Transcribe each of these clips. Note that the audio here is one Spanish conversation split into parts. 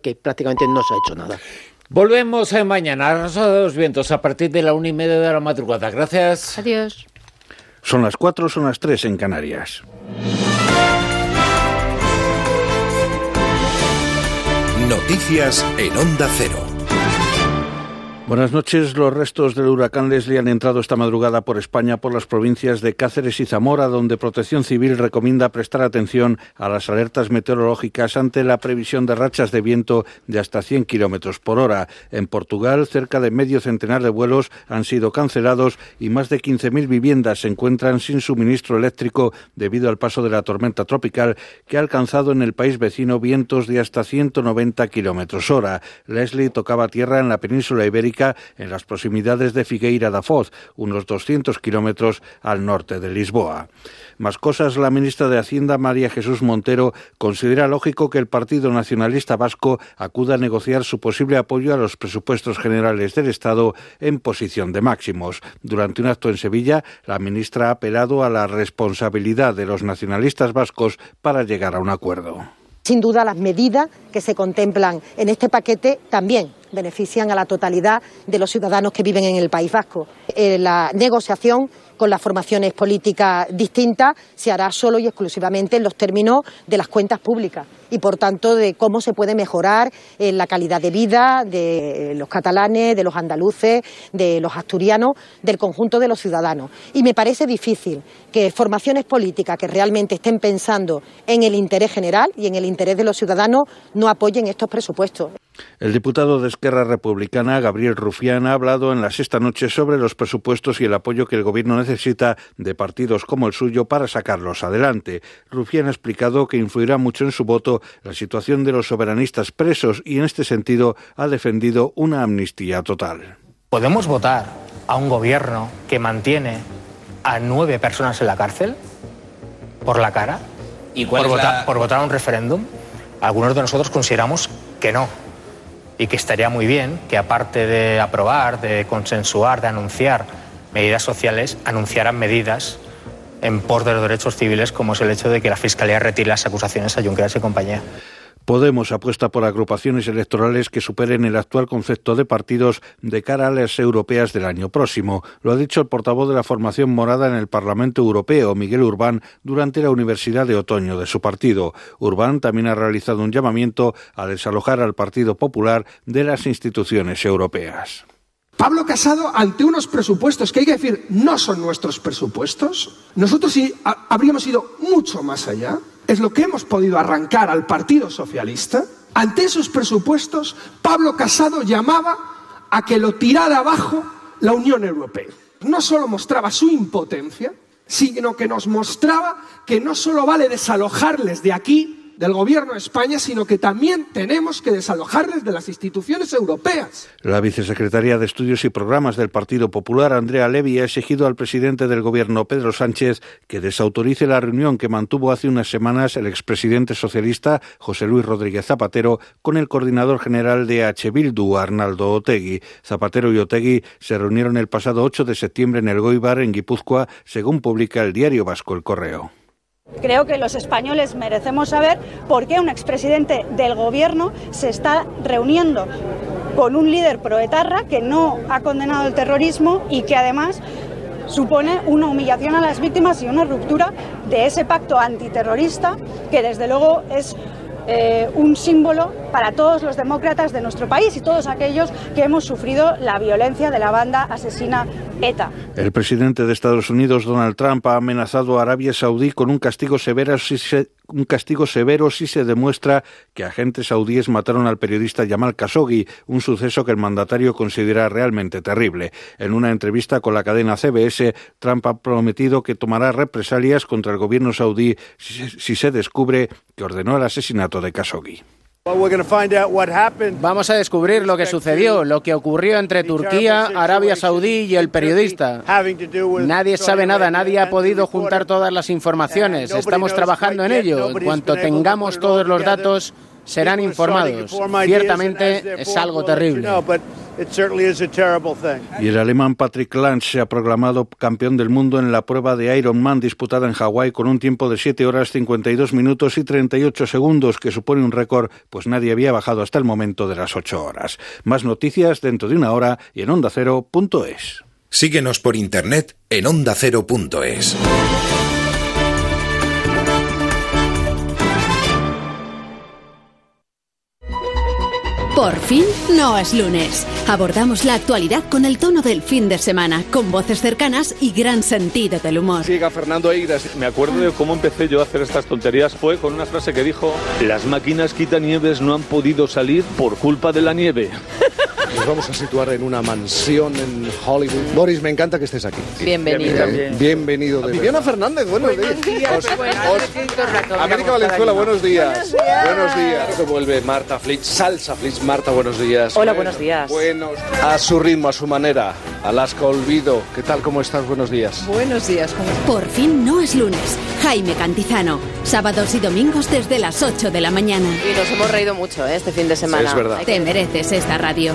que prácticamente no se ha hecho nada. Volvemos mañana a Rosa de los Vientos a partir de la una y media de la madrugada. Gracias. Adiós. Son las cuatro, son las tres en Canarias. Noticias en Onda Cero. Buenas noches. Los restos del huracán Leslie han entrado esta madrugada por España por las provincias de Cáceres y Zamora, donde Protección Civil recomienda prestar atención a las alertas meteorológicas ante la previsión de rachas de viento de hasta 100 kilómetros por hora. En Portugal, cerca de medio centenar de vuelos han sido cancelados y más de 15.000 viviendas se encuentran sin suministro eléctrico debido al paso de la tormenta tropical que ha alcanzado en el país vecino vientos de hasta 190 kilómetros hora. Leslie tocaba tierra en la península ibérica en las proximidades de Figueira da Foz, unos 200 kilómetros al norte de Lisboa. Más cosas, la ministra de Hacienda, María Jesús Montero, considera lógico que el Partido Nacionalista Vasco acuda a negociar su posible apoyo a los presupuestos generales del Estado en posición de máximos. Durante un acto en Sevilla, la ministra ha apelado a la responsabilidad de los nacionalistas vascos para llegar a un acuerdo. Sin duda, las medidas que se contemplan en este paquete también benefician a la totalidad de los ciudadanos que viven en el País Vasco. Eh, la negociación con las formaciones políticas distintas se hará solo y exclusivamente en los términos de las cuentas públicas y, por tanto, de cómo se puede mejorar eh, la calidad de vida de los catalanes, de los andaluces, de los asturianos, del conjunto de los ciudadanos. Y me parece difícil que formaciones políticas que realmente estén pensando en el interés general y en el interés de los ciudadanos no apoyen estos presupuestos. El diputado de Esquerra Republicana, Gabriel Rufián, ha hablado en la sexta noche sobre los presupuestos y el apoyo que el Gobierno necesita de partidos como el suyo para sacarlos adelante. Rufián ha explicado que influirá mucho en su voto la situación de los soberanistas presos y, en este sentido, ha defendido una amnistía total. ¿Podemos votar a un Gobierno que mantiene a nueve personas en la cárcel? ¿Por la cara? ¿Y por, votar, ¿Por votar a un referéndum? Algunos de nosotros consideramos que no y que estaría muy bien que aparte de aprobar, de consensuar, de anunciar medidas sociales, anunciaran medidas en pos de los derechos civiles como es el hecho de que la Fiscalía retire las acusaciones a Junqueras y compañía. Podemos apuesta por agrupaciones electorales que superen el actual concepto de partidos de cara a las europeas del año próximo. Lo ha dicho el portavoz de la formación morada en el Parlamento Europeo, Miguel Urbán, durante la Universidad de Otoño de su partido. Urbán también ha realizado un llamamiento a desalojar al Partido Popular de las instituciones europeas. Pablo Casado, ante unos presupuestos que hay que decir no son nuestros presupuestos, nosotros habríamos ido mucho más allá es lo que hemos podido arrancar al Partido Socialista. Ante esos presupuestos, Pablo Casado llamaba a que lo tirara abajo la Unión Europea. No solo mostraba su impotencia, sino que nos mostraba que no solo vale desalojarles de aquí, del gobierno de España, sino que también tenemos que desalojarles de las instituciones europeas. La vicesecretaria de Estudios y Programas del Partido Popular, Andrea Levy, ha exigido al presidente del gobierno, Pedro Sánchez, que desautorice la reunión que mantuvo hace unas semanas el expresidente socialista José Luis Rodríguez Zapatero con el coordinador general de H. Bildu, Arnaldo Otegui. Zapatero y Otegui se reunieron el pasado 8 de septiembre en el Goibar, en Guipúzcoa, según publica el diario vasco El Correo. Creo que los españoles merecemos saber por qué un expresidente del gobierno se está reuniendo con un líder proetarra que no ha condenado el terrorismo y que además supone una humillación a las víctimas y una ruptura de ese pacto antiterrorista que desde luego es eh, un símbolo para todos los demócratas de nuestro país y todos aquellos que hemos sufrido la violencia de la banda asesina ETA. El presidente de Estados Unidos, Donald Trump, ha amenazado a Arabia Saudí con un castigo severo si se, un castigo severo si se demuestra que agentes saudíes mataron al periodista Jamal Khashoggi, un suceso que el mandatario considera realmente terrible. En una entrevista con la cadena CBS, Trump ha prometido que tomará represalias contra el gobierno saudí si, si se descubre que ordenó el asesinato de Khashoggi. Vamos a descubrir lo que sucedió, lo que ocurrió entre Turquía, Arabia Saudí y el periodista. Nadie sabe nada, nadie ha podido juntar todas las informaciones. Estamos trabajando en ello. En cuanto tengamos todos los datos, serán informados. Ciertamente es algo terrible. Y el alemán Patrick Lange se ha proclamado campeón del mundo en la prueba de Ironman disputada en Hawái con un tiempo de 7 horas 52 minutos y 38 segundos, que supone un récord, pues nadie había bajado hasta el momento de las 8 horas. Más noticias dentro de una hora y en ondacero.es. Síguenos por internet en ondacero.es. Por fin no es lunes. Abordamos la actualidad con el tono del fin de semana, con voces cercanas y gran sentido del humor. Siga Fernando Eiras. Me acuerdo de cómo empecé yo a hacer estas tonterías. Fue con una frase que dijo: Las máquinas quitanieves no han podido salir por culpa de la nieve. Nos vamos a situar en una mansión en Hollywood. Boris, me encanta que estés aquí. Bienvenido. Bienvenido. De Viviana Fernández, buenos, buenos días. América Valenzuela, buenos días. Buenos días. Se vuelve Marta Flitz, Salsa Flitz. Marta, buenos días. Hola, buenos días. Buenos. A su ritmo, a su manera. Alaska Olvido. ¿Qué tal? ¿Cómo estás? Buenos días. Buenos días. Por fin no es lunes. Jaime Cantizano. Sábados y domingos desde las 8 de la mañana. Y nos hemos reído mucho ¿eh? este fin de semana. es verdad. Te mereces esta radio.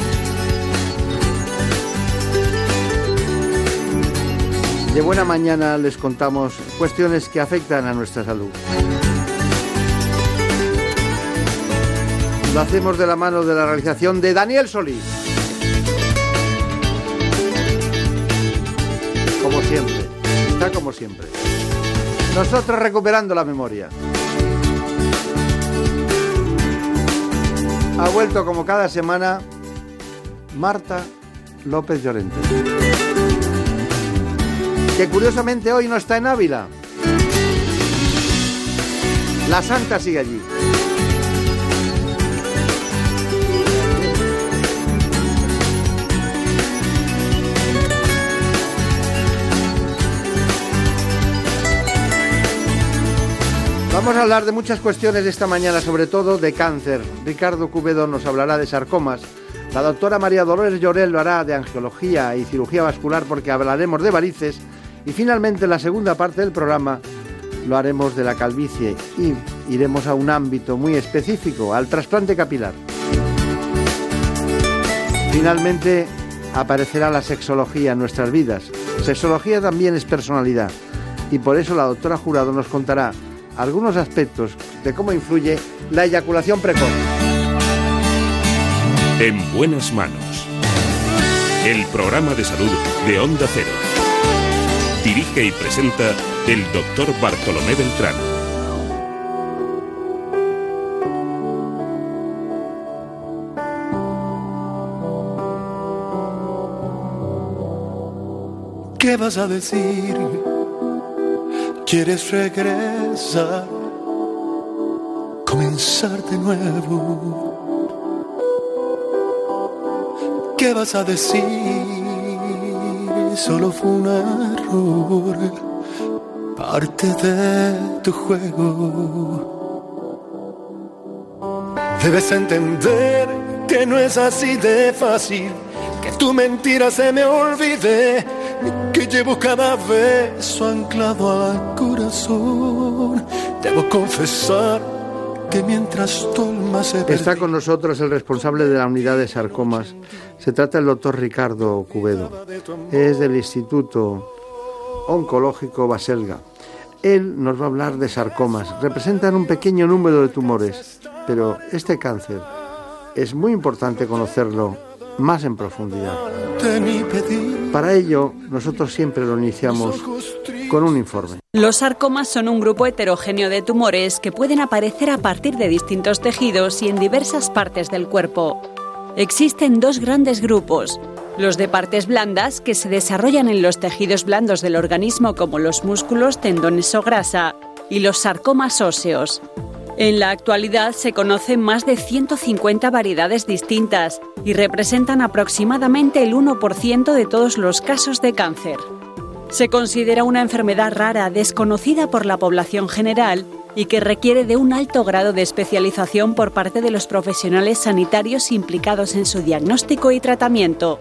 De buena mañana les contamos cuestiones que afectan a nuestra salud. Lo hacemos de la mano de la realización de Daniel Solís. Como siempre, está como siempre. Nosotros recuperando la memoria. Ha vuelto como cada semana Marta López Llorente que curiosamente hoy no está en Ávila. La Santa sigue allí. Vamos a hablar de muchas cuestiones esta mañana, sobre todo de cáncer. Ricardo Cubedo nos hablará de sarcomas. La doctora María Dolores Llorel lo hará de angiología y cirugía vascular porque hablaremos de varices y finalmente, la segunda parte del programa lo haremos de la calvicie y iremos a un ámbito muy específico, al trasplante capilar. Finalmente, aparecerá la sexología en nuestras vidas. Sexología también es personalidad y por eso la doctora Jurado nos contará algunos aspectos de cómo influye la eyaculación precoz. En buenas manos. El programa de salud de Onda Cero. Dirige y presenta el doctor Bartolomé Beltrán. ¿Qué vas a decir? ¿Quieres regresar? Comenzar de nuevo. ¿Qué vas a decir? Solo fue un error, parte de tu juego. Debes entender que no es así de fácil, que tu mentira se me olvide, que llevo cada beso anclado al corazón. Debo confesar que mientras tu alma se Está con nosotros el responsable de la unidad de sarcomas. Se trata del doctor Ricardo Cubedo. Es del Instituto Oncológico Baselga. Él nos va a hablar de sarcomas. Representan un pequeño número de tumores, pero este cáncer es muy importante conocerlo más en profundidad. Para ello, nosotros siempre lo iniciamos con un informe. Los sarcomas son un grupo heterogéneo de tumores que pueden aparecer a partir de distintos tejidos y en diversas partes del cuerpo. Existen dos grandes grupos, los de partes blandas, que se desarrollan en los tejidos blandos del organismo como los músculos, tendones o grasa, y los sarcomas óseos. En la actualidad se conocen más de 150 variedades distintas y representan aproximadamente el 1% de todos los casos de cáncer. Se considera una enfermedad rara, desconocida por la población general y que requiere de un alto grado de especialización por parte de los profesionales sanitarios implicados en su diagnóstico y tratamiento.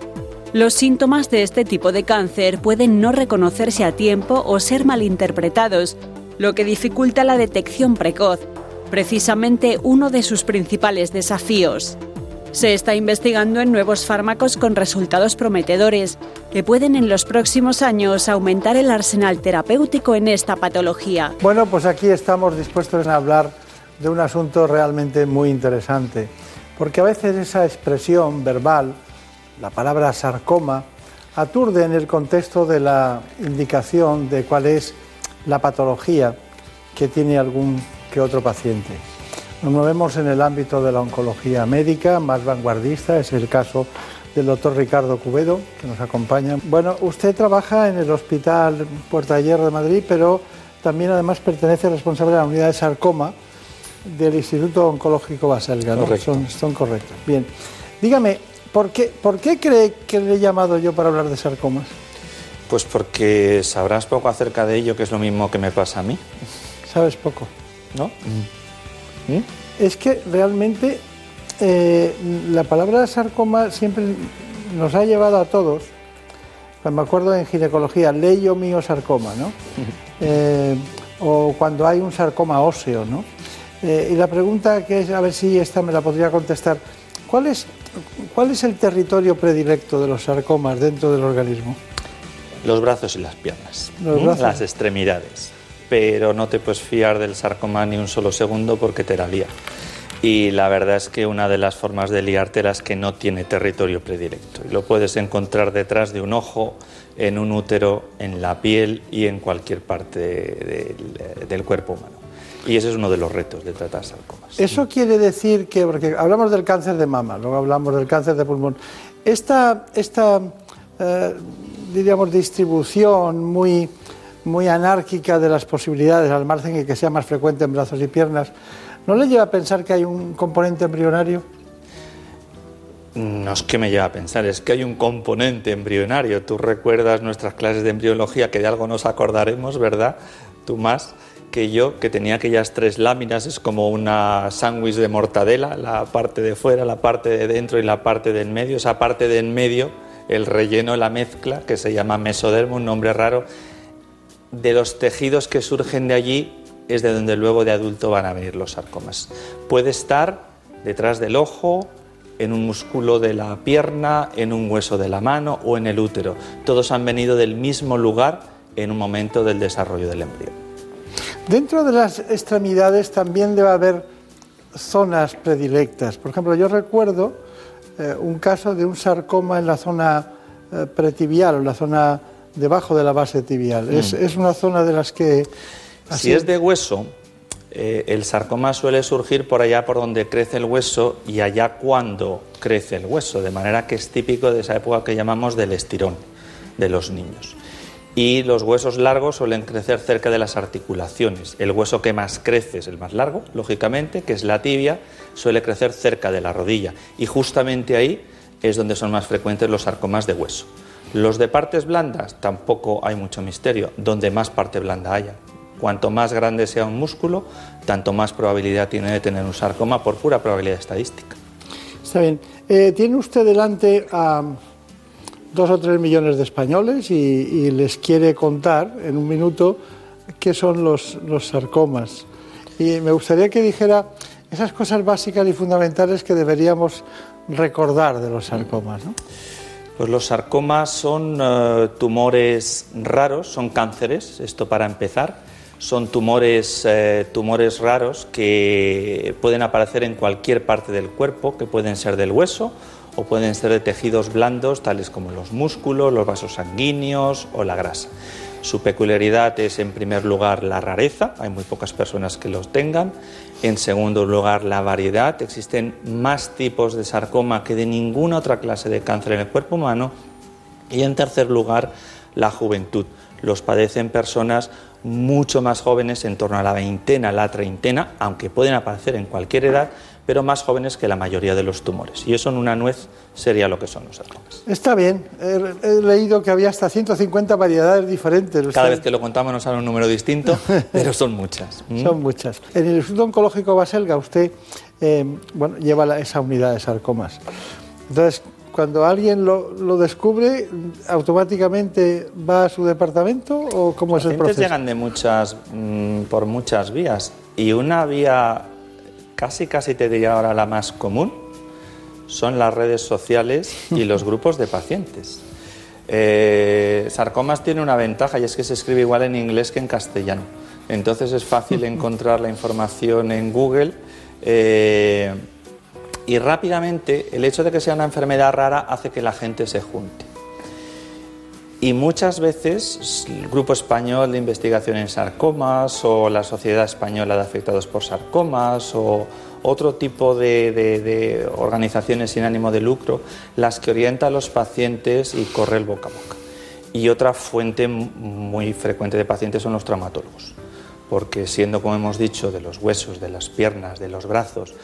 Los síntomas de este tipo de cáncer pueden no reconocerse a tiempo o ser malinterpretados, lo que dificulta la detección precoz, precisamente uno de sus principales desafíos. Se está investigando en nuevos fármacos con resultados prometedores que pueden en los próximos años aumentar el arsenal terapéutico en esta patología. Bueno, pues aquí estamos dispuestos a hablar de un asunto realmente muy interesante, porque a veces esa expresión verbal, la palabra sarcoma, aturde en el contexto de la indicación de cuál es la patología que tiene algún que otro paciente. Nos movemos en el ámbito de la oncología médica, más vanguardista, es el caso del doctor Ricardo Cubedo, que nos acompaña. Bueno, usted trabaja en el Hospital Puerta de Hierro de Madrid, pero también además pertenece responsable de la unidad de sarcoma del Instituto Oncológico Baselga, ¿no? Son, son correctos. Bien, dígame, ¿por qué, ¿por qué cree que le he llamado yo para hablar de sarcomas? Pues porque sabrás poco acerca de ello, que es lo mismo que me pasa a mí. Sabes poco. ¿No? ¿Mm? Es que realmente eh, la palabra sarcoma siempre nos ha llevado a todos, pues me acuerdo en ginecología, leyo mío sarcoma, ¿no? Eh, o cuando hay un sarcoma óseo, ¿no? Eh, y la pregunta que es, a ver si esta me la podría contestar, ¿cuál es, ¿cuál es el territorio predilecto de los sarcomas dentro del organismo? Los brazos y las piernas, Los brazos. las extremidades. Pero no te puedes fiar del sarcoma ni un solo segundo porque te la lía. Y la verdad es que una de las formas de liártela es que no tiene territorio predilecto. Y lo puedes encontrar detrás de un ojo, en un útero, en la piel y en cualquier parte del, cuerpo humano. Y ese es uno de los retos de tratar sarcomas. Eso quiere decir que, porque hablamos del cáncer de mama, luego hablamos del cáncer de pulmón, esta, esta eh, diríamos, distribución muy, muy anárquica de las posibilidades, al margen de que sea más frecuente en brazos y piernas, ¿no le lleva a pensar que hay un componente embrionario? No es que me lleva a pensar, es que hay un componente embrionario. Tú recuerdas nuestras clases de embriología, que de algo nos acordaremos, ¿verdad? Tú más que yo, que tenía aquellas tres láminas, es como una sándwich de mortadela, la parte de fuera, la parte de dentro y la parte del medio. Esa parte de en medio, el relleno, la mezcla, que se llama mesodermo, un nombre raro, de los tejidos que surgen de allí es de donde luego de adulto van a venir los sarcomas. Puede estar detrás del ojo, en un músculo de la pierna, en un hueso de la mano o en el útero. Todos han venido del mismo lugar en un momento del desarrollo del embrión. Dentro de las extremidades también debe haber zonas predilectas. Por ejemplo, yo recuerdo eh, un caso de un sarcoma en la zona eh, pretibial, en la zona debajo de la base tibial. Mm. Es, es una zona de las que... Si es de hueso, eh, el sarcoma suele surgir por allá por donde crece el hueso y allá cuando crece el hueso, de manera que es típico de esa época que llamamos del estirón de los niños. Y los huesos largos suelen crecer cerca de las articulaciones. El hueso que más crece es el más largo, lógicamente, que es la tibia, suele crecer cerca de la rodilla. Y justamente ahí es donde son más frecuentes los sarcomas de hueso. Los de partes blandas tampoco hay mucho misterio, donde más parte blanda haya. Cuanto más grande sea un músculo, tanto más probabilidad tiene de tener un sarcoma por pura probabilidad estadística. Está bien. Eh, tiene usted delante a dos o tres millones de españoles y, y les quiere contar en un minuto qué son los, los sarcomas. Y me gustaría que dijera esas cosas básicas y fundamentales que deberíamos recordar de los sarcomas. ¿no? Pues los sarcomas son eh, tumores raros, son cánceres, esto para empezar, son tumores, eh, tumores raros que pueden aparecer en cualquier parte del cuerpo, que pueden ser del hueso o pueden ser de tejidos blandos, tales como los músculos, los vasos sanguíneos o la grasa. Su peculiaridad es, en primer lugar, la rareza, hay muy pocas personas que los tengan. En segundo lugar, la variedad, existen más tipos de sarcoma que de ninguna otra clase de cáncer en el cuerpo humano. Y en tercer lugar, la juventud. Los padecen personas mucho más jóvenes, en torno a la veintena, la treintena, aunque pueden aparecer en cualquier edad, pero más jóvenes que la mayoría de los tumores. Y eso en una nuez sería lo que son los sarcomas. Está bien. He, he leído que había hasta 150 variedades diferentes. Cada vez que lo contamos nos sale un número distinto, pero son muchas. ¿Mm? Son muchas. En el Instituto Oncológico Baselga usted eh, bueno, lleva la- esa unidad de sarcomas. Entonces, cuando alguien lo, lo descubre, automáticamente va a su departamento o cómo es el proceso? llegan de muchas, mm, por muchas vías y una vía casi casi te diría ahora la más común son las redes sociales y los grupos de pacientes. Eh, sarcomas tiene una ventaja y es que se escribe igual en inglés que en castellano. Entonces es fácil encontrar la información en Google eh, y rápidamente el hecho de que sea una enfermedad rara hace que la gente se junte. Y muchas veces el Grupo Español de Investigación en Sarcomas o la Sociedad Española de Afectados por Sarcomas o otro tipo de, organizaciones sin ánimo de lucro las que orienta a los pacientes y corre el boca a boca. Y otra fuente muy frecuente de pacientes son los traumatólogos, porque siendo, como hemos dicho, de los huesos, de las piernas, de los brazos,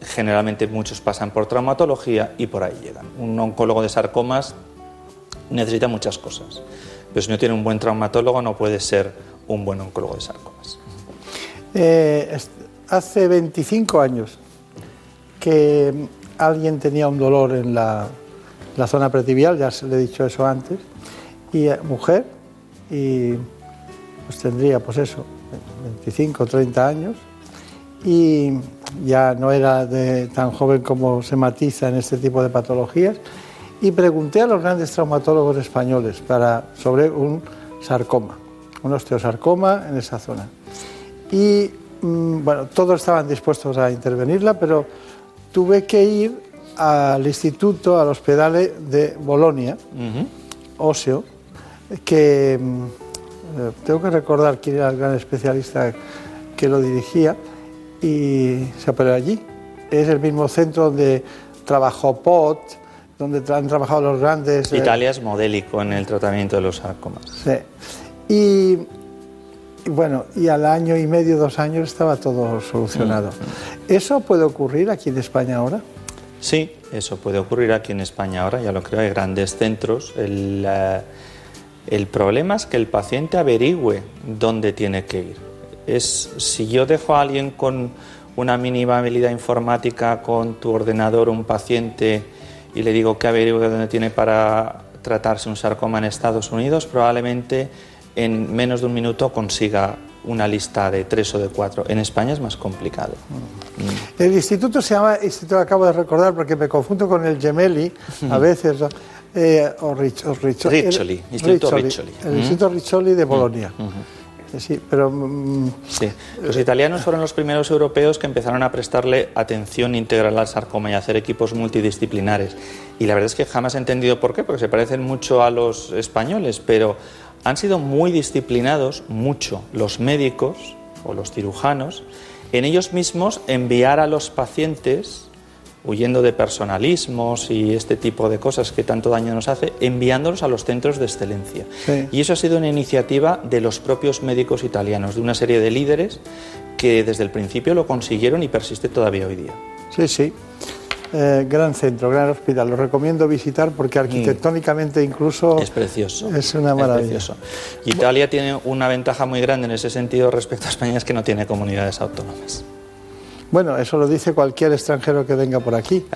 generalmente muchos pasan por traumatología y por ahí llegan. Un oncólogo de sarcomas necesita muchas cosas. Pero si no tiene un buen traumatólogo no puede ser un buen oncólogo de sarcomas. Eh, hace 25 años que alguien tenía un dolor en la, la zona pretibial, ya se le he dicho eso antes, y eh, mujer, y pues tendría pues eso, 25 o 30 años, y ya no era de, tan joven como se matiza en este tipo de patologías, y pregunté a los grandes traumatólogos españoles para, sobre un sarcoma, un osteosarcoma en esa zona. Y mm, bueno, todos estaban dispuestos a intervenirla, pero tuve que ir al instituto, al hospital de Bolonia, óseo, que mm, eh, tengo que recordar quién era el gran especialista que lo dirigía y se operó allí. Es el mismo centro donde trabajó Pot, donde han trabajado los grandes. eh, Italia es modélico en el tratamiento de los sarcomas. Sí. Y, y bueno, y al año y medio, dos años estaba todo solucionado. ¿Eso puede ocurrir aquí en España ahora? Sí, eso puede ocurrir aquí en España ahora, ya lo creo, hay grandes centros. El, eh, el problema es que el paciente averigüe dónde tiene que ir. Es si yo dejo a alguien con una mínima habilidad informática con tu ordenador, un paciente, y le digo que averigüe dónde tiene para tratarse un sarcoma en Estados Unidos, probablemente en menos de un minuto consiga una lista de tres o de cuatro. En España es más complicado. El instituto se llama, instituto acabo de recordar porque me confundo con el Gemelli a veces, eh, o, Rich, o Rich- Riccioli, el- Instituto Riccioli. El Mm. Instituto Riccioli de Bolonia. Sí, pero mm, Sí, los italianos fueron los primeros europeos que empezaron a prestarle atención integral al sarcoma y a hacer equipos multidisciplinares. Y la verdad es que jamás he entendido por qué, porque se parecen mucho a los españoles, pero han sido muy disciplinados, mucho, los médicos o los cirujanos, en ellos mismos enviar a los pacientes, huyendo de personalismos y este tipo de cosas que tanto daño nos hace, enviándolos a los centros de excelencia. Sí. Y eso ha sido una iniciativa de los propios médicos italianos, de una serie de líderes que desde el principio lo consiguieron y persiste todavía hoy día. sí, sí. Eh, gran centro, gran hospital. Lo recomiendo visitar porque arquitectónicamente incluso Es precioso. es una maravilla. precioso. Italia tiene una ventaja muy grande en ese sentido respecto a España, es que no tiene comunidades autónomas. Bueno, eso lo dice cualquier extranjero que venga por aquí.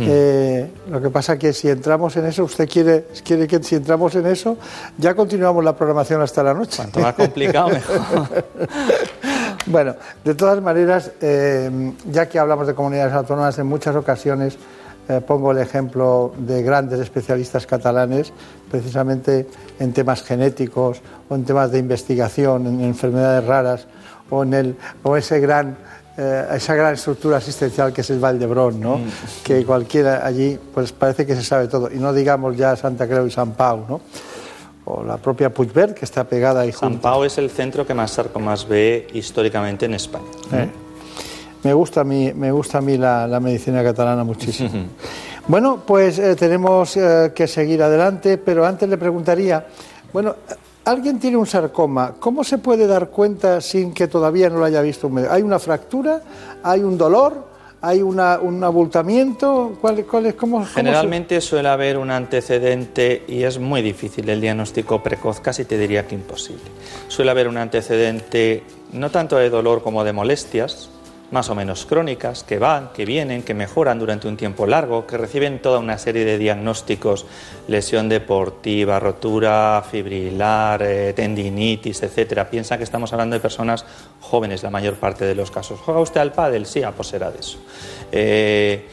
Eh, lo que pasa que si entramos en eso, usted quiere, quiere que si entramos en eso, ya continuamos la programación hasta la noche. Cuanto más complicado, mejor. bueno, de todas maneras, eh, ya que hablamos de comunidades autónomas, en muchas ocasiones eh, pongo el ejemplo de grandes especialistas catalanes, precisamente en temas genéticos o en temas de investigación, en enfermedades raras o en el, o ese gran, eh, esa gran estructura asistencial que es el Valdebrón, ¿no? Mm. que cualquiera allí pues parece que se sabe todo. Y no digamos ya Santa Creu y San Pau, ¿no? o la propia Puigverd, que está pegada ahí San junto. Pau es el centro que más sarcomas ve históricamente en España. Eh, Me gusta a mí, me gusta a mí la, la medicina catalana muchísimo. Bueno, pues eh, tenemos eh, que seguir adelante, pero antes le preguntaría, bueno, alguien tiene un sarcoma, ¿cómo se puede dar cuenta sin que todavía no lo haya visto un médico? ¿Hay una fractura? ¿Hay un dolor? ¿Hay un abultamiento? ¿Cuál, cuál es, cómo, Generalmente suele haber un antecedente y es muy difícil el diagnóstico precoz, casi te diría que imposible. Suele haber un antecedente no tanto de dolor como de molestias, más o menos crónicas, que van, que vienen, que mejoran durante un tiempo largo, que reciben toda una serie de diagnósticos, lesión deportiva, rotura fibrilar, eh, tendinitis, etcétera. Piensa que estamos hablando de personas jóvenes la mayor parte de los casos. ¿Juega usted al pádel? Sí, ah, pues será de eso. Eh,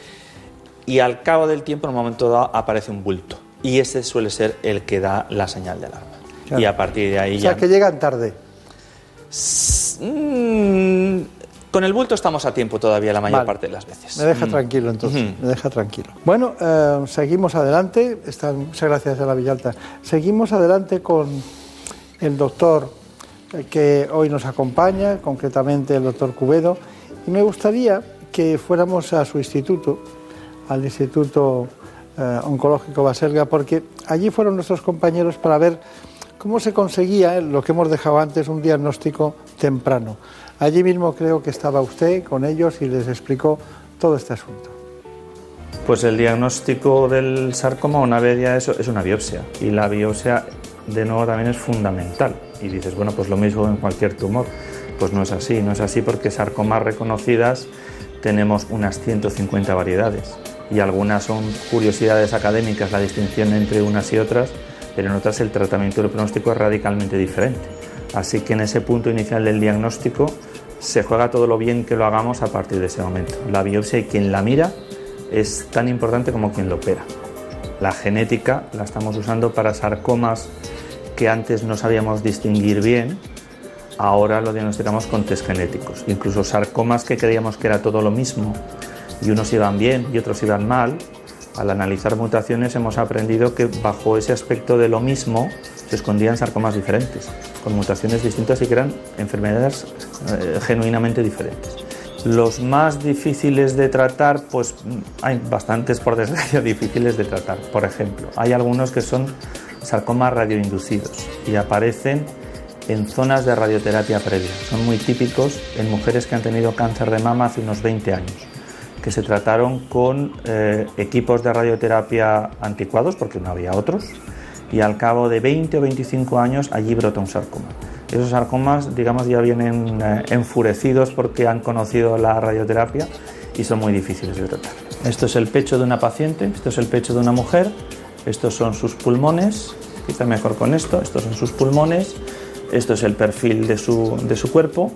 y al cabo del tiempo, en un momento dado, aparece un bulto. Y ese suele ser el que da la señal de alarma. Claro. Y a partir de ahí O sea, ya... que llegan tarde. Mm, con el bulto estamos a tiempo todavía la mayor Vale. parte de las veces. Me deja Mm. tranquilo entonces, me deja tranquilo. Bueno, eh, seguimos adelante, Está- muchas gracias a la Villalta. Seguimos adelante con el doctor eh, que hoy nos acompaña, concretamente el doctor Cubedo, y me gustaría que fuéramos a su instituto, al Instituto eh, Oncológico Baselga, porque allí fueron nuestros compañeros para ver cómo se conseguía eh, lo que hemos dejado antes, un diagnóstico temprano. Allí mismo creo que estaba usted con ellos y les explicó todo este asunto. Pues el diagnóstico del sarcoma, una vez ya eso, es una biopsia. Y la biopsia, de nuevo, también es fundamental. Y dices, bueno, pues lo mismo en cualquier tumor. Pues no es así, no es así porque sarcomas reconocidas tenemos unas 150 variedades. Y algunas son curiosidades académicas, la distinción entre unas y otras, pero en otras el tratamiento y el pronóstico es radicalmente diferente. Así que en ese punto inicial del diagnóstico se juega todo lo bien que lo hagamos a partir de ese momento. La biopsia y quien la mira es tan importante como quien lo opera. La genética la estamos usando para sarcomas que antes no sabíamos distinguir bien, ahora lo diagnosticamos con test genéticos. Incluso sarcomas que creíamos que era todo lo mismo y unos iban bien y otros iban mal, al analizar mutaciones hemos aprendido que bajo ese aspecto de lo mismo se escondían sarcomas diferentes, con mutaciones distintas y que eran enfermedades eh, genuinamente diferentes. Los más difíciles de tratar, pues mm, hay bastantes, por desgracia, difíciles de tratar. Por ejemplo, hay algunos que son sarcomas radioinducidos y aparecen en zonas de radioterapia previa. Son muy típicos en mujeres que han tenido cáncer de mama hace unos 20 años, que se trataron con eh, equipos de radioterapia anticuados, porque no había otros, y al cabo de 20 o 25 años allí brota un sarcoma. Esos sarcomas, digamos, ya vienen eh, enfurecidos porque han conocido la radioterapia y son muy difíciles de tratar. Esto es el pecho de una paciente, esto es el pecho de una mujer, estos son sus pulmones, quizá mejor con esto, estos son sus pulmones, esto es el perfil de su, de su cuerpo,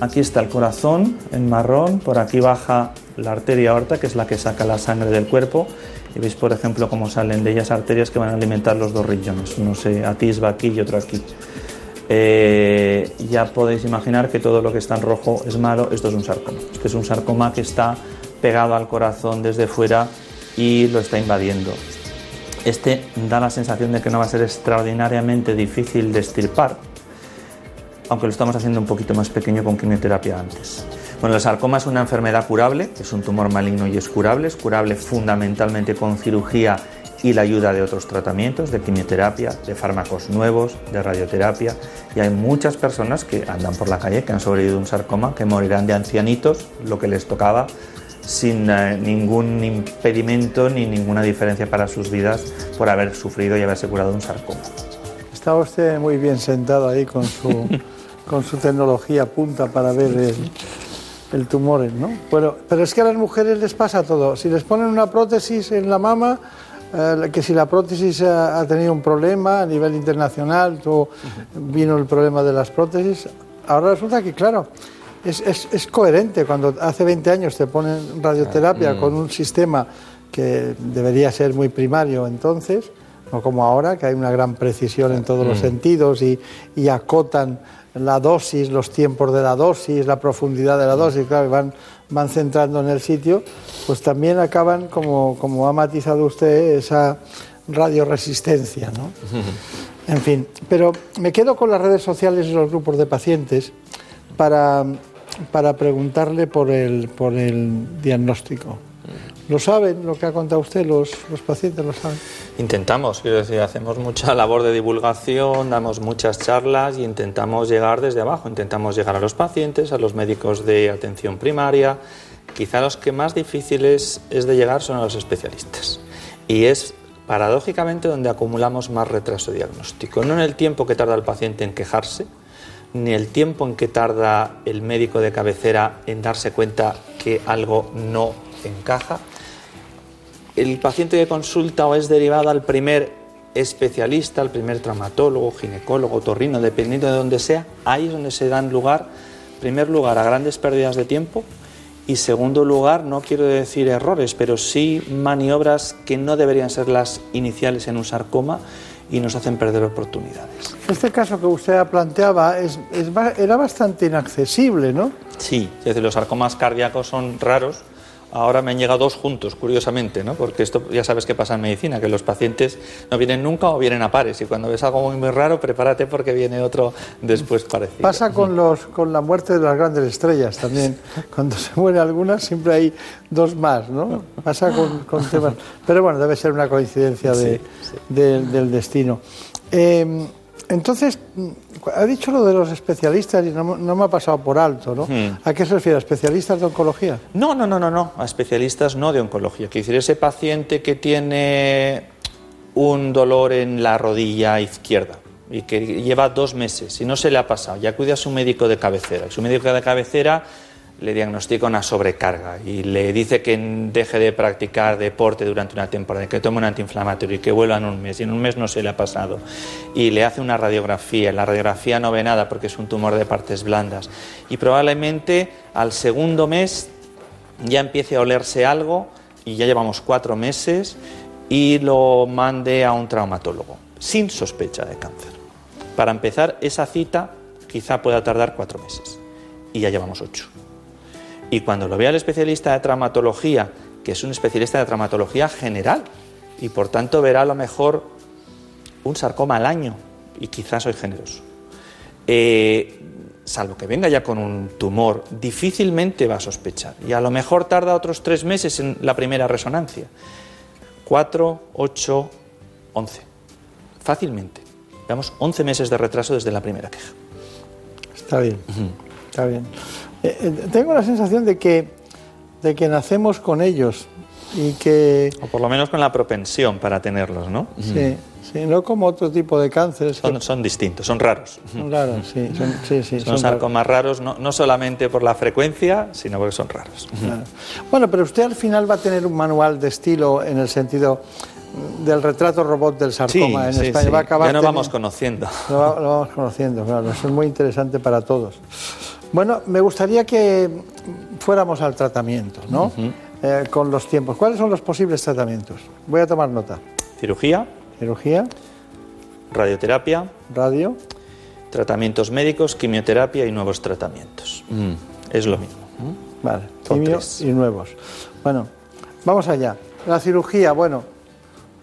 aquí está el corazón en marrón, por aquí baja la arteria aorta, que es la que saca la sangre del cuerpo, y veis, por ejemplo, cómo salen de ellas arterias que van a alimentar los dos riñones, uno se atisba aquí y otro aquí. Eh, ya podéis imaginar que todo lo que está en rojo es malo, esto es un sarcoma. Este es un sarcoma que está pegado al corazón desde fuera y lo está invadiendo. Este da la sensación de que no va a ser extraordinariamente difícil de extirpar, aunque lo estamos haciendo un poquito más pequeño con quimioterapia antes. Bueno, el sarcoma es una enfermedad curable, es un tumor maligno y es curable, es curable fundamentalmente con cirugía y la ayuda de otros tratamientos, de quimioterapia, de fármacos nuevos, de radioterapia. Y hay muchas personas que andan por la calle, que han sobrevivido un sarcoma, que morirán de ancianitos, lo que les tocaba, sin eh, ningún impedimento ni ninguna diferencia para sus vidas por haber sufrido y haberse curado un sarcoma. Estaba usted muy bien sentado ahí con su, con su tecnología punta para ver el, el tumor, ¿no? Bueno, pero es que a las mujeres les pasa todo. Si les ponen una prótesis en la mama, eh, que si la prótesis ha, ha tenido un problema a nivel internacional, vino el problema de las prótesis, ahora resulta que, claro, es, es, es coherente. Cuando hace 20 años te ponen radioterapia con un sistema que debería ser muy primario entonces, no como ahora, que hay una gran precisión en todos los sentidos y, y acotan la dosis, los tiempos de la dosis, la profundidad de la dosis, claro, van, van centrando en el sitio, pues también acaban, como, como ha matizado usted, esa radioresistencia, ¿no? En fin, pero me quedo con las redes sociales y los grupos de pacientes para, para preguntarle por el, por el diagnóstico. ¿Lo saben lo que ha contado usted? ¿Los, los pacientes lo saben? Intentamos, quiero decir, hacemos mucha labor de divulgación, damos muchas charlas y intentamos llegar desde abajo, intentamos llegar a los pacientes, a los médicos de atención primaria. Quizá los que más difíciles es de llegar son a los especialistas. Y es paradójicamente donde acumulamos más retraso diagnóstico, no en el tiempo que tarda el paciente en quejarse, ni el tiempo en que tarda el médico de cabecera en darse cuenta que algo no encaja, el paciente que consulta o es derivado al primer especialista, al primer traumatólogo, ginecólogo, torrino, dependiendo de donde sea, ahí es donde se dan lugar, primer lugar, a grandes pérdidas de tiempo y segundo lugar, no quiero decir errores, pero sí maniobras que no deberían ser las iniciales en un sarcoma y nos hacen perder oportunidades. Este caso que usted planteaba es, es ba- era bastante inaccesible, ¿no? Sí, es decir, los sarcomas cardíacos son raros. Ahora me han llegado dos juntos, curiosamente, ¿no? Porque esto ya sabes qué pasa en medicina, que los pacientes no vienen nunca o vienen a pares. Y cuando ves algo muy, muy raro, prepárate porque viene otro después parecido. Pasa con, los, con la muerte de las grandes estrellas también. Cuando se muere alguna, siempre hay dos más, ¿no? Pasa con, con temas. Pero bueno, debe ser una coincidencia de- de- del destino. Eh, entonces, mm, ha dicho lo de los especialistas y no, no me ha pasado por alto, ¿no? Hmm. ¿A qué se refiere? ¿A especialistas de oncología? No, no, no, no, no, a especialistas no de oncología. Quiero decir, ese paciente que tiene un dolor en la rodilla izquierda y que lleva dos meses y no se le ha pasado, ya acude a su médico de cabecera. Y su médico de cabecera le diagnostica una sobrecarga y le dice que deje de practicar deporte durante una temporada, que tome un antiinflamatorio y que vuelva en un mes. Y en un mes no se le ha pasado. Y le hace una radiografía. La radiografía no ve nada porque es un tumor de partes blandas. Y probablemente al segundo mes ya empiece a olerse algo y ya llevamos cuatro meses y lo mande a un traumatólogo sin sospecha de cáncer. Para empezar, esa cita quizá pueda tardar cuatro meses y ya llevamos ocho. Y cuando lo vea el especialista de traumatología, que es un especialista de traumatología general, y por tanto verá a lo mejor un sarcoma al año, y quizás soy generoso. Eh, salvo que venga ya con un tumor, difícilmente va a sospechar. Y a lo mejor tarda otros tres meses en la primera resonancia. Cuatro, ocho, once. Fácilmente. Veamos, once meses de retraso desde la primera queja. Está bien, está bien. Eh, eh, tengo la sensación de que, de que nacemos con ellos y que... O por lo menos con la propensión para tenerlos, ¿no? Sí, sí, no como otro tipo de cánceres. que Son, son distintos, son raros. son raros, sí, son, sí, sí, Son son raros. sarcomas raros, no, no solamente por la frecuencia, sino porque son raros. Claro. Bueno, pero usted al final va a tener un manual de estilo en el sentido mm, del retrato robot del sarcoma en España. sí. Va a acabar Ya teni- vamos conociendo. Lo, lo vamos conociendo, claro. Eso es muy interesante para todos. Bueno, me gustaría que fuéramos al tratamiento, ¿no? Eh, con los tiempos. ¿Cuáles son los posibles tratamientos? Voy a tomar nota. Cirugía, Cirugía, radioterapia, radio, tratamientos médicos, quimioterapia y nuevos tratamientos. Es lo mismo. vale, Son quimio tres. y nuevos. Bueno, vamos allá. La cirugía, bueno,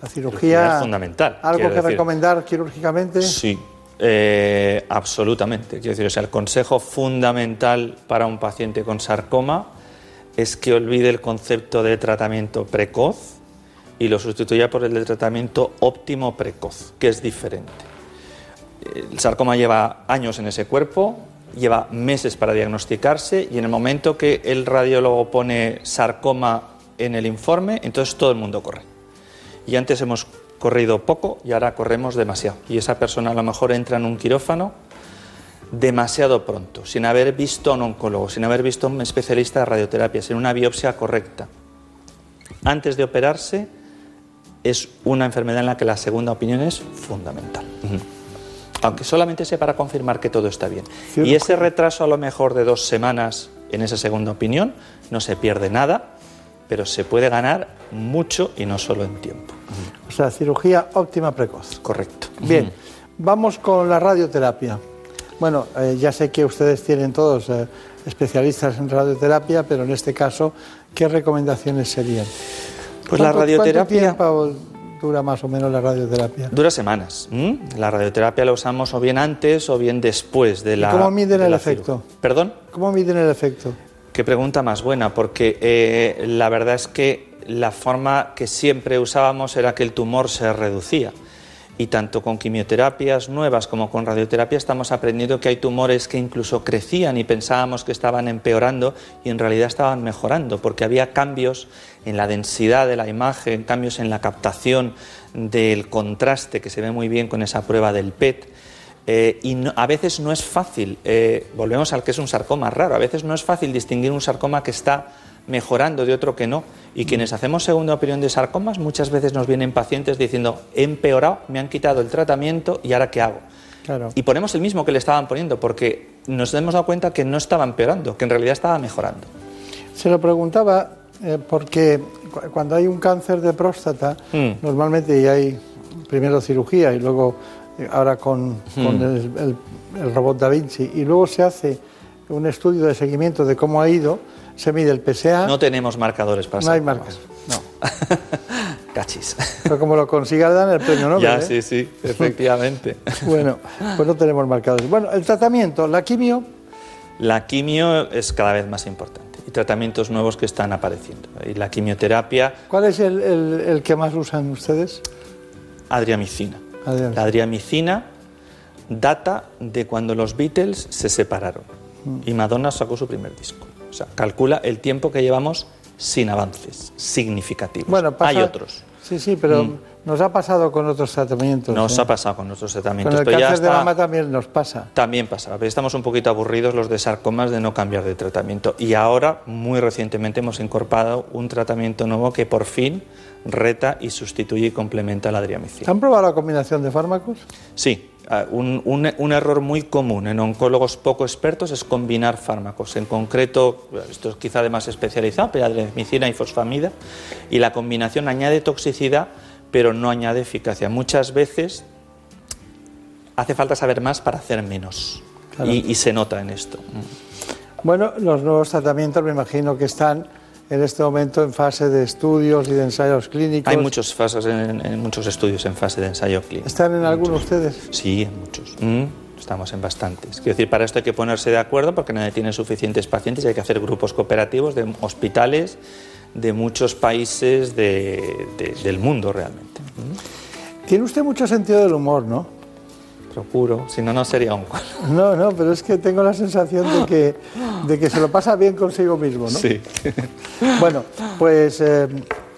la cirugía... es fundamental, ¿Algo que decir. recomendar quirúrgicamente? Sí, eh, absolutamente. Quiero decir, o sea, el consejo fundamental para un paciente con sarcoma es que olvide el concepto de tratamiento precoz y lo sustituya por el de tratamiento óptimo precoz, que es diferente. El sarcoma lleva años en ese cuerpo, lleva meses para diagnosticarse y en el momento que el radiólogo pone sarcoma en el informe, entonces todo el mundo corre. Y antes hemos corrido poco y ahora corremos demasiado. Y esa persona a lo mejor entra en un quirófano demasiado pronto, sin haber visto a un oncólogo, sin haber visto a un especialista de radioterapia, sin una biopsia correcta. Antes de operarse es una enfermedad en la que la segunda opinión es fundamental. Aunque solamente sea para confirmar que todo está bien. Y ese retraso a lo mejor de dos semanas en esa segunda opinión no se pierde nada pero se puede ganar mucho y no solo en tiempo. O sea, cirugía óptima precoz. Correcto. Bien, vamos con la radioterapia. Bueno, eh, ya sé que ustedes tienen todos eh, especialistas en radioterapia, pero en este caso, ¿qué recomendaciones serían? Pues la ¿Cuánto- radioterapia- ¿Cuánto tiempo dura más o menos la radioterapia? Dura semanas. ¿m? La radioterapia la usamos o bien antes o bien después de ¿Y la. cómo miden de el efecto? ¿Perdón? ¿Cómo miden el efecto? Qué pregunta más buena, porque eh, la verdad es que la forma que siempre usábamos era que el tumor se reducía. Y tanto con quimioterapias nuevas como con radioterapia estamos aprendiendo que hay tumores que incluso crecían y pensábamos que estaban empeorando y en realidad estaban mejorando, porque había cambios en la densidad de la imagen, cambios en la captación del contraste que se ve muy bien con esa prueba del PET. Eh, y a veces no es fácil, eh, volvemos al que es un sarcoma raro, a veces no es fácil distinguir un sarcoma que está mejorando de otro que no. Y quienes hacemos segunda opinión de sarcomas muchas veces nos vienen pacientes diciendo, he empeorado, me han quitado el tratamiento y ahora qué hago. Claro. Y ponemos el mismo que le estaban poniendo porque nos hemos dado cuenta que no estaba empeorando, que en realidad estaba mejorando. Se lo preguntaba eh, porque cu- cuando hay un cáncer de próstata, Mm. normalmente hay primero cirugía y luego eh, ahora con, con Mm. el, el- el robot Da Vinci y luego se hace un estudio de seguimiento de cómo ha ido, se mide el PSA, No tenemos marcadores para no hay marcas. No. Cachis. Pero como lo consiga dan el premio Nobel. ya, ¿eh? sí, sí, efectivamente. Bueno, pues no tenemos marcadores. Bueno, el tratamiento, la quimio, La quimio es cada vez más importante y tratamientos nuevos que están apareciendo. Y la quimioterapia, ¿cuál es el, el- el que más usan ustedes? adriamicina. Adriamicina. La adriamicina data de cuando los Beatles se separaron Mm. y Madonna sacó su primer disco. O sea, calcula el tiempo que llevamos sin avances significativos. Bueno, pasa- Hay otros. Sí, sí, pero Mm. nos ha pasado con otros tratamientos. Nos ¿eh? ha pasado con nuestros Con tratamientos, el pero ya cáncer de está- mama también nos pasa. También pasa, pero estamos un poquito aburridos los de sarcomas de no cambiar de tratamiento. Y ahora, muy recientemente, hemos incorporado un tratamiento nuevo que por fin reta y sustituye y complementa la adriamicina. ¿Han probado la combinación de fármacos? Sí, ah, un, un- un error muy común en oncólogos poco expertos es combinar fármacos. En concreto, esto es quizá de más especializado, pero adriamicina y fosfamida. Y la combinación añade toxicidad, pero no añade eficacia. Muchas veces hace falta saber más para hacer menos. Claro. Y, y se nota en esto. Bueno, los nuevos tratamientos me imagino que están en este momento en fase de estudios y de ensayos clínicos. Hay muchos fases en, en muchos estudios en fase de ensayo clínico. ¿Están en algunos ustedes? Sí, en muchos. Mm, estamos en bastantes. Quiero decir, para esto hay que ponerse de acuerdo porque nadie tiene suficientes pacientes y hay que hacer grupos cooperativos de hospitales de muchos países de- de- del mundo realmente. Tiene usted mucho sentido del humor, ¿no? Procuro, si no, no sería un No, no, pero es que tengo la sensación de que, de que se lo pasa bien consigo mismo, ¿no? Sí. Bueno, pues eh,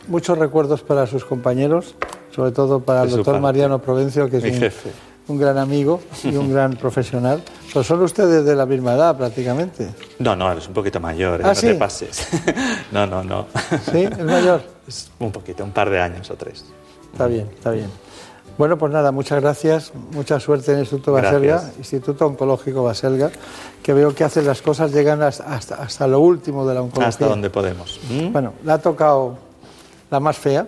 muchos recuerdos para sus compañeros, sobre todo para el doctor. Mariano Provencio, que es Mi un, jefe. un gran amigo y un gran profesional. Son ustedes de la misma edad prácticamente. No, no, eres un poquito mayor, ¿eh? ¿Ah, no sí? te pases. no, no, no. ¿Sí? ¿Es mayor? Un poquito, un par de años o tres. Está bien, está bien. Bueno, pues nada, muchas gracias, mucha suerte en el Instituto Baselga. Instituto Oncológico Baselga, que veo que hace las cosas, llegan hasta, hasta, hasta lo último de la oncología. Hasta donde podemos. ¿Mm? Bueno, le ha tocado la más fea,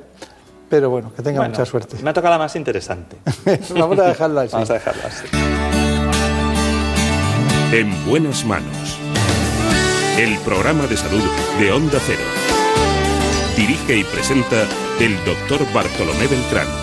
pero bueno, que tenga Bueno, mucha suerte. Me ha tocado la más interesante. Vamos a dejarlo así. Vamos a dejarlo así. En buenas manos. El programa de salud de Onda Cero. Dirige y presenta el doctor Bartolomé Beltrán.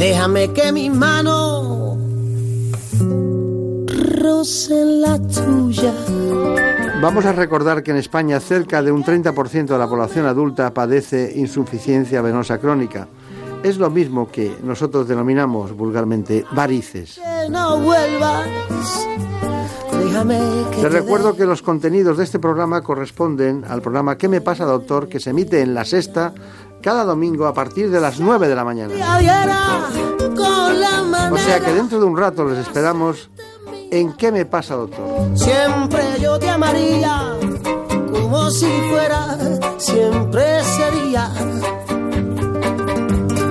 Déjame que mi mano roce la tuya. Vamos a recordar que en España cerca de un 30% de la población adulta padece insuficiencia venosa crónica. es lo mismo que nosotros denominamos vulgarmente varices. Que no vuelvas. Te recuerdo que los contenidos de este programa corresponden al programa ¿Qué me pasa, doctor? que se emite en la sexta cada domingo a partir de las 9 de la mañana. O sea que dentro de un rato les esperamos en ¿Qué me pasa, doctor? Siempre yo te amaría como si fuera, siempre sería.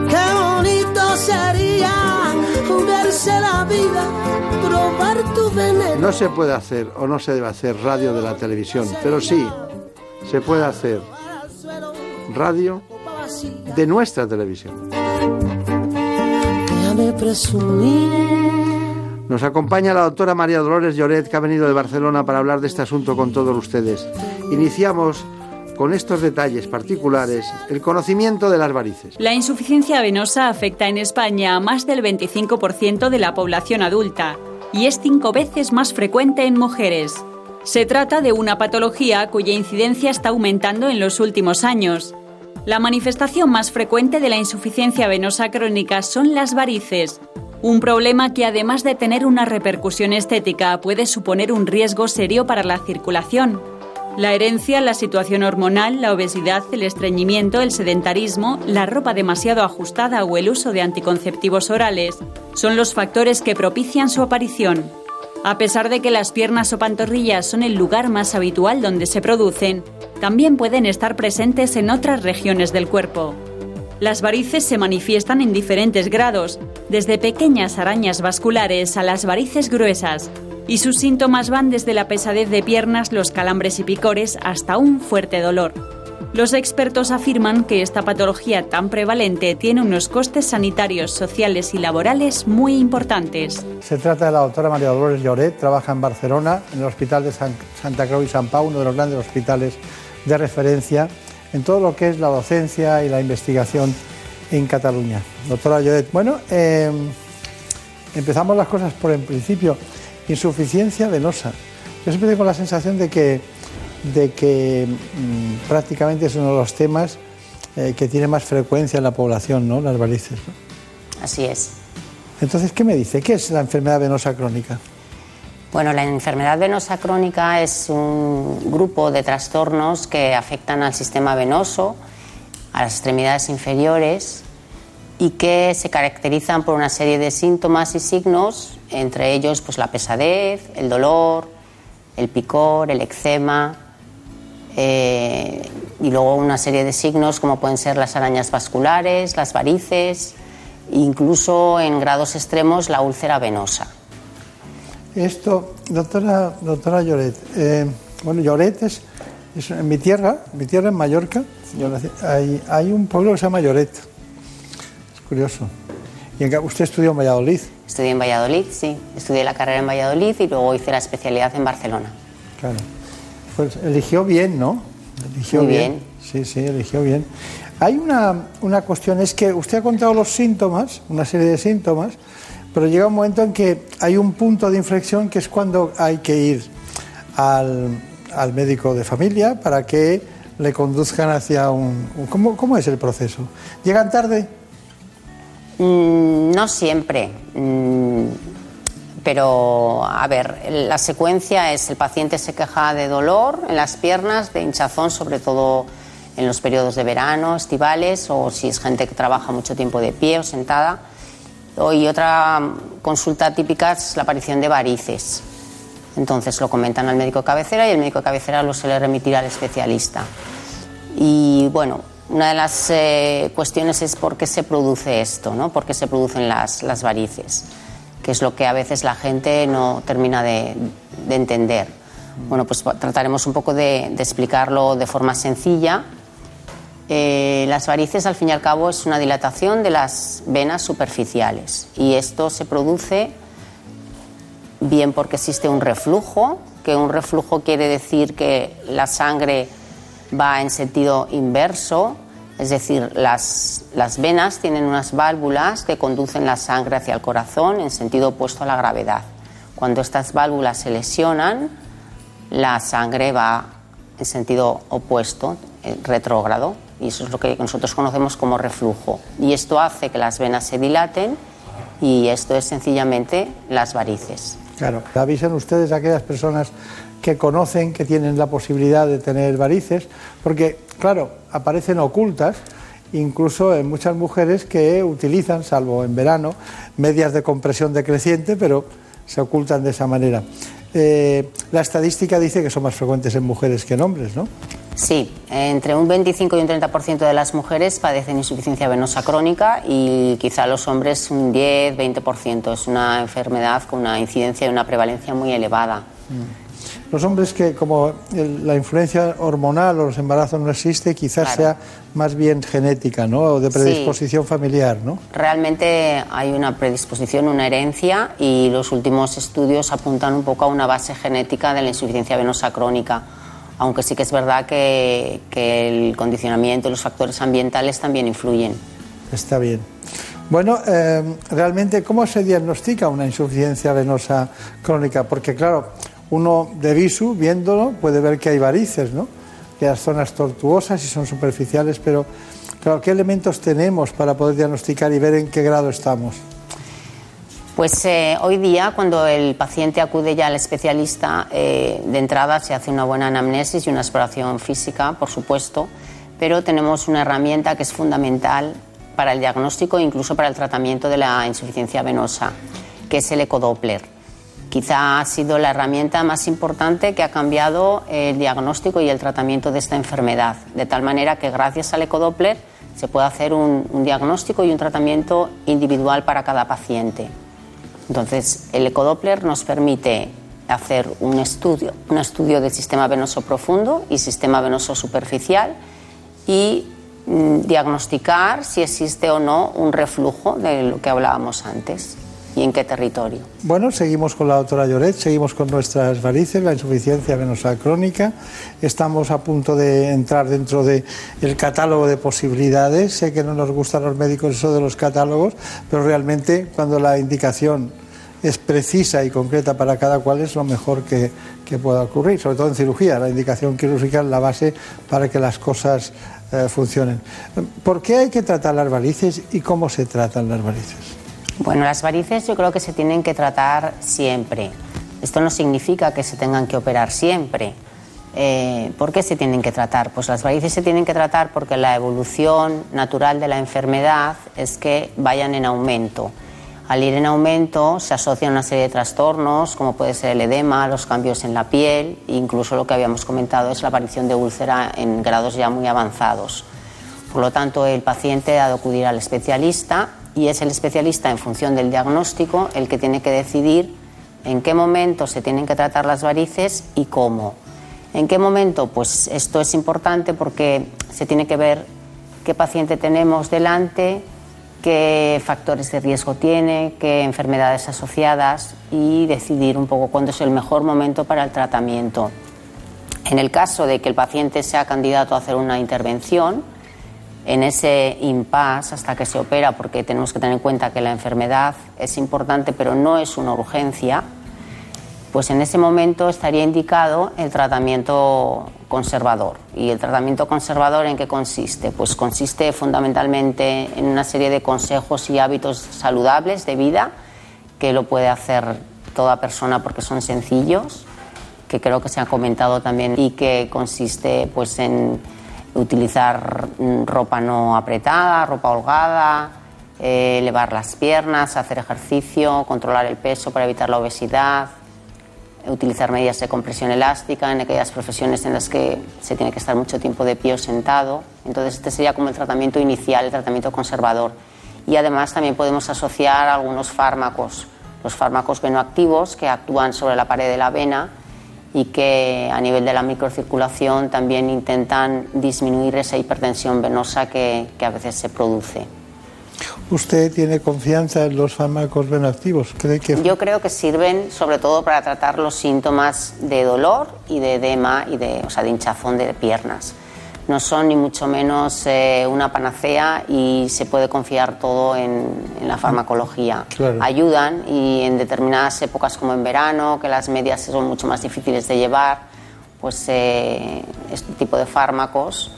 Qué bonito sería verse la vida, probar tu veneno. No se puede hacer o no se debe hacer radio de la televisión, pero sí se puede hacer radio de nuestra televisión. Nos acompaña la doctora María Dolores Lloret, que ha venido de Barcelona para hablar de este asunto con todos ustedes. Iniciamos con estos detalles particulares el conocimiento de las varices. La insuficiencia venosa afecta en España a más del 25% de la población adulta y es cinco veces más frecuente en mujeres. Se trata de una patología cuya incidencia está aumentando en los últimos años. La manifestación más frecuente de la insuficiencia venosa crónica son las varices, un problema que además de tener una repercusión estética puede suponer un riesgo serio para la circulación. La herencia, la situación hormonal, la obesidad, el estreñimiento, el sedentarismo, la ropa demasiado ajustada o el uso de anticonceptivos orales son los factores que propician su aparición. A pesar de que las piernas o pantorrillas son el lugar más habitual donde se producen, también pueden estar presentes en otras regiones del cuerpo. Las varices se manifiestan en diferentes grados, desde pequeñas arañas vasculares a las varices gruesas, y sus síntomas van desde la pesadez de piernas, los calambres y picores hasta un fuerte dolor. Los expertos afirman que esta patología tan prevalente tiene unos costes sanitarios, sociales y laborales muy importantes. Se trata de la doctora María Dolores Lloret, trabaja en Barcelona, en el Hospital de San- Santa Creu y San Pau, uno de los grandes hospitales de referencia en todo lo que es la docencia y la investigación en Cataluña. Doctora Lloret, bueno, eh, empezamos las cosas por el principio. Insuficiencia venosa. Yo siempre tengo la sensación de que, de que mm, prácticamente es uno de los temas eh, que tiene más frecuencia en la población, ¿no? Las varices. ¿no? Así es. Entonces, ¿qué me dice? ¿Qué es la enfermedad venosa crónica? Bueno, la enfermedad venosa crónica es un grupo de trastornos que afectan al sistema venoso, a las extremidades inferiores y que se caracterizan por una serie de síntomas y signos, entre ellos pues, la pesadez, el dolor, el picor, el eczema eh, y luego una serie de signos como pueden ser las arañas vasculares, las varices, incluso en grados extremos la úlcera venosa. Esto, doctora, doctora Lloret, eh, bueno, Lloret es, es en mi tierra, mi tierra en Mallorca, hay, hay un pueblo que se llama Lloret. Es curioso. Y en usted estudió en Valladolid, Estudié en Valladolid, sí. Estudié la carrera en Valladolid y luego hice la especialidad en Barcelona. claro. Pues eligió bien, ¿no? Eligió Muy bien. Sí, sí, eligió bien. Hay una, una cuestión, es que usted ha contado los síntomas, una serie de síntomas, pero llega un momento en que hay un punto de inflexión que es cuando hay que ir al, al médico de familia para que le conduzcan hacia un... un- ¿cómo, ¿Cómo es el proceso? ¿Llegan tarde? Mm, no siempre. mm, pero, a ver, la secuencia es el paciente se queja de dolor en las piernas, de hinchazón, sobre todo en los periodos de verano, estivales, o si es gente que trabaja mucho tiempo de pie o sentada. Y otra consulta típica es la aparición de varices. Entonces lo comentan al médico cabecera y el médico cabecera lo suele remitir al especialista. Y bueno, una de las eh, cuestiones es por qué se produce esto, ¿no? por qué se producen las, las varices, que es lo que a veces la gente no termina de, de entender. Bueno, pues trataremos un poco de, de explicarlo de forma sencilla. Eh, las varices, al fin y al cabo, es una dilatación de las venas superficiales y esto se produce bien porque existe un reflujo, que un reflujo quiere decir que la sangre va en sentido inverso, es decir, las, las venas tienen unas válvulas que conducen la sangre hacia el corazón en sentido opuesto a la gravedad. Cuando estas válvulas se lesionan, la sangre va en sentido opuesto, eh, retrógrado, y eso es lo que nosotros conocemos como reflujo. Y esto hace que las venas se dilaten y esto es sencillamente las varices. Claro, avisan ustedes a aquellas personas que conocen que tienen la posibilidad de tener varices, porque, claro, aparecen ocultas, incluso en muchas mujeres que utilizan, salvo en verano, medias de compresión decreciente, pero se ocultan de esa manera. Eh, la estadística dice que son más frecuentes en mujeres que en hombres, ¿no? Sí, entre un 25 y un 30% de las mujeres padecen insuficiencia venosa crónica y quizá los hombres un 10, 20%. Es una enfermedad con una incidencia y una prevalencia muy elevada. Mm. Los hombres que como la influencia hormonal o los embarazos no existe, quizás sea más bien genética, ¿no? O de predisposición familiar, ¿no? Realmente hay una predisposición, una herencia y los últimos estudios apuntan un poco a una base genética de la insuficiencia venosa crónica aunque sí que es verdad que, el condicionamiento y los factores ambientales también influyen. Está bien. Bueno, eh, realmente, ¿cómo se diagnostica una insuficiencia venosa crónica? Porque, claro, uno de visu, viéndolo, puede ver que hay varices. Que las zonas tortuosas y son superficiales, pero, claro, ¿qué elementos tenemos para poder diagnosticar y ver en qué grado estamos? Pues eh, hoy día, cuando el paciente acude ya al especialista, eh, de entrada se hace una buena anamnesis y una exploración física, por supuesto, pero tenemos una herramienta que es fundamental para el diagnóstico e incluso para el tratamiento de la insuficiencia venosa, que es el ecodoppler. Quizá ha sido la herramienta más importante que ha cambiado el diagnóstico y el tratamiento de esta enfermedad, de tal manera que gracias al ecodoppler se puede hacer un diagnóstico y un tratamiento individual para cada paciente. Entonces, el ecodoppler nos permite hacer un estudio, un estudio del sistema venoso profundo y sistema venoso superficial y mm, diagnosticar si existe o no un reflujo de lo que hablábamos antes y en qué territorio. Bueno, seguimos con la doctora Lloret, seguimos con nuestras varices, la insuficiencia venosa crónica. Estamos a punto de entrar dentro del catálogo de posibilidades. Sé que no nos gustan los médicos eso de los catálogos, pero realmente cuando la indicación es precisa y concreta para cada cual es lo mejor que, pueda ocurrir, sobre todo en cirugía. La indicación quirúrgica es la base para que las cosas eh, funcionen. ¿Por qué hay que tratar las varices y cómo se tratan las varices? Bueno, las varices yo creo que se tienen que tratar siempre. Esto no significa que se tengan que operar siempre. Eh, ¿Por qué se tienen que tratar? Pues las varices se tienen que tratar porque la evolución natural de la enfermedad es que vayan en aumento. Al ir en aumento se asocian una serie de trastornos, como puede ser el edema, los cambios en la piel, e incluso lo que habíamos comentado es la aparición de úlcera en grados ya muy avanzados. Por lo tanto, el paciente ha de acudir al especialista y es el especialista, en función del diagnóstico, el que tiene que decidir en qué momento se tienen que tratar las varices y cómo. ¿En qué momento? Pues esto es importante porque se tiene que ver qué paciente tenemos delante, qué factores de riesgo tiene, qué enfermedades asociadas y decidir un poco cuándo es el mejor momento para el tratamiento. En el caso de que el paciente sea candidato a hacer una intervención, en ese impasse hasta que se opera, porque tenemos que tener en cuenta que la enfermedad es importante, pero no es una urgencia, pues en ese momento estaría indicado el tratamiento conservador. ¿Y el tratamiento conservador en qué consiste? Pues consiste fundamentalmente en una serie de consejos y hábitos saludables de vida que lo puede hacer toda persona porque son sencillos, que creo que se ha comentado también y que consiste pues en utilizar ropa no apretada, ropa holgada, eh, elevar las piernas, hacer ejercicio, controlar el peso para evitar la obesidad, utilizar medidas de compresión elástica en aquellas profesiones en las que se tiene que estar mucho tiempo de pie o sentado. Entonces este sería como el tratamiento inicial, el tratamiento conservador. Y además también podemos asociar algunos fármacos, los fármacos venoactivos que actúan sobre la pared de la vena y que a nivel de la microcirculación también intentan disminuir esa hipertensión venosa que, que a veces se produce. ¿Usted tiene confianza en los fármacos venoactivos? ¿Cree que... Yo creo que sirven sobre todo para tratar los síntomas de dolor y de edema y de, o sea, de hinchazón de piernas. No son ni mucho menos eh, una panacea y se puede confiar todo en, la farmacología. Ayudan y en determinadas épocas como en verano, que las medias son mucho más difíciles de llevar, pues eh, este tipo de fármacos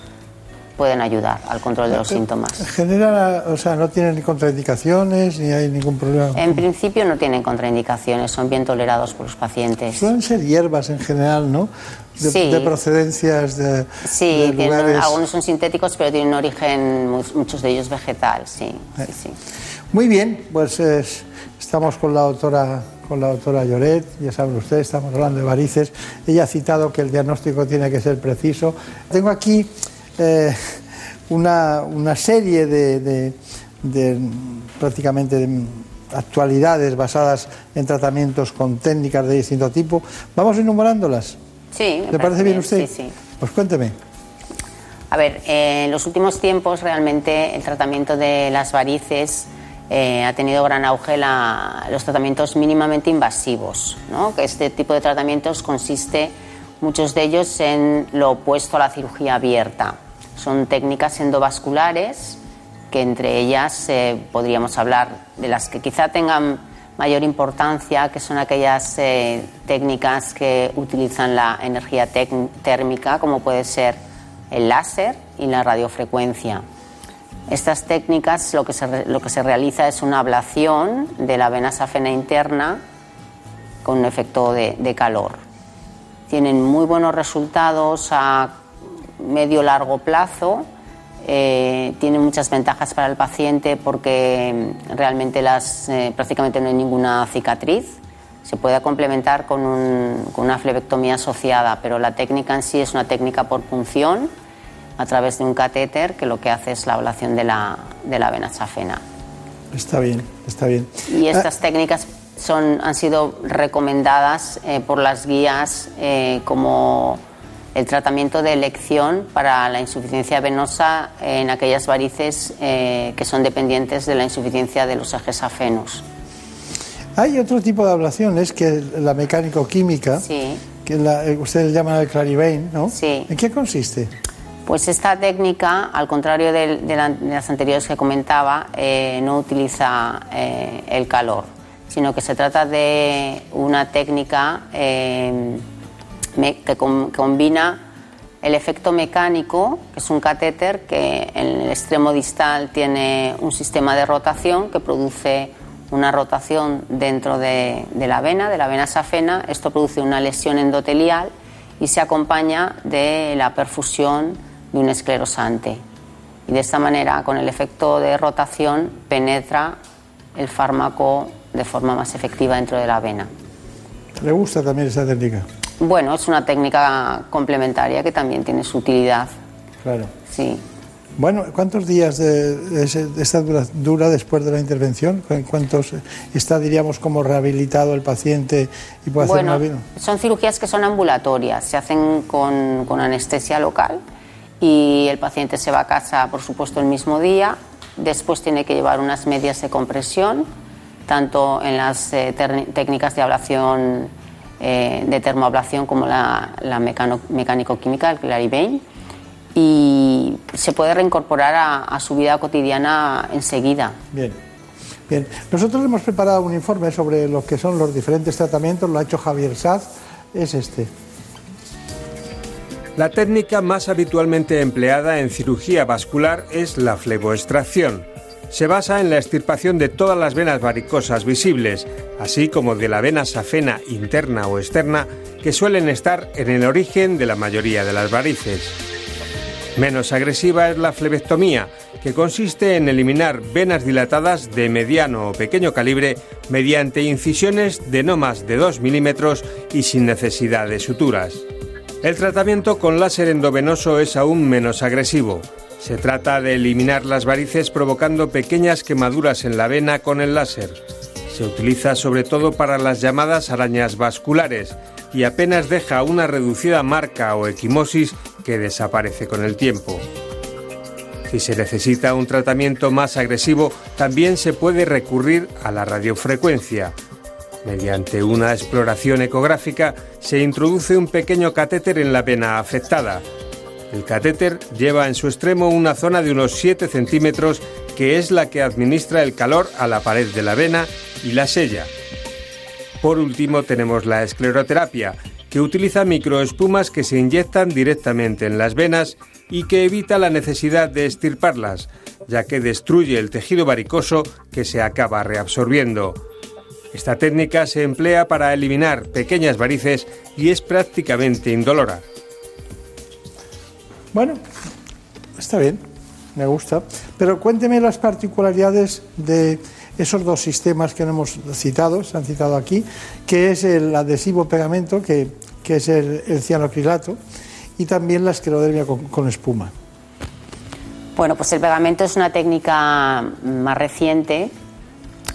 pueden ayudar al control de los síntomas. Genera, o sea, no tienen contraindicaciones ni hay ningún problema. En principio no tienen contraindicaciones, son bien tolerados por los pacientes. Suelen ser hierbas en general, ¿no? De, Sí. de procedencias de, Sí, de tienen- lugares. algunos son sintéticos, pero tienen un origen, mu- muchos de ellos vegetal, sí. sí, sí. Muy bien, pues eh, estamos con la doctora con la doctora Lloret, ya saben ustedes, estamos hablando de varices. Ella ha citado que el diagnóstico tiene que ser preciso. Tengo aquí eh, una, una serie de, de- de, prácticamente de actualidades basadas en tratamientos con técnicas de distinto tipo. Vamos enumerándolas. Sí, me ¿Le parece bien usted? Sí, sí. Pues cuénteme. A ver, eh, en los últimos tiempos realmente el tratamiento de las varices eh, ha tenido gran auge la- los tratamientos mínimamente invasivos, ¿no? que este tipo de tratamientos consiste, muchos de ellos, en lo opuesto a la cirugía abierta. Son técnicas endovasculares que entre ellas eh, podríamos hablar de las que quizá tengan mayor importancia, que son aquellas eh, técnicas que utilizan la energía térmica, como puede ser el láser y la radiofrecuencia. Estas técnicas lo que se, lo que se realiza es una ablación de la vena safena interna con un efecto de, de calor. Tienen muy buenos resultados a medio largo plazo. Eh, tienen muchas ventajas para el paciente porque mm, realmente las, eh, prácticamente no hay ninguna cicatriz. Se puede complementar con, un- con una flebectomía asociada, pero la técnica en sí es una técnica por punción a través de un catéter que lo que hace es la ablación de la, de la vena safena. Está bien, está bien. Y estas técnicas son, han sido recomendadas eh, por las guías eh, como el tratamiento de elección para la insuficiencia venosa en aquellas varices eh, que son dependientes de la insuficiencia de los ejes safenos. Hay otro tipo de ablaciones que es la mecánico-química, Sí. que la- eh, ustedes llaman el clarivane, ¿no? Sí. ¿En qué consiste? Pues esta técnica, al contrario de, la- de las anteriores que comentaba, eh, no utiliza eh, el calor, sino que se trata de una técnica que com- combina el efecto mecánico, que es un catéter que en el extremo distal tiene un sistema de rotación que produce una rotación dentro de, de la vena, de la vena safena. Esto produce una lesión endotelial y se acompaña de la perfusión de un esclerosante. Y de esta manera, con el efecto de rotación, penetra el fármaco de forma más efectiva dentro de la vena. ¿Le gusta también esa técnica? Bueno, es una técnica complementaria que también tiene su utilidad. Claro. Sí. Bueno, ¿cuántos días de, esta dura, dura después de la intervención? ¿En cuántos está, diríamos, como rehabilitado el paciente y puede hacer Bueno, una vida? son cirugías que son ambulatorias, se hacen con, con anestesia local y el paciente se va a casa, por supuesto, el mismo día. Después tiene que llevar unas medias de compresión, tanto en las eh, técnicas de ablación, eh, de termoablación como la, la mecano- mecánico-química, el Clarivane, y se puede reincorporar a, a su vida cotidiana enseguida. Bien. Bien, nosotros hemos preparado un informe sobre lo que son los diferentes tratamientos, lo ha hecho Javier Saz, es este. La técnica más habitualmente empleada en cirugía vascular es la fleboextracción. Se basa en la extirpación de todas las venas varicosas visibles, así como de la vena safena interna o externa, que suelen estar en el origen de la mayoría de las varices. Menos agresiva es la flebectomía, que consiste en eliminar venas dilatadas de mediano o pequeño calibre mediante incisiones de no más de 2 milímetros y sin necesidad de suturas. El tratamiento con láser endovenoso es aún menos agresivo. Se trata de eliminar las varices provocando pequeñas quemaduras en la vena con el láser. Se utiliza sobre todo para las llamadas arañas vasculares y apenas deja una reducida marca o equimosis que desaparece con el tiempo. Si se necesita un tratamiento más agresivo, también se puede recurrir a la radiofrecuencia. Mediante una exploración ecográfica se introduce un pequeño catéter en la vena afectada. El catéter lleva en su extremo una zona de unos 7 centímetros que es la que administra el calor a la pared de la vena y la sella. Por último tenemos la escleroterapia, que utiliza microespumas que se inyectan directamente en las venas y que evita la necesidad de estirparlas, ya que destruye el tejido varicoso que se acaba reabsorbiendo. Esta técnica se emplea para eliminar pequeñas varices y es prácticamente indolora. Bueno, está bien, me gusta. Pero cuénteme las particularidades de esos dos sistemas que no hemos citado, se han citado aquí, que es el adhesivo pegamento, que, que es el, el cianocrilato, y también la esclerodermia con, con espuma. Bueno, pues el pegamento es una técnica más reciente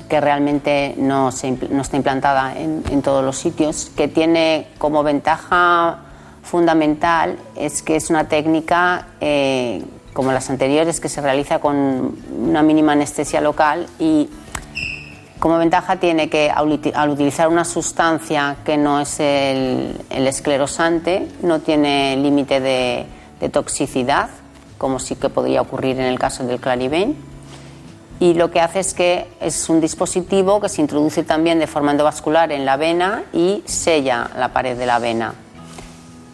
que realmente no, se, no está implantada en, en, todos los sitios, que tiene como ventaja fundamental es que es una técnica eh, como las anteriores que se realiza con una mínima anestesia local y como ventaja tiene que al utilizar una sustancia que no es el, esclerosante no tiene límite de, de toxicidad como sí que podría ocurrir en el caso del Clarivain y lo que hace es que es un dispositivo que se introduce también de forma endovascular en la vena y sella la pared de la vena.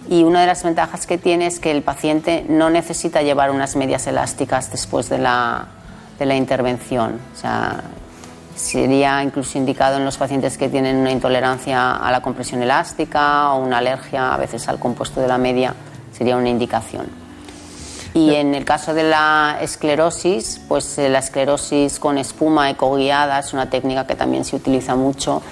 Y una de las ventajas que tiene es que el paciente no necesita llevar unas medias elásticas después de la, de la intervención. O sea, sería incluso indicado en los pacientes que tienen una intolerancia a la compresión elástica o una alergia a veces al compuesto de la media, sería una indicación. Y en el caso de la esclerosis, pues la esclerosis con espuma ecoguiada es una técnica que también se utiliza mucho.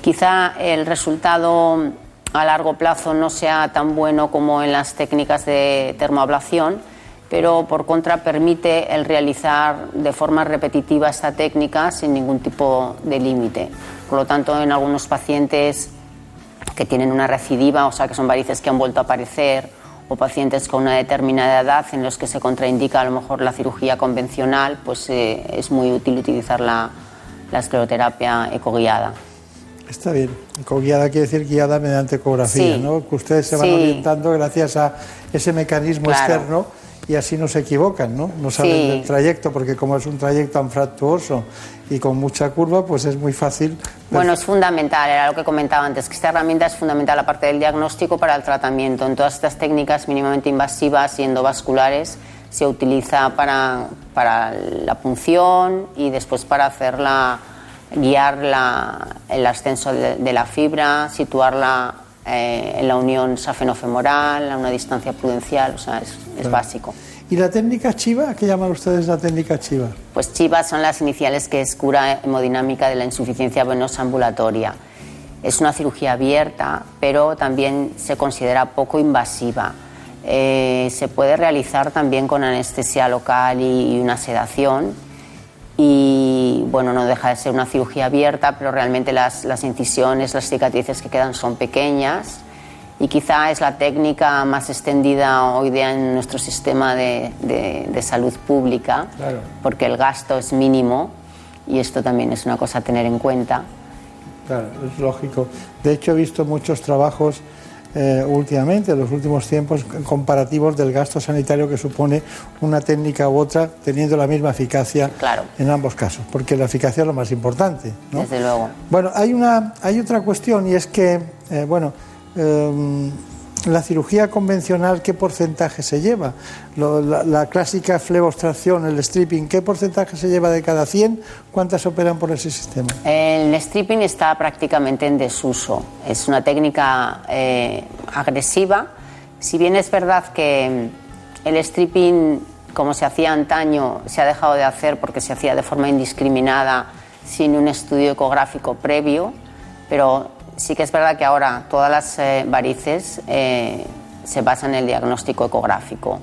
Quizá el resultado a largo plazo no sea tan bueno como en las técnicas de termoablación, pero por contra permite el realizar de forma repetitiva esta técnica sin ningún tipo de límite. Por lo tanto, en algunos pacientes que tienen una recidiva, o sea que son varices que han vuelto a aparecer, o pacientes con una determinada edad en los que se contraindica a lo mejor la cirugía convencional, pues eh, es muy útil utilizar la, la escleroterapia ecoguiada. Está bien. Ecoguiada quiere decir guiada mediante ecografía, Sí. ¿no? Que ustedes se van Sí. orientando gracias a ese mecanismo Claro. externo y así no se equivocan, ¿no? No saben Sí. del trayecto, porque como es un trayecto anfractuoso y con mucha curva, pues es muy fácil. Bueno, es fundamental, era lo que comentaba antes, que esta herramienta es fundamental aparte del diagnóstico para el tratamiento. En todas estas técnicas mínimamente invasivas y endovasculares se utiliza para, para la punción y después para hacer la, guiar la- el ascenso de, de la fibra, situarla eh, en la unión safenofemoral a una distancia prudencial, o sea, es, es Claro. básico. ¿Y la técnica chiva? ¿Qué llaman ustedes la técnica chiva? Pues CHIVA son las iniciales que es cura hemodinámica de la insuficiencia venosa ambulatoria. Es una cirugía abierta, pero también se considera poco invasiva. Eh, se puede realizar también con anestesia local y, y una sedación. Y bueno, no deja de ser una cirugía abierta, pero realmente las, las incisiones, las cicatrices que quedan son pequeñas. Y quizá es la técnica más extendida hoy día en nuestro sistema de, de- de salud pública Claro. porque el gasto es mínimo y esto también es una cosa a tener en cuenta. Claro, es lógico. De hecho, he visto muchos trabajos eh, últimamente, en los últimos tiempos, comparativos del gasto sanitario que supone una técnica u otra, teniendo la misma eficacia Claro. en ambos casos, porque la eficacia es lo más importante. ¿no? Desde luego. Bueno, hay, una, hay otra cuestión y es que, eh, bueno, eh, la cirugía convencional, ¿qué porcentaje se lleva? La clásica flebostracción, el stripping, ¿qué porcentaje se lleva de cada 100? ¿Cuántas operan por ese sistema? El stripping está prácticamente en desuso. Es una técnica eh, agresiva. Si bien es verdad que el stripping, como se hacía antaño, se ha dejado de hacer porque se hacía de forma indiscriminada, sin un estudio ecográfico previo, pero sí que es verdad que ahora todas las eh, varices eh, se basan en el diagnóstico ecográfico.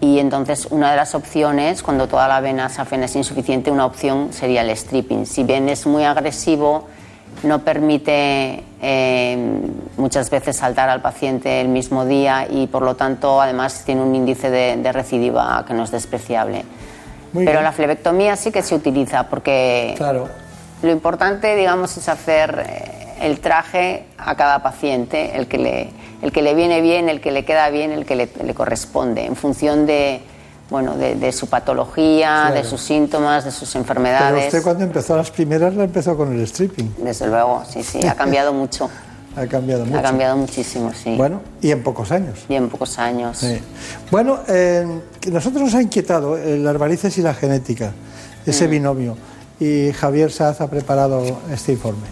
Y entonces una de las opciones, cuando toda la vena safena es insuficiente, una opción sería el stripping. Si bien es muy agresivo, no permite eh, muchas veces saltar al paciente el mismo día y por lo tanto además tiene un índice de, de recidiva que no es despreciable. Muy Pero bien. la flebectomía sí que se utiliza porque Claro. lo importante, digamos, es hacer eh, el traje a cada paciente, el que le, el que le viene bien, el que le queda bien, el que le, le corresponde, en función de, bueno, de, de su patología, Claro. de sus síntomas, de sus Pero enfermedades. usted cuando empezó las primeras la empezó con el stripping. Desde luego, sí, sí, ha cambiado mucho. Ha cambiado mucho. Ha cambiado muchísimo, sí. Bueno, y en pocos años. Y en pocos años. Sí. Bueno, eh, nosotros nos ha inquietado eh, las varices y la genética, ese Mm. binomio. Y Javier Saz ha preparado este informe.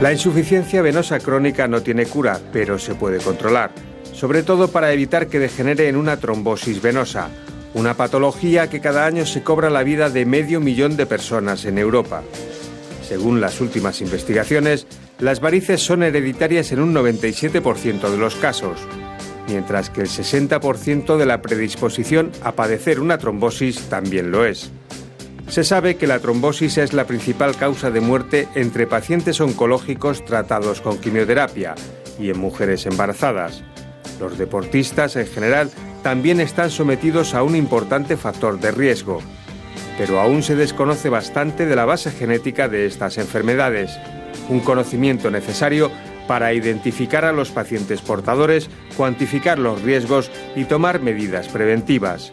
La insuficiencia venosa crónica no tiene cura, pero se puede controlar, sobre todo para evitar que degenere en una trombosis venosa, una patología que cada año se cobra la vida de medio millón de personas en Europa. Según las últimas investigaciones, las varices son hereditarias en un 97% de los casos, mientras que el 60% de la predisposición a padecer una trombosis también lo es. Se sabe que la trombosis es la principal causa de muerte entre pacientes oncológicos tratados con quimioterapia y en mujeres embarazadas. Los deportistas en general también están sometidos a un importante factor de riesgo, pero aún se desconoce bastante de la base genética de estas enfermedades, un conocimiento necesario para identificar a los pacientes portadores, cuantificar los riesgos y tomar medidas preventivas.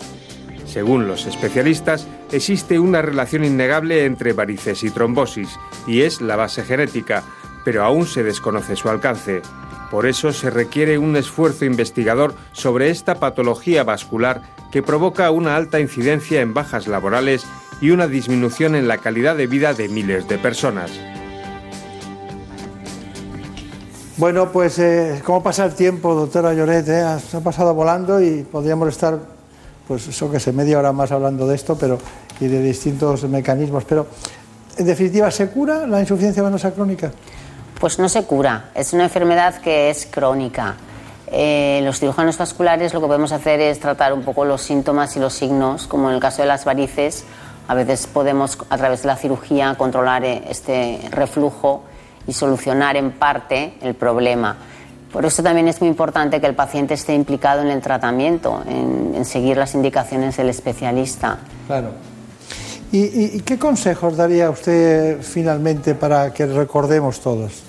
Según los especialistas, existe una relación innegable entre varices y trombosis, y es la base genética, pero aún se desconoce su alcance. Por eso se requiere un esfuerzo investigador sobre esta patología vascular que provoca una alta incidencia en bajas laborales y una disminución en la calidad de vida de miles de personas. Bueno, pues eh, cómo pasa el tiempo, doctora Lloret, eh? ha pasado volando y podríamos estar, pues eso que sé, media hora más hablando de esto, pero y de distintos mecanismos. Pero, en definitiva, ¿se cura la insuficiencia venosa crónica? Pues no se cura, es una enfermedad que es crónica. Eh, los cirujanos vasculares lo que podemos hacer es tratar un poco los síntomas y los signos, como en el caso de las varices. A veces podemos, a través de la cirugía, controlar eh, este reflujo y solucionar en parte el problema. Por eso también es muy importante que el paciente esté implicado en el tratamiento, en, en seguir las indicaciones del especialista. Claro. ¿Y, y- y qué consejos daría usted finalmente para que recordemos todos?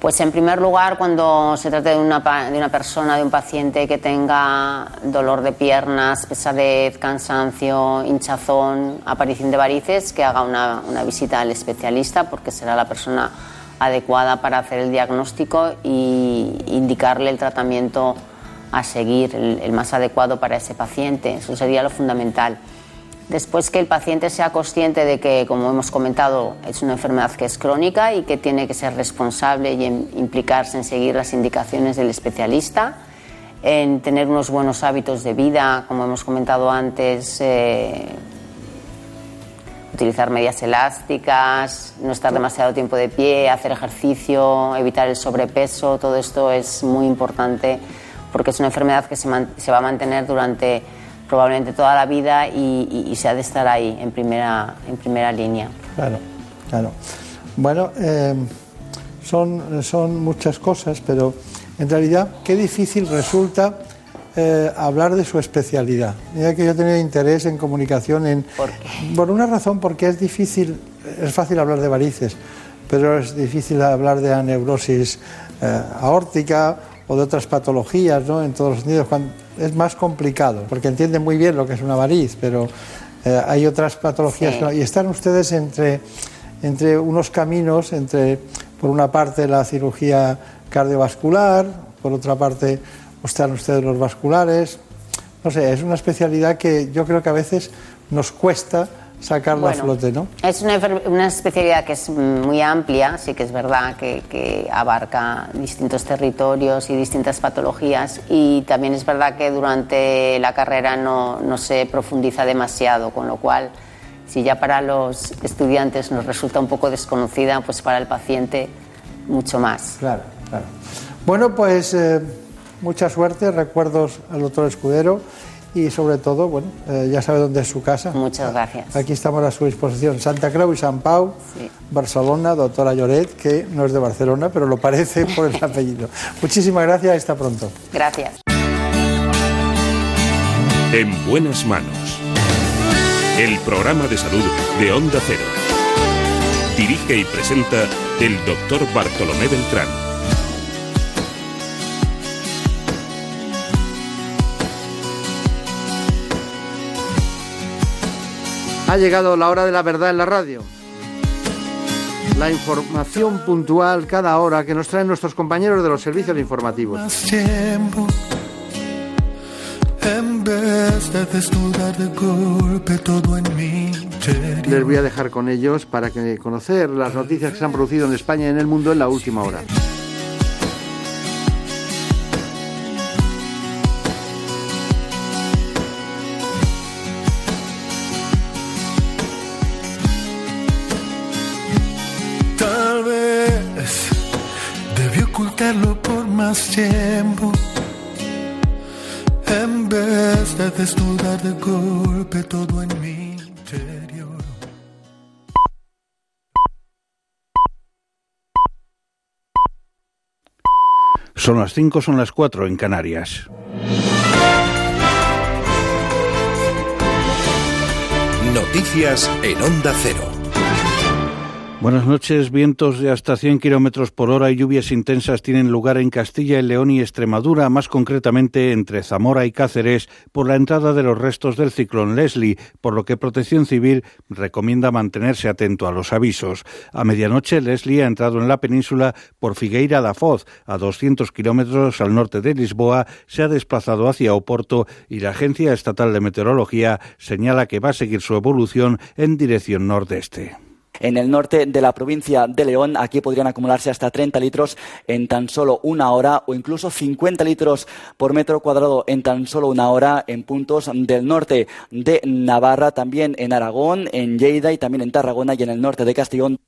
Pues en primer lugar, cuando se trate de una, de una persona, de un paciente que tenga dolor de piernas, pesadez, cansancio, hinchazón, aparición de varices, que haga una, una visita al especialista porque será la persona adecuada para hacer el diagnóstico y indicarle el tratamiento a seguir, el, más adecuado para ese paciente. Eso sería lo fundamental. Después que el paciente sea consciente de que, como hemos comentado, es una enfermedad que es crónica y que tiene que ser responsable y implicarse en seguir las indicaciones del especialista, en tener unos buenos hábitos de vida, como hemos comentado antes, eh, utilizar medias elásticas, no estar demasiado tiempo de pie, hacer ejercicio, evitar el sobrepeso, todo esto es muy importante porque es una enfermedad que se, se va a mantener durante probablemente toda la vida y se ha de estar ahí en primera, en primera línea. Claro, claro. Bueno, eh, son, son muchas cosas, pero en realidad qué difícil resulta eh, hablar de su especialidad. Mira que yo he tenido interés en comunicación en... ¿Por una razón, porque es difícil, es fácil hablar de varices, pero es difícil hablar de aneurosis eh, aórtica o de otras patologías, ¿no? En todos los sentidos, es más complicado, porque entienden muy bien lo que es una variz, pero eh, hay otras patologías Sí. que no- y están ustedes entre, entre unos caminos, entre, por una parte, la cirugía cardiovascular, por otra parte, están ustedes los vasculares. No sé, es una especialidad que yo creo que a veces nos cuesta sacarla a Bueno, flote, ¿no? Es una, una especialidad que es muy amplia, sí que es verdad que, que abarca distintos territorios y distintas patologías y también es verdad que durante la carrera no, no se profundiza demasiado, con lo cual si ya para los estudiantes nos resulta un poco desconocida, pues para el paciente mucho más. Claro, claro. Bueno, pues eh, mucha suerte, recuerdos al doctor Escudero y sobre todo, bueno, eh, ya sabe dónde es su casa. Muchas gracias. Aquí estamos a su disposición. Santa Creu y San Pau, Barcelona, doctora Lloret, que no es de Barcelona, pero lo parece por el apellido. Muchísimas gracias y hasta pronto. Gracias. En buenas manos. El programa de salud de Onda Cero. Dirige y presenta el doctor Bartolomé Beltrán. Ha llegado la hora de la verdad en la radio. La información puntual cada hora que nos traen nuestros compañeros de los servicios informativos. En vez de desnudar de golpe todo en mí. Les voy a dejar con ellos para que conocer las noticias que se han producido en España y en el mundo en la última hora. Desnudar de golpe todo en mi interior. Son las 5, son las 4 en Canarias. Noticias en Onda Cero. Buenas noches. Vientos de hasta 100 kilómetros por hora y lluvias intensas tienen lugar en Castilla y León y Extremadura, más concretamente entre Zamora y Cáceres, por la entrada de los restos del ciclón Leslie, por lo que Protección Civil recomienda mantenerse atento a los avisos. A medianoche, Leslie ha entrado en la península por Figueira da Foz, a 200 kilómetros al norte de Lisboa, se ha desplazado hacia Oporto y la Agencia Estatal de Meteorología señala que va a seguir su evolución en dirección nordeste. En el norte de la provincia de León, aquí podrían acumularse hasta 30 litros en tan solo una hora o incluso 50 litros por metro cuadrado en tan solo una hora en puntos del norte de Navarra, también en Aragón, en Lleida y también en Tarragona y en el norte de Castellón.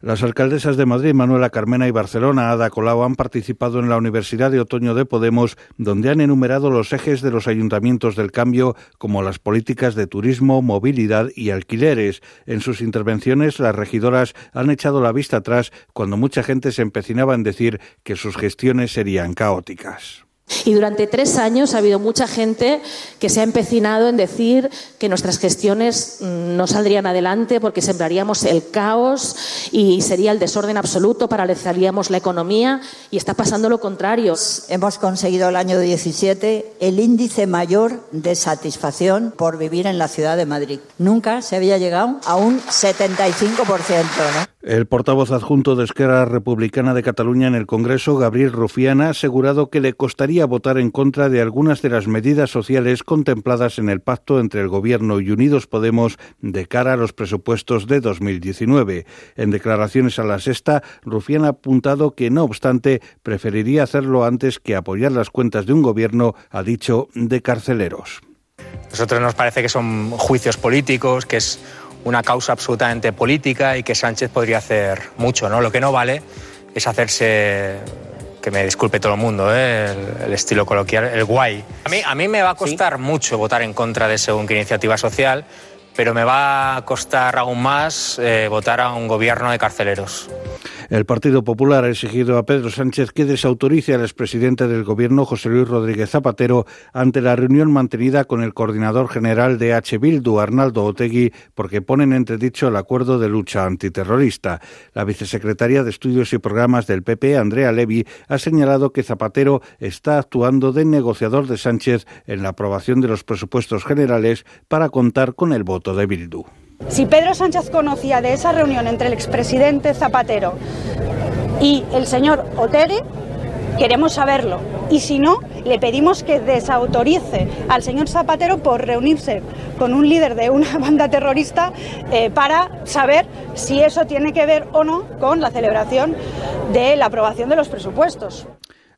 Las alcaldesas de Madrid, Manuela Carmena y Barcelona, Ada Colau, han participado en la Universidad de Otoño de Podemos, donde han enumerado los ejes de los ayuntamientos del cambio, como las políticas de turismo, movilidad y alquileres. En sus intervenciones, las regidoras han echado la vista atrás cuando mucha gente se empecinaba en decir que sus gestiones serían caóticas. Y durante tres años ha habido mucha gente que se ha empecinado en decir que nuestras gestiones no saldrían adelante porque sembraríamos el caos y sería el desorden absoluto, paralizaríamos la economía y está pasando lo contrario. Hemos conseguido el año 17 el índice mayor de satisfacción por vivir en la ciudad de Madrid. Nunca se había llegado a un 75%. ¿no? El portavoz adjunto de Esquerra Republicana de Cataluña en el Congreso, Gabriel Rufián, ha asegurado que le costaría votar en contra de algunas de las medidas sociales contempladas en el pacto entre el Gobierno y Unidos Podemos de cara a los presupuestos de 2019. En declaraciones a la sexta, Rufián ha apuntado que, no obstante, preferiría hacerlo antes que apoyar las cuentas de un Gobierno, ha dicho, de carceleros. Nosotros nos parece que son juicios políticos, que es una causa absolutamente política y que Sánchez podría hacer mucho, ¿no? Lo que no vale es hacerse que me disculpe todo el mundo, ¿eh? el, el, estilo coloquial, el guay. A mí, a mí me va a costar ¿Sí? mucho votar en contra de según qué iniciativa social, pero me va a costar aún más eh, votar a un gobierno de carceleros. El Partido Popular ha exigido a Pedro Sánchez que desautorice al expresidente del Gobierno, José Luis Rodríguez Zapatero, ante la reunión mantenida con el coordinador general de H. Bildu, Arnaldo Otegui, porque ponen en entredicho el acuerdo de lucha antiterrorista. La vicesecretaria de Estudios y Programas del PP, Andrea Levy, ha señalado que Zapatero está actuando de negociador de Sánchez en la aprobación de los presupuestos generales para contar con el voto de Bildu. Si Pedro Sánchez conocía de esa reunión entre el expresidente Zapatero y el señor Otegi, queremos saberlo. Y si no, le pedimos que desautorice al señor Zapatero por reunirse con un líder de una banda terrorista eh, para saber si eso tiene que ver o no con la celebración de la aprobación de los presupuestos.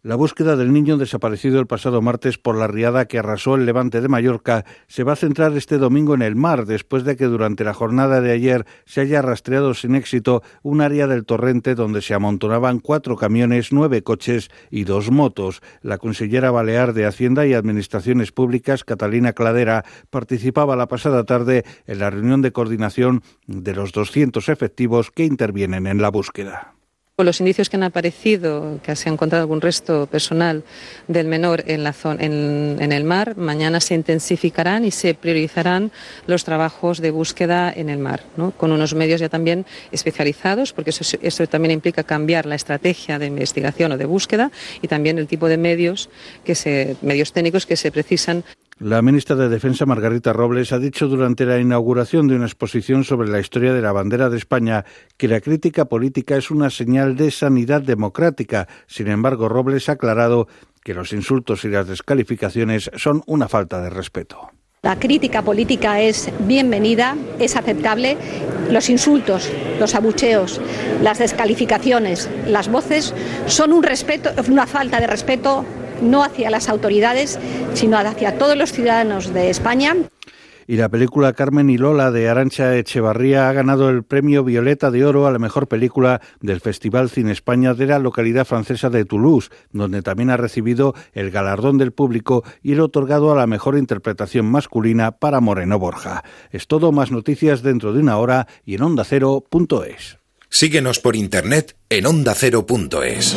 La búsqueda del niño desaparecido el pasado martes por la riada que arrasó el levante de Mallorca se va a centrar este domingo en el mar, después de que durante la jornada de ayer se haya rastreado sin éxito un área del torrente donde se amontonaban cuatro camiones, nueve coches y dos motos. La consellera balear de Hacienda y Administraciones Públicas, Catalina Cladera, participaba la pasada tarde en la reunión de coordinación de los 200 efectivos que intervienen en la búsqueda. Los indicios que han aparecido, que se ha encontrado algún resto personal del menor en, el mar, mañana se intensificarán y se priorizarán los trabajos de búsqueda en el mar, con unos medios ya también especializados, porque eso, también implica cambiar la estrategia de investigación o de búsqueda y también el tipo de medios, que medios técnicos que se precisan La ministra de Defensa, Margarita Robles, ha dicho durante la inauguración de una exposición sobre la historia de la bandera de España que la crítica política es una señal de sanidad democrática. Sin embargo, Robles ha aclarado que los insultos y las descalificaciones son una falta de respeto. La crítica política es bienvenida, es aceptable. Los insultos, los abucheos, las descalificaciones, las voces son un respeto, una falta de respeto no hacia las autoridades, sino hacia todos los ciudadanos de España. Y la película Carmen y Lola de Arancha Echevarría ha ganado el premio Violeta de Oro a la mejor película del Festival Cine España de la localidad francesa de Toulouse, donde también ha recibido el galardón del público y el otorgado a la mejor interpretación masculina para Moreno Borja. Es todo, más noticias dentro de una hora y en ondacero.es. Síguenos por internet en ondacero.es.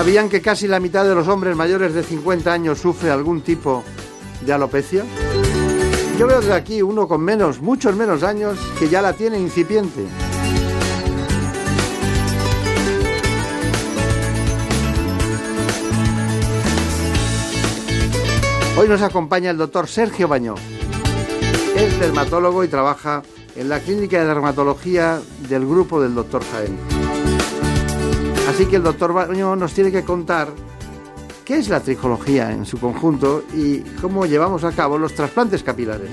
¿Sabían que casi la mitad de los hombres mayores de 50 años sufre algún tipo de alopecia? Yo veo desde aquí uno con menos, muchos menos años, que ya la tiene incipiente. Hoy nos acompaña el doctor Sergio Bañó. Es dermatólogo y trabaja en la clínica de dermatología del grupo del doctor Jaén. Así que el doctor Baño nos tiene que contar qué es la tricología en su conjunto y cómo llevamos a cabo los trasplantes capilares.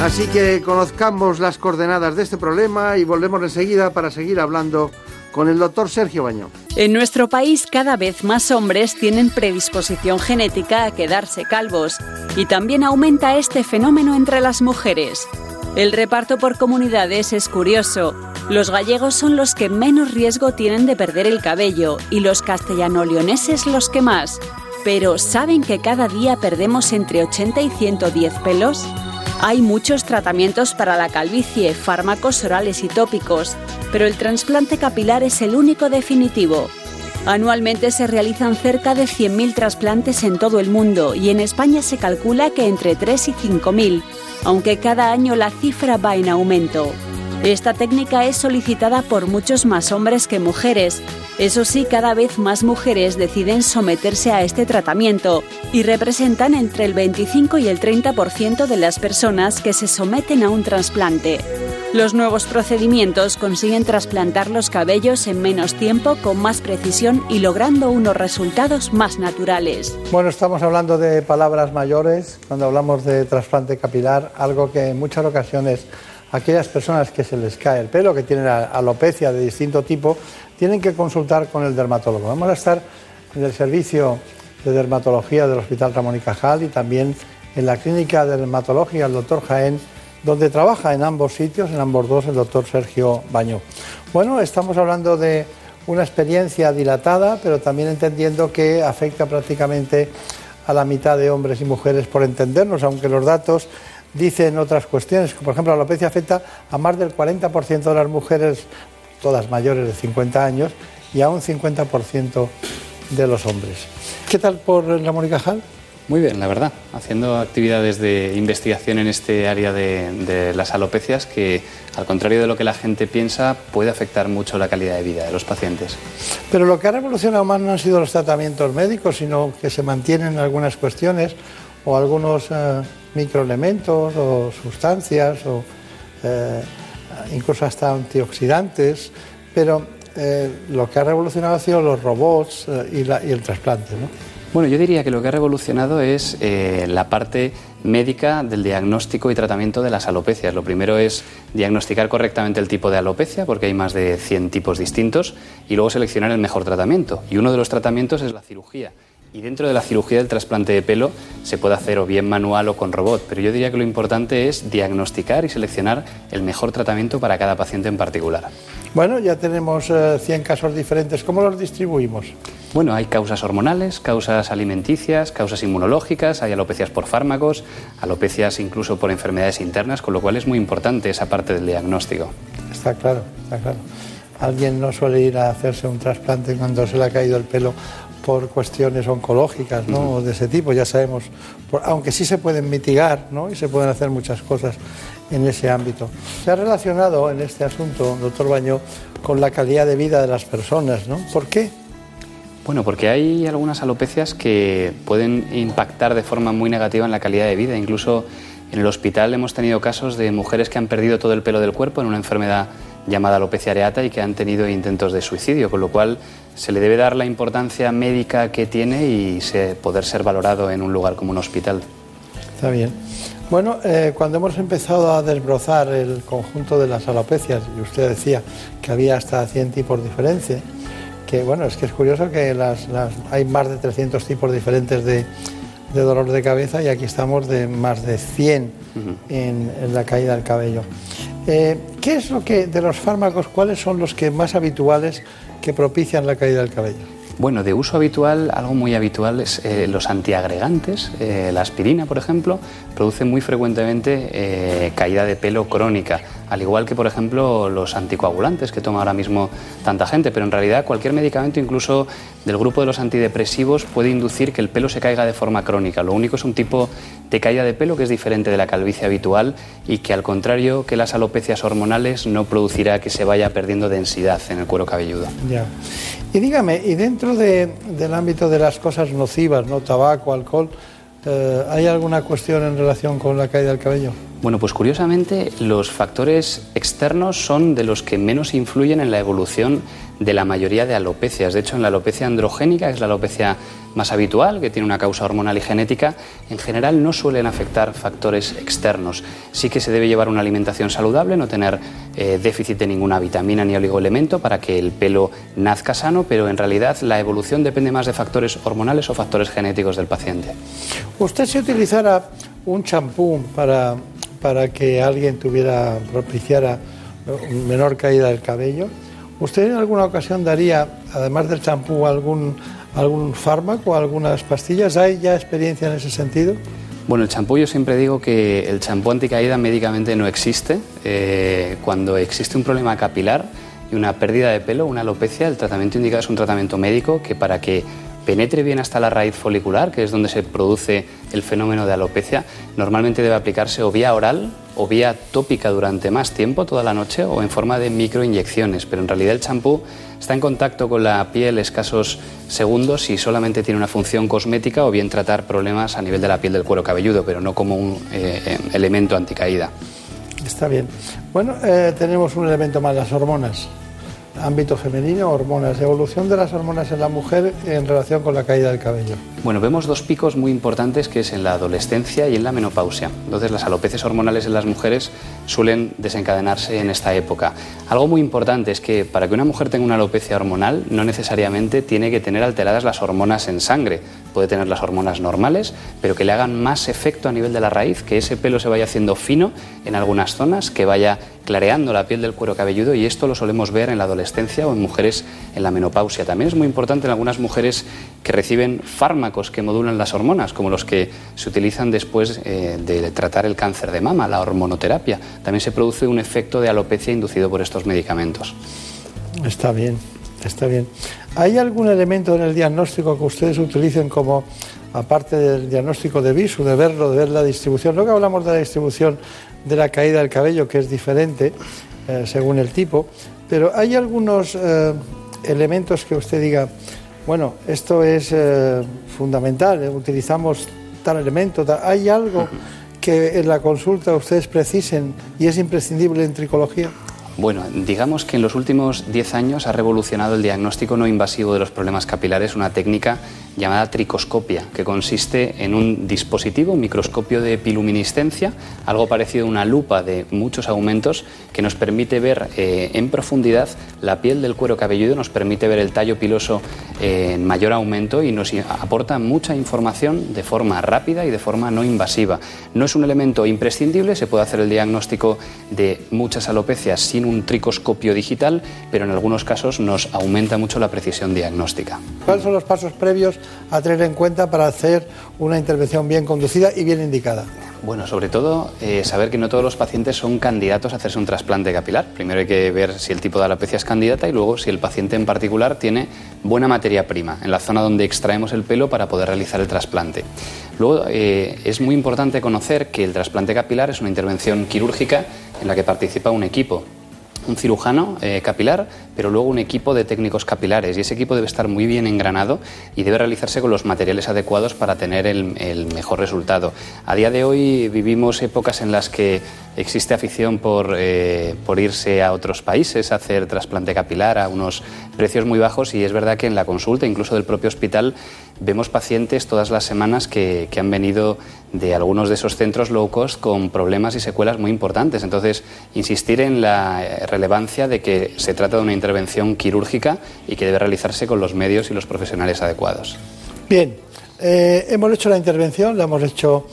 Así que conozcamos las coordenadas de este problema y volvemos enseguida para seguir hablando con el doctor Sergio Baño. En nuestro país cada vez más hombres tienen predisposición genética a quedarse calvos y también aumenta este fenómeno entre las mujeres. El reparto por comunidades es curioso. Los gallegos son los que menos riesgo tienen de perder el cabello y los castellano-leoneses los que más. Pero ¿saben que cada día perdemos entre 80 y 110 pelos? Hay muchos tratamientos para la calvicie, fármacos orales y tópicos, pero el trasplante capilar es el único definitivo. Anualmente se realizan cerca de 100.000 trasplantes en todo el mundo y en España se calcula que entre 3 y 5.000, aunque cada año la cifra va en aumento. Esta técnica es solicitada por muchos más hombres que mujeres. Eso sí, cada vez más mujeres deciden someterse a este tratamiento y representan entre el 25 y el 30% de las personas que se someten a un trasplante. Los nuevos procedimientos consiguen trasplantar los cabellos en menos tiempo, con más precisión y logrando unos resultados más naturales. Bueno, estamos hablando de palabras mayores cuando hablamos de trasplante capilar, algo que en muchas ocasiones aquellas personas que se les cae el pelo, que tienen alopecia de distinto tipo, tienen que consultar con el dermatólogo. Vamos a estar en el servicio de dermatología del Hospital Ramón y Cajal y también en la clínica de dermatología del doctor Jaén, donde trabaja en ambos sitios, en ambos dos, el doctor Sergio Bañó. Bueno, estamos hablando de una experiencia dilatada, pero también entendiendo que afecta prácticamente a la mitad de hombres y mujeres por entendernos, aunque los datos dicen otras cuestiones, por ejemplo la alopecia afecta a más del 40% de las mujeres, todas mayores de 50 años, y a un 50% de los hombres. ¿Qué tal por la Mónica Cajal? Muy bien, la verdad, haciendo actividades de investigación en este área de, de, las alopecias que, al contrario de lo que la gente piensa, puede afectar mucho la calidad de vida de los pacientes. Pero lo que ha revolucionado más no han sido los tratamientos médicos, sino que se mantienen algunas cuestiones o algunos eh, microelementos o sustancias o eh, incluso hasta antioxidantes, pero eh, lo que ha revolucionado ha sido los robots eh, y, la- y el trasplante, ¿no? Bueno, yo diría que lo que ha revolucionado es la parte médica del diagnóstico y tratamiento de las alopecias. Lo primero es diagnosticar correctamente el tipo de alopecia, porque hay más de 100 tipos distintos, y luego seleccionar el mejor tratamiento. Y uno de los tratamientos es la cirugía. Y dentro de la cirugía del trasplante de pelo se puede hacer o bien manual o con robot, pero yo diría que lo importante es diagnosticar y seleccionar el mejor tratamiento para cada paciente en particular. Bueno, ya tenemos eh, 100 casos diferentes. ¿Cómo los distribuimos? Bueno, hay causas hormonales, causas alimenticias, causas inmunológicas, hay alopecias por fármacos, alopecias incluso por enfermedades internas, con lo cual es muy importante esa parte del diagnóstico. Está claro, está claro. Alguien no suele ir a hacerse un trasplante cuando se le ha caído el pelo por cuestiones oncológicas, ¿no? O de ese tipo, ya sabemos. Por- aunque sí se pueden mitigar, ¿no? Y se pueden hacer muchas cosas en ese ámbito. Se ha relacionado en este asunto, doctor Baño, con la calidad de vida de las personas, ¿no? ¿Por qué? Bueno, porque hay algunas alopecias que pueden impactar de forma muy negativa en la calidad de vida. Incluso en el hospital hemos tenido casos de mujeres que han perdido todo el pelo del cuerpo en una enfermedad llamada alopecia areata y que han tenido intentos de suicidio, con lo cual se le debe dar la importancia médica que tiene y se- poder ser valorado en un lugar como un hospital. Está bien. Bueno, eh, cuando hemos empezado a desbrozar el conjunto de las alopecias, y usted decía que había hasta 100 tipos diferentes, que bueno, es que es curioso que las, las- hay más de 300 tipos diferentes de, de dolor de cabeza y aquí estamos de más de 100 en, en la caída del cabello. Eh, ¿Qué es lo que, de los fármacos, cuáles son los que más habituales que propician la caída del cabello? Bueno, de uso habitual, algo muy habitual es eh, los antiagregantes. Eh, la aspirina, por ejemplo, produce muy frecuentemente caída de pelo crónica, al igual que, por ejemplo, los anticoagulantes que toma ahora mismo tanta gente. Pero en realidad cualquier medicamento, incluso del grupo de los antidepresivos, puede inducir que el pelo se caiga de forma crónica. Lo único es un tipo de caída de pelo que es diferente de la calvicie habitual y que, al contrario que las alopecias hormonales, no producirá que se vaya perdiendo densidad en el cuero cabelludo. Ya. Y dígame, y dentro de- del ámbito de las cosas nocivas, ¿no? Tabaco, alcohol, eh, ¿hay alguna cuestión en relación con la caída del cabello? Bueno, pues curiosamente los factores externos son de los que menos influyen en la evolución de la mayoría de alopecias. De hecho, en la alopecia androgénica, que es la alopecia más habitual, que tiene una causa hormonal y genética, en general no suelen afectar factores externos. Sí que se debe llevar una alimentación saludable, no tener eh, déficit de ninguna vitamina ni oligoelemento para que el pelo nazca sano, pero en realidad la evolución depende más de factores hormonales o factores genéticos del paciente. ¿Usted si utilizara un champú para, para que alguien tuviera, propiciara menor caída del cabello, ¿usted en alguna ocasión daría, además del champú, algún, algún fármaco, algunas pastillas? ¿Hay ya experiencia en ese sentido? Bueno, el champú yo siempre digo que el champú anticaída médicamente no existe. Eh, cuando existe un problema capilar y una pérdida de pelo, una alopecia, el tratamiento indicado es un tratamiento médico que para que penetre bien hasta la raíz folicular, que es donde se produce el fenómeno de alopecia, normalmente debe aplicarse o vía oral o vía tópica durante más tiempo, toda la noche, o en forma de microinyecciones. Pero en realidad el champú está en contacto con la piel escasos segundos y solamente tiene una función cosmética o bien tratar problemas a nivel de la piel del cuero cabelludo, pero no como un eh, eh, elemento anticaída. Está bien. Bueno, eh, tenemos un elemento más, las hormonas. Ámbito femenino, hormonas. Evolución de las hormonas en la mujer en relación con la caída del cabello. Bueno, vemos dos picos muy importantes que es en la adolescencia y en la menopausia. Entonces, las alopecias hormonales en las mujeres suelen desencadenarse en esta época. Algo muy importante es que para que una mujer tenga una alopecia hormonal no necesariamente tiene que tener alteradas las hormonas en sangre. Puede tener las hormonas normales, pero que le hagan más efecto a nivel de la raíz, que ese pelo se vaya haciendo fino en algunas zonas, que vaya clareando la piel del cuero cabelludo y esto lo solemos ver en la adolescencia o en mujeres en la menopausia. También es muy importante en algunas mujeres que reciben fármacos que modulan las hormonas, como los que se utilizan después eh, de tratar el cáncer de mama, la hormonoterapia. También se produce un efecto de alopecia inducido por estos medicamentos. Está bien, está bien. ¿Hay algún elemento en el diagnóstico que ustedes utilicen como, aparte del diagnóstico de visu, de verlo, de ver la distribución? Luego hablamos de la distribución de la caída del cabello, que es diferente eh, según el tipo, pero ¿hay algunos eh, elementos que usted diga, bueno, esto es eh, fundamental, utilizamos tal elemento, ¿hay algo que en la consulta ustedes precisen y es imprescindible en tricología? Bueno, digamos que en los últimos 10 años ha revolucionado el diagnóstico no invasivo de los problemas capilares, una técnica llamada tricoscopia, que consiste en un dispositivo, un microscopio de piluminiscencia, algo parecido a una lupa de muchos aumentos, que nos permite ver eh, en profundidad la piel del cuero cabelludo, nos permite ver el tallo piloso eh, en mayor aumento y nos aporta mucha información de forma rápida y de forma no invasiva. No es un elemento imprescindible, se puede hacer el diagnóstico de muchas alopecias sin un tricoscopio digital, pero en algunos casos nos aumenta mucho la precisión diagnóstica. ¿Cuáles son los pasos previos a tener en cuenta para hacer una intervención bien conducida y bien indicada? Bueno, sobre todo eh, saber que no todos los pacientes son candidatos a hacerse un trasplante capilar. Primero hay que ver si el tipo de alopecia es candidata y luego si el paciente en particular tiene buena materia prima en la zona donde extraemos el pelo para poder realizar el trasplante. Luego eh, es muy importante conocer que el trasplante capilar es una intervención quirúrgica en la que participa un equipo un cirujano eh, capilar, pero luego un equipo de técnicos capilares. Y ese equipo debe estar muy bien engranado y debe realizarse con los materiales adecuados para tener el, mejor resultado. A día de hoy vivimos épocas en las que existe afición por, eh, por irse a otros países a hacer trasplante capilar a unos precios muy bajos y es verdad que en la consulta, incluso del propio hospital, vemos pacientes todas las semanas que, que, han venido de algunos de esos centros low cost con problemas y secuelas muy importantes. Entonces, insistir en la relevancia de que se trata de una intervención quirúrgica y que debe realizarse con los medios y los profesionales adecuados. Bien, eh, hemos hecho la intervención, la hemos hecho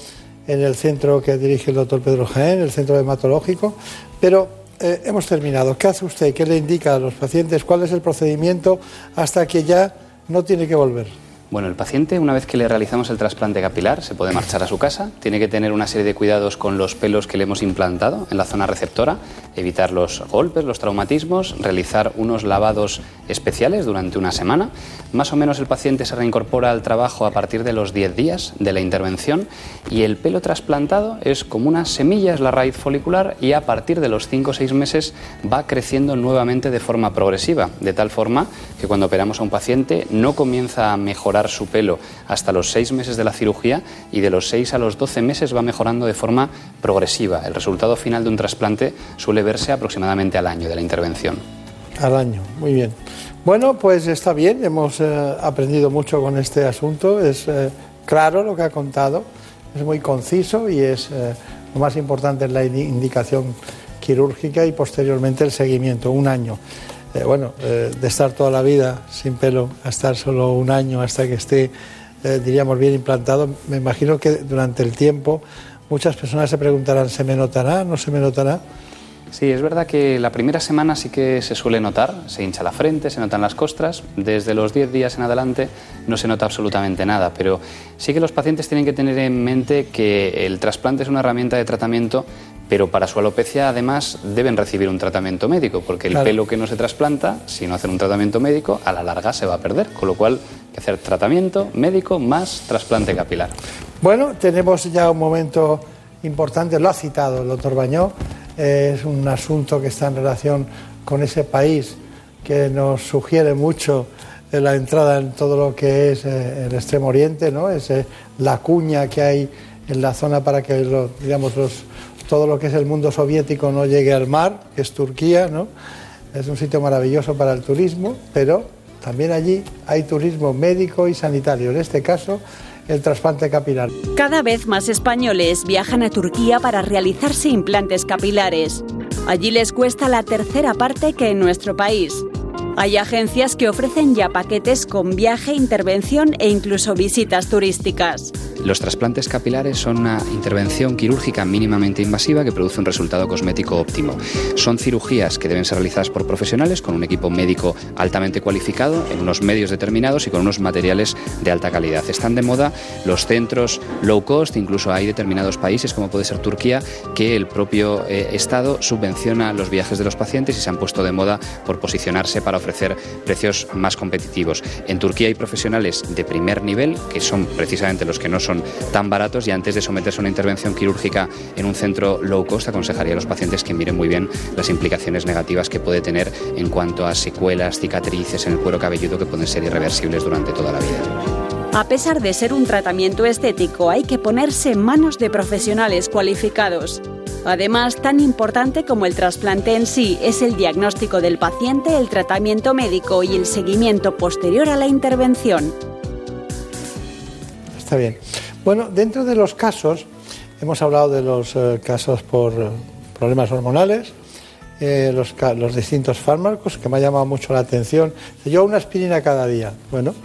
en el centro que dirige el doctor Pedro Jaén, el centro hematológico, pero eh, hemos terminado. ¿Qué hace usted? ¿Qué le indica a los pacientes? ¿Cuál es el procedimiento hasta que ya no tiene que volver? Bueno, el paciente, una vez que le realizamos el trasplante capilar, se puede marchar a su casa. Tiene que tener una serie de cuidados con los pelos que le hemos implantado en la zona receptora, evitar los golpes, los traumatismos, realizar unos lavados especiales durante una semana. Más o menos el paciente se reincorpora al trabajo a partir de los 10 días de la intervención y el pelo trasplantado es como una semilla, es la raíz folicular y a partir de los 5 o 6 meses va creciendo nuevamente de forma progresiva, de tal forma que cuando operamos a un paciente no comienza a mejorar su pelo hasta los seis meses de la cirugía y de los 6 a los 12 meses va mejorando de forma progresiva. El resultado final de un trasplante suele verse aproximadamente al año de la intervención. Al año, muy bien. Bueno, pues está bien, hemos eh, aprendido mucho con este asunto, es eh, claro lo que ha contado, es muy conciso y es eh, lo más importante es la indicación quirúrgica y posteriormente el seguimiento, un año. Eh, bueno, eh, de estar toda la vida sin pelo a estar solo un año hasta que esté, eh, diríamos, bien implantado, me imagino que durante el tiempo muchas personas se preguntarán, ¿se me notará? ¿No se me notará? Sí, es verdad que la primera semana sí que se suele notar, se hincha la frente, se notan las costras, desde los 10 días en adelante no se nota absolutamente nada, pero sí que los pacientes tienen que tener en mente que el trasplante es una herramienta de tratamiento pero para su alopecia además deben recibir un tratamiento médico, porque el pelo que no se trasplanta, si no hacen un tratamiento médico, a la larga se va a perder, con lo cual hay que hacer tratamiento médico más trasplante capilar. Bueno, tenemos ya un momento importante, lo ha citado el doctor Bañó, es un asunto que está en relación con ese país que nos sugiere mucho la entrada en todo lo que es eh, el Extremo Oriente, ¿no? Es la cuña que hay en la zona para que digamos los todo lo que es el mundo soviético no llegue al mar, que es Turquía, ¿no? Es un sitio maravilloso para el turismo, pero también allí hay turismo médico y sanitario, en este caso el trasplante capilar. Cada vez más españoles viajan a Turquía para realizarse implantes capilares. Allí les cuesta la tercera parte que en nuestro país. Hay agencias que ofrecen ya paquetes con viaje, intervención e incluso visitas turísticas. Los trasplantes capilares son una intervención quirúrgica mínimamente invasiva que produce un resultado cosmético óptimo. Son cirugías que deben ser realizadas por profesionales con un equipo médico altamente cualificado, en unos medios determinados y con unos materiales de alta calidad. Están de moda los centros low cost, incluso hay determinados países, como puede ser Turquía, que el propio eh, Estado subvenciona los viajes de los pacientes y se han puesto de moda por posicionarse para ofrecer precios más competitivos. En Turquía hay profesionales de primer nivel, que son precisamente los que no son tan baratos y antes de someterse a una intervención quirúrgica en un centro low cost aconsejaría a los pacientes que miren muy bien las implicaciones negativas que puede tener en cuanto a secuelas, cicatrices en el cuero cabelludo que pueden ser irreversibles durante toda la vida. A pesar de ser un tratamiento estético, hay que ponerse en manos de profesionales cualificados. Además, tan importante como el trasplante en sí es el diagnóstico del paciente, el tratamiento médico y el seguimiento posterior a la intervención. Está bien. Bueno, dentro de los casos, hemos hablado de los eh, casos por eh, problemas hormonales, eh, los, distintos fármacos, que me ha llamado mucho la atención. Yo una aspirina cada día. Bueno,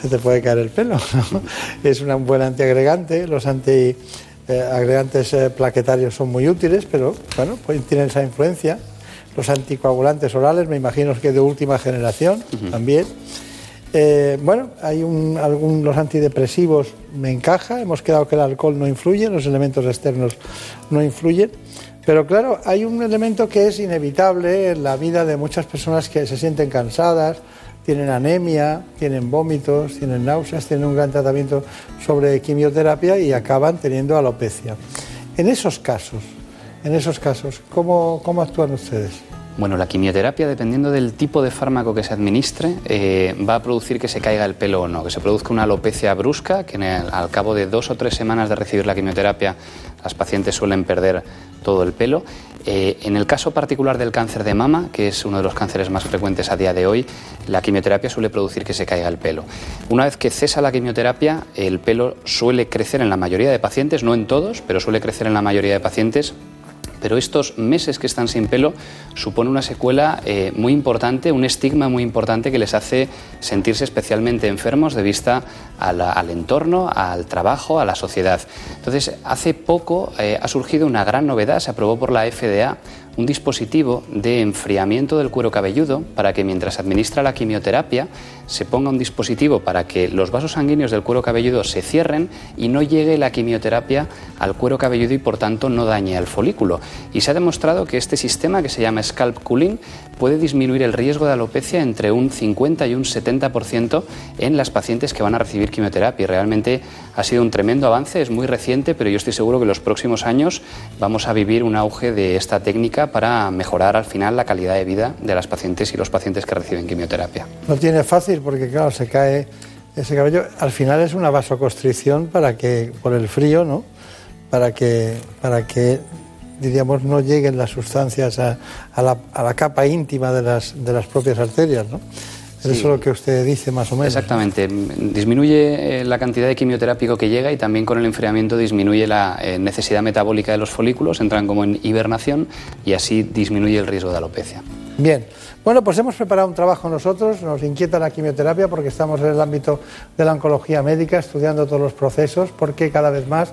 se te puede caer el pelo. Es un buen antiagregante. Los antiagregantes eh, plaquetarios son muy útiles, pero bueno, pues tienen esa influencia. Los anticoagulantes orales, me imagino que de última generación también. Eh, bueno, hay un, algún, los antidepresivos me encaja, hemos quedado que el alcohol no influye, los elementos externos no influyen, pero claro, hay un elemento que es inevitable en la vida de muchas personas que se sienten cansadas, tienen anemia, tienen vómitos, tienen náuseas, tienen un gran tratamiento sobre quimioterapia y acaban teniendo alopecia. En esos casos, en esos casos, ¿cómo, cómo actúan ustedes? Bueno, la quimioterapia, dependiendo del tipo de fármaco que se administre, eh, va a producir que se caiga el pelo o no, que se produzca una alopecia brusca, que al cabo de dos o tres semanas de recibir la quimioterapia, las pacientes suelen perder todo el pelo. Eh, en el caso particular del cáncer de mama, que es uno de los cánceres más frecuentes a día de hoy, la quimioterapia suele producir que se caiga el pelo. Una vez que cesa la quimioterapia, el pelo suele crecer en la mayoría de pacientes, no en todos, pero suele crecer en la mayoría de pacientes pero estos meses que están sin pelo supone una secuela eh, muy importante, un estigma muy importante que les hace sentirse especialmente enfermos de vista al entorno, al trabajo, a la sociedad. Entonces, hace poco eh, ha surgido una gran novedad, se aprobó por la FDA un dispositivo de enfriamiento del cuero cabelludo para que mientras administra la quimioterapia se ponga un dispositivo para que los vasos sanguíneos del cuero cabelludo se cierren y no llegue la quimioterapia al cuero cabelludo y por tanto no dañe al folículo. Y se ha demostrado que este sistema que se llama scalp cooling puede disminuir el riesgo de alopecia entre un 50 y un 70% en las pacientes que van a recibir quimioterapia. Realmente ha sido un tremendo avance, es muy reciente, pero yo estoy seguro que en los próximos años vamos a vivir un auge de esta técnica para mejorar al final la calidad de vida de las pacientes y los pacientes que reciben quimioterapia. No tiene fácil porque, claro, se cae ese cabello. Al final es una vasoconstricción para que, por el frío, ¿no? Para que, para que diríamos, no lleguen las sustancias a, a la, a la capa íntima de las, de las propias arterias, ¿no? Eso es lo que usted dice más o menos. Exactamente. Disminuye eh, la cantidad de quimioterápico que llega y también con el enfriamiento disminuye la eh, necesidad metabólica de los folículos, entran como en hibernación y así disminuye el riesgo de alopecia. Bien, bueno, pues hemos preparado un trabajo nosotros, nos inquieta la quimioterapia porque estamos en el ámbito de la oncología médica estudiando todos los procesos porque cada vez más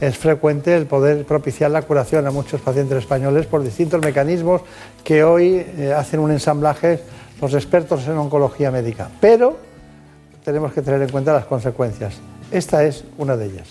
es frecuente el poder propiciar la curación a muchos pacientes españoles por distintos mecanismos que hoy eh, hacen un ensamblaje los expertos en oncología médica. Pero tenemos que tener en cuenta las consecuencias. Esta es una de ellas.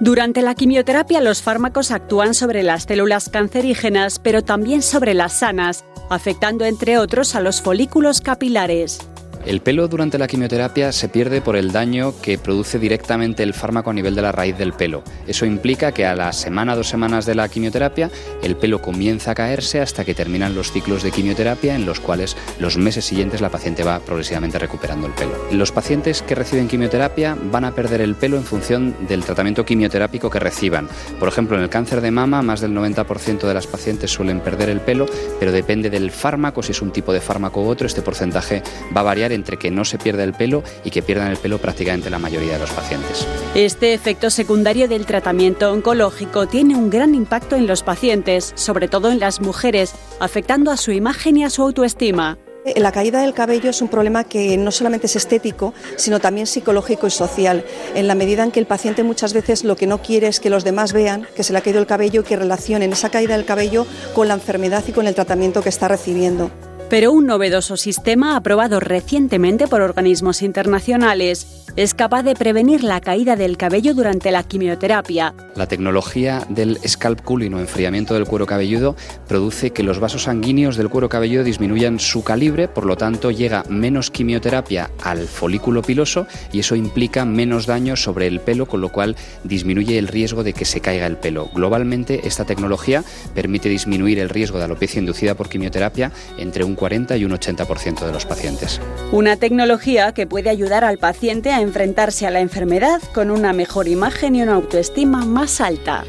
Durante la quimioterapia los fármacos actúan sobre las células cancerígenas, pero también sobre las sanas, afectando entre otros a los folículos capilares. El pelo durante la quimioterapia se pierde por el daño que produce directamente el fármaco a nivel de la raíz del pelo. Eso implica que a la semana, dos semanas de la quimioterapia, el pelo comienza a caerse hasta que terminan los ciclos de quimioterapia en los cuales los meses siguientes la paciente va progresivamente recuperando el pelo. Los pacientes que reciben quimioterapia van a perder el pelo en función del tratamiento quimioterápico que reciban. Por ejemplo, en el cáncer de mama, más del 90% de las pacientes suelen perder el pelo, pero depende del fármaco, si es un tipo de fármaco u otro, este porcentaje va a variar entre que no se pierda el pelo y que pierdan el pelo prácticamente la mayoría de los pacientes. Este efecto secundario del tratamiento oncológico tiene un gran impacto en los pacientes, sobre todo en las mujeres, afectando a su imagen y a su autoestima. La caída del cabello es un problema que no solamente es estético, sino también psicológico y social, en la medida en que el paciente muchas veces lo que no quiere es que los demás vean que se le ha caído el cabello y que relacionen esa caída del cabello con la enfermedad y con el tratamiento que está recibiendo. Pero un novedoso sistema aprobado recientemente por organismos internacionales es capaz de prevenir la caída del cabello durante la quimioterapia. La tecnología del scalp cooling o enfriamiento del cuero cabelludo produce que los vasos sanguíneos del cuero cabelludo disminuyan su calibre, por lo tanto llega menos quimioterapia al folículo piloso y eso implica menos daño sobre el pelo, con lo cual disminuye el riesgo de que se caiga el pelo. Globalmente, esta tecnología permite disminuir el riesgo de alopecia inducida por quimioterapia entre un 40 y un 80% de los pacientes. Una tecnología que puede ayudar al paciente a enfrentarse a la enfermedad con una mejor imagen y una autoestima más alta.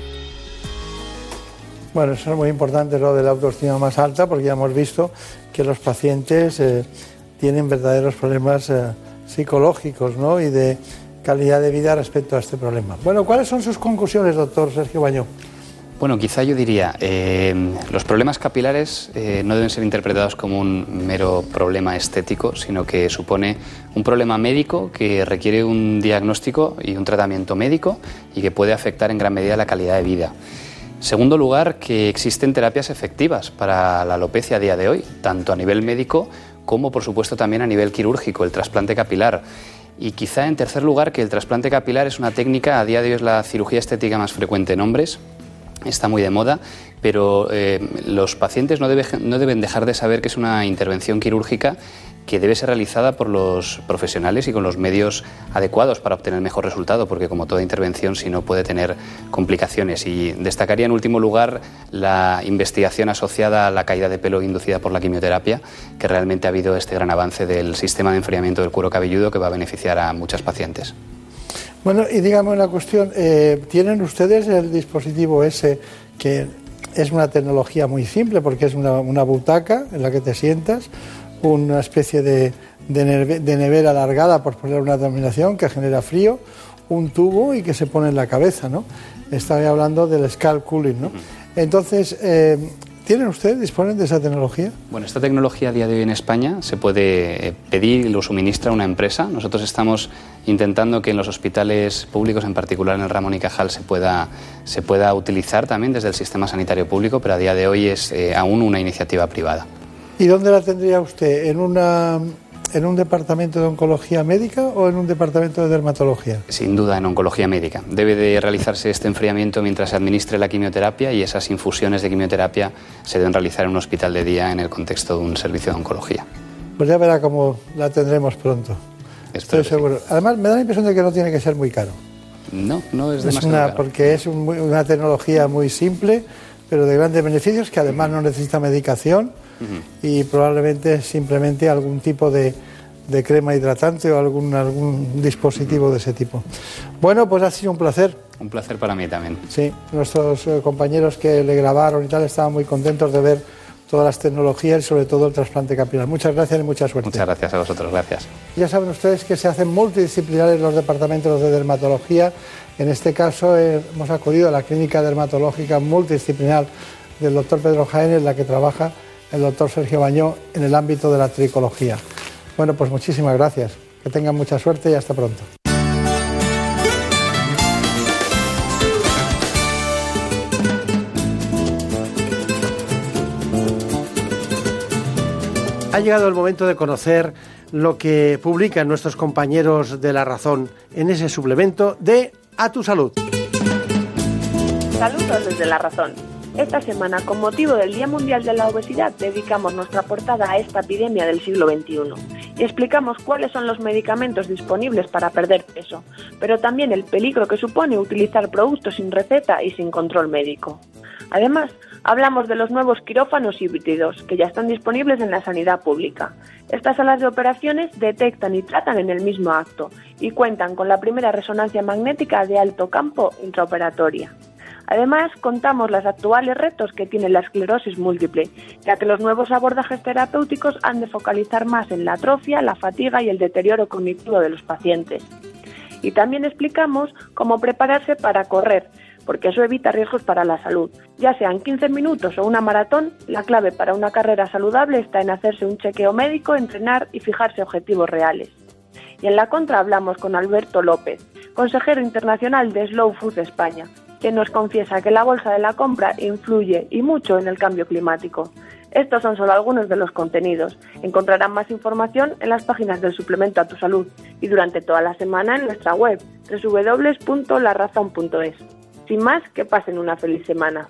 Bueno, eso es muy importante lo de la autoestima más alta porque ya hemos visto que los pacientes eh, tienen verdaderos problemas eh, psicológicos ¿no? y de calidad de vida respecto a este problema. Bueno, ¿cuáles son sus conclusiones, doctor Sergio Baño? Bueno, quizá yo diría, eh, los problemas capilares eh, no deben ser interpretados como un mero problema estético, sino que supone un problema médico que requiere un diagnóstico y un tratamiento médico y que puede afectar en gran medida la calidad de vida. Segundo lugar, que existen terapias efectivas para la alopecia a día de hoy, tanto a nivel médico como, por supuesto, también a nivel quirúrgico, el trasplante capilar. Y quizá en tercer lugar, que el trasplante capilar es una técnica, a día de hoy es la cirugía estética más frecuente en hombres, está muy de moda, pero eh, los pacientes no, no deben dejar de saber que es una intervención quirúrgica que debe ser realizada por los profesionales y con los medios adecuados para obtener mejor resultado, porque como toda intervención, si no puede tener complicaciones. Y destacaría en último lugar la investigación asociada a la caída de pelo inducida por la quimioterapia, que realmente ha habido este gran avance del sistema de enfriamiento del cuero cabelludo que va a beneficiar a muchas pacientes. Bueno, y dígame una cuestión, eh, ¿tienen ustedes el dispositivo ese que es una tecnología muy simple porque es una, una butaca en la que te sientas, una especie de, de, nevera alargada, por poner una denominación, que genera frío, un tubo y que se pone en la cabeza, ¿no? Estaba hablando del scalp cooling, ¿no? Entonces, eh, ¿tienen ustedes, disponen de esa tecnología? Bueno, esta tecnología a día de hoy en España se puede eh, pedir y lo suministra una empresa. Nosotros estamos intentando que en los hospitales públicos, en particular en el Ramón y Cajal, se pueda, se pueda utilizar también desde el sistema sanitario público, pero a día de hoy es eh, aún una iniciativa privada. ¿Y dónde la tendría usted? ¿En, una, ¿En un departamento de oncología médica o en un departamento de dermatología? Sin duda, en oncología médica. Debe de realizarse este enfriamiento mientras se administre la quimioterapia y esas infusiones de quimioterapia se deben realizar en un hospital de día en el contexto de un servicio de oncología. Pues ya verá cómo la tendremos pronto. Estoy seguro. Además, me da la impresión de que no tiene que ser muy caro. No, no es, es demasiado caro. Porque es una tecnología muy simple, pero de grandes beneficios, que además no necesita medicación y probablemente simplemente algún tipo de, de, crema hidratante o algún, algún dispositivo de ese tipo. Bueno, pues ha sido un placer. Un placer para mí también. Sí, nuestros eh, compañeros que le grabaron y tal estaban muy contentos de ver todas las tecnologías y sobre todo el trasplante capilar. Muchas gracias y mucha suerte. Muchas gracias a vosotros, gracias. Ya saben ustedes que se hacen multidisciplinares los departamentos de dermatología. En este caso eh, hemos acudido a la clínica dermatológica multidisciplinar del doctor Pedro Jaén, en la que trabaja el doctor Sergio Bañó en el ámbito de la tricología. Bueno, pues muchísimas gracias. Que tengan mucha suerte y hasta pronto. Ha llegado el momento de conocer lo que publican nuestros compañeros de La Razón en ese suplemento de A tu Salud. Saludos desde La Razón. Esta semana, con motivo del Día Mundial de la Obesidad, dedicamos nuestra portada a esta epidemia del siglo XXI y explicamos cuáles son los medicamentos disponibles para perder peso, pero también el peligro que supone utilizar productos sin receta y sin control médico. Además, hablamos de los nuevos quirófanos híbridos que ya están disponibles en la sanidad pública. Estas salas de operaciones detectan y tratan en el mismo acto y cuentan con la primera resonancia magnética de alto campo intraoperatoria. Además, contamos los actuales retos que tiene la esclerosis múltiple, ya que los nuevos abordajes terapéuticos han de focalizar más en la atrofia, la fatiga y el deterioro cognitivo de los pacientes. Y también explicamos cómo prepararse para correr, porque eso evita riesgos para la salud. Ya sean 15 minutos o una maratón, la clave para una carrera saludable está en hacerse un chequeo médico, entrenar y fijarse objetivos reales. Y en la contra hablamos con Alberto López, consejero internacional de Slow Food España, que nos confiesa que la bolsa de la compra influye y mucho en el cambio climático. Estos son solo algunos de los contenidos. Encontrarán más información en las páginas del suplemento a tu salud y durante toda la semana en nuestra web www.larazón.es. Sin más, que pasen una feliz semana.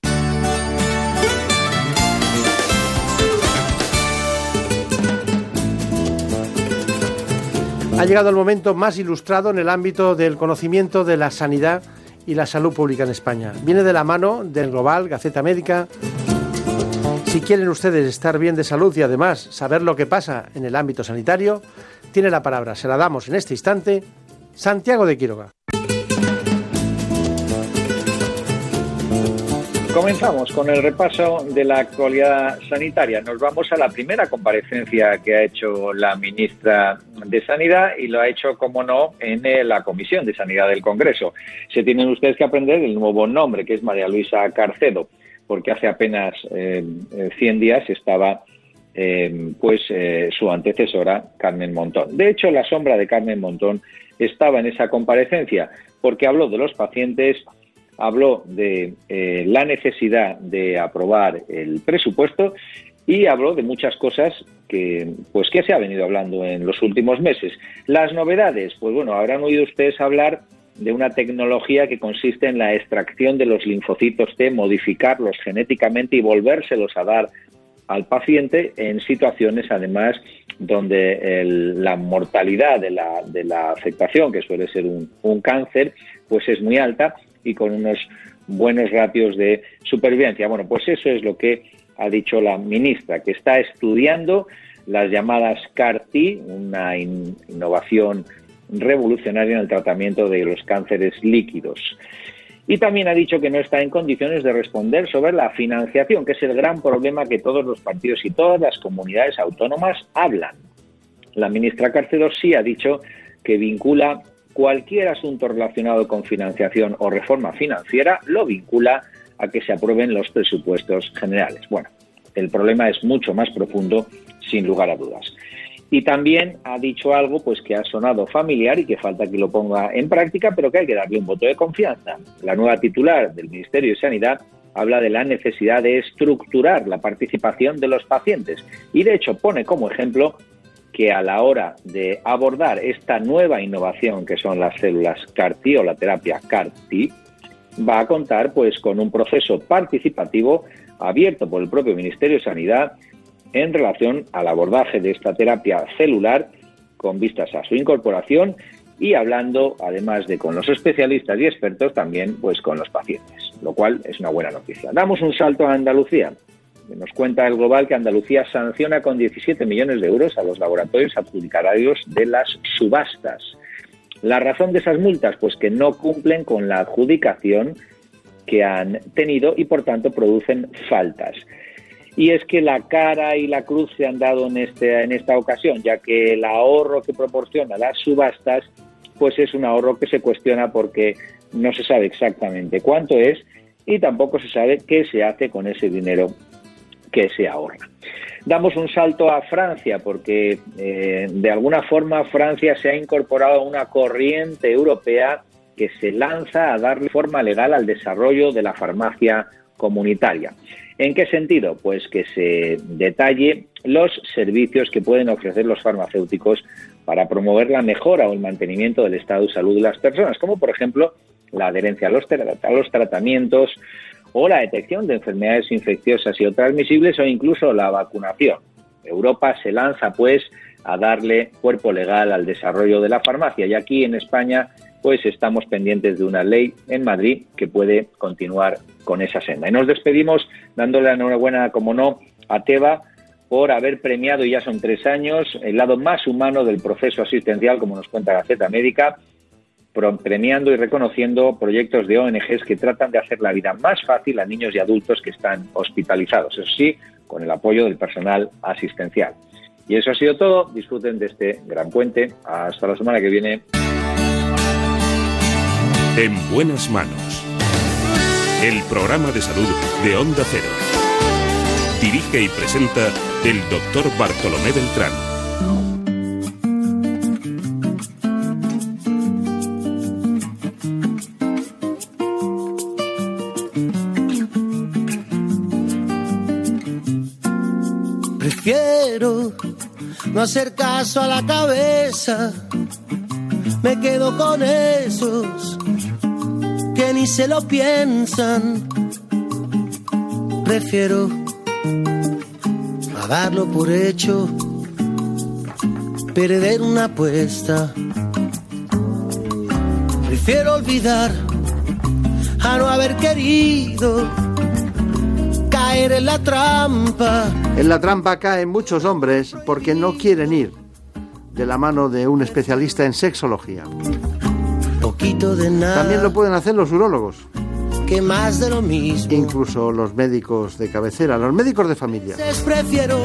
Ha llegado el momento más ilustrado en el ámbito del conocimiento de la sanidad y la salud pública en España. Viene de la mano del Global, Gaceta Médica. Si quieren ustedes estar bien de salud y además saber lo que pasa en el ámbito sanitario, tiene la palabra, se la damos en este instante, Santiago de Quiroga. Comenzamos con el repaso de la actualidad sanitaria. Nos vamos a la primera comparecencia que ha hecho la ministra de Sanidad y lo ha hecho, como no, en eh, la Comisión de Sanidad del Congreso. Se tienen ustedes que aprender el nuevo nombre, que es María Luisa Carcedo, porque hace apenas eh, 100 días estaba eh, pues eh, su antecesora, Carmen Montón. De hecho, la sombra de Carmen Montón estaba en esa comparecencia, porque habló de los pacientes habló de eh, la necesidad de aprobar el presupuesto y habló de muchas cosas que pues que se ha venido hablando en los últimos meses. Las novedades, pues bueno, habrán oído ustedes hablar de una tecnología que consiste en la extracción de los linfocitos T, modificarlos genéticamente y volvérselos a dar al paciente en situaciones además donde la mortalidad de la, de la afectación, que suele ser un, un cáncer, pues es muy alta y con unos buenos ratios de supervivencia. Bueno, pues eso es lo que ha dicho la ministra, que está estudiando las llamadas CAR-T, una innovación revolucionaria en el tratamiento de los cánceres líquidos. Y también ha dicho que no está en condiciones de responder sobre la financiación, que es el gran problema que todos los partidos y todas las comunidades autónomas hablan. La ministra Carcedo sí ha dicho que vincula cualquier asunto relacionado con financiación o reforma financiera lo vincula a que se aprueben los presupuestos generales. Bueno, el problema es mucho más profundo, sin lugar a dudas. Y también ha dicho algo pues que ha sonado familiar y que falta que lo ponga en práctica, pero que hay que darle un voto de confianza. La nueva titular del Ministerio de Sanidad habla de la necesidad de estructurar la participación de los pacientes y de hecho pone como ejemplo que a la hora de abordar esta nueva innovación que son las células CAR-T o la terapia CAR-T, va a contar pues con un proceso participativo abierto por el propio Ministerio de Sanidad en relación al abordaje de esta terapia celular con vistas a su incorporación y hablando además de con los especialistas y expertos también pues con los pacientes, lo cual es una buena noticia. Damos un salto a Andalucía. Nos cuenta el Global que Andalucía sanciona con 17 millones de euros a los laboratorios adjudicatarios de las subastas. La razón de esas multas, pues que no cumplen con la adjudicación que han tenido y por tanto producen faltas. Y es que la cara y la cruz se han dado en, este, en esta ocasión, ya que el ahorro que proporciona las subastas, pues es un ahorro que se cuestiona porque no se sabe exactamente cuánto es y tampoco se sabe qué se hace con ese dinero que se ahorra. Damos un salto a Francia porque eh, de alguna forma Francia se ha incorporado a una corriente europea que se lanza a darle forma legal al desarrollo de la farmacia comunitaria. ¿En qué sentido? Pues que se detalle los servicios que pueden ofrecer los farmacéuticos para promover la mejora o el mantenimiento del estado de salud de las personas, como por ejemplo la adherencia a los, a los tratamientos, o la detección de enfermedades infecciosas y o transmisibles o incluso la vacunación. Europa se lanza pues a darle cuerpo legal al desarrollo de la farmacia y aquí en España pues estamos pendientes de una ley en Madrid que puede continuar con esa senda. Y nos despedimos dándole la enhorabuena, como no, a Teba por haber premiado, y ya son tres años, el lado más humano del proceso asistencial, como nos cuenta Gaceta Médica, premiando y reconociendo proyectos de ONGs que tratan de hacer la vida más fácil a niños y adultos que están hospitalizados, eso sí, con el apoyo del personal asistencial. Y eso ha sido todo. Disfruten de este gran puente. Hasta la semana que viene. En buenas manos. El programa de salud de Onda Cero. Dirige y presenta el doctor Bartolomé Beltrán. No hacer caso a la cabeza. Me quedo con esos que ni se lo piensan. Prefiero a darlo por hecho, perder una apuesta. Prefiero olvidar a no haber querido caer en la trampa en la trampa caen muchos hombres porque no quieren ir de la mano de un especialista en sexología. Poquito de nada. También lo pueden hacer los urólogos. que más de lo mismo. Incluso los médicos de cabecera, los médicos de familia. Prefiero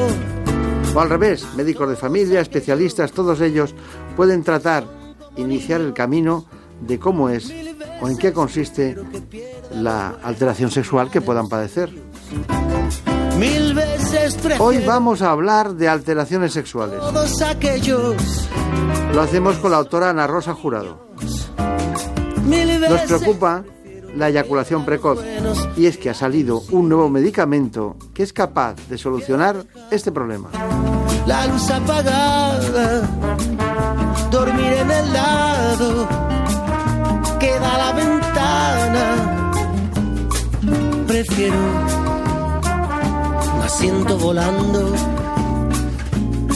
O al revés, médicos de familia, especialistas, todos ellos pueden tratar, iniciar el camino de cómo es o en qué consiste la alteración sexual que puedan padecer. Mil veces prefiero Hoy vamos a hablar de alteraciones sexuales. todos aquellos. Lo hacemos con la autora Ana Rosa Jurado. Nos preocupa la eyaculación precoz y es que ha salido un nuevo medicamento que es capaz de solucionar este problema. la luz apagada, dormir en el lado que da a la ventana. Prefiero un asiento volando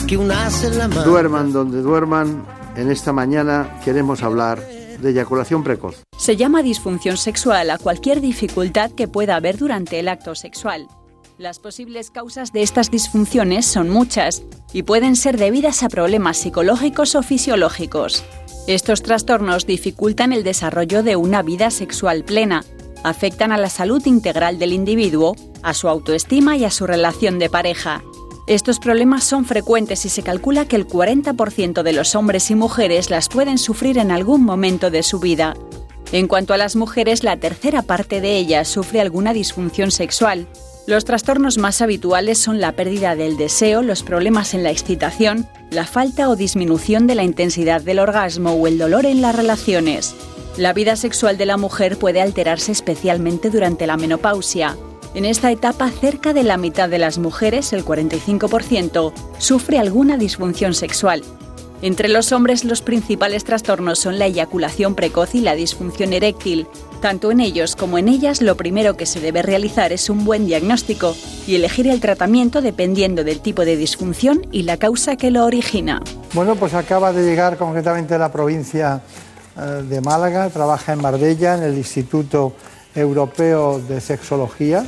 que un as en la mano. Duerman donde duerman, en esta mañana queremos hablar de eyaculación precoz. Se llama disfunción sexual a cualquier dificultad que pueda haber durante el acto sexual. Las posibles causas de estas disfunciones son muchas y pueden ser debidas a problemas psicológicos o fisiológicos. Estos trastornos dificultan el desarrollo de una vida sexual plena, afectan a la salud integral del individuo, a su autoestima y a su relación de pareja. Estos problemas son frecuentes y se calcula que el 40% de los hombres y mujeres las pueden sufrir en algún momento de su vida. En cuanto a las mujeres, la tercera parte de ellas sufre alguna disfunción sexual. Los trastornos más habituales son la pérdida del deseo, los problemas en la excitación, la falta o disminución de la intensidad del orgasmo o el dolor en las relaciones. La vida sexual de la mujer puede alterarse especialmente durante la menopausia. En esta etapa, cerca de la mitad de las mujeres, el 45%, sufre alguna disfunción sexual. Entre los hombres los principales trastornos son la eyaculación precoz y la disfunción eréctil. Tanto en ellos como en ellas lo primero que se debe realizar es un buen diagnóstico y elegir el tratamiento dependiendo del tipo de disfunción y la causa que lo origina. Bueno, pues acaba de llegar concretamente a la provincia de Málaga, trabaja en Marbella, en el Instituto Europeo de Sexología,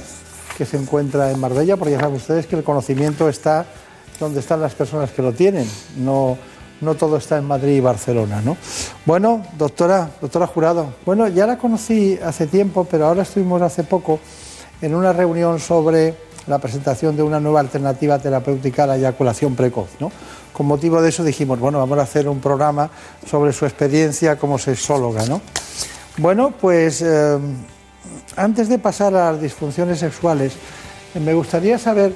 que se encuentra en Marbella, porque ya saben ustedes que el conocimiento está donde están las personas que lo tienen, no, no todo está en Madrid y Barcelona, ¿no? Bueno, doctora, doctora Jurado, bueno, ya la conocí hace tiempo, pero ahora estuvimos hace poco en una reunión sobre la presentación de una nueva alternativa terapéutica a la eyaculación precoz, ¿no? Con motivo de eso dijimos, bueno, vamos a hacer un programa sobre su experiencia como sexóloga, ¿no? Bueno, pues eh, antes de pasar a las disfunciones sexuales, eh, me gustaría saber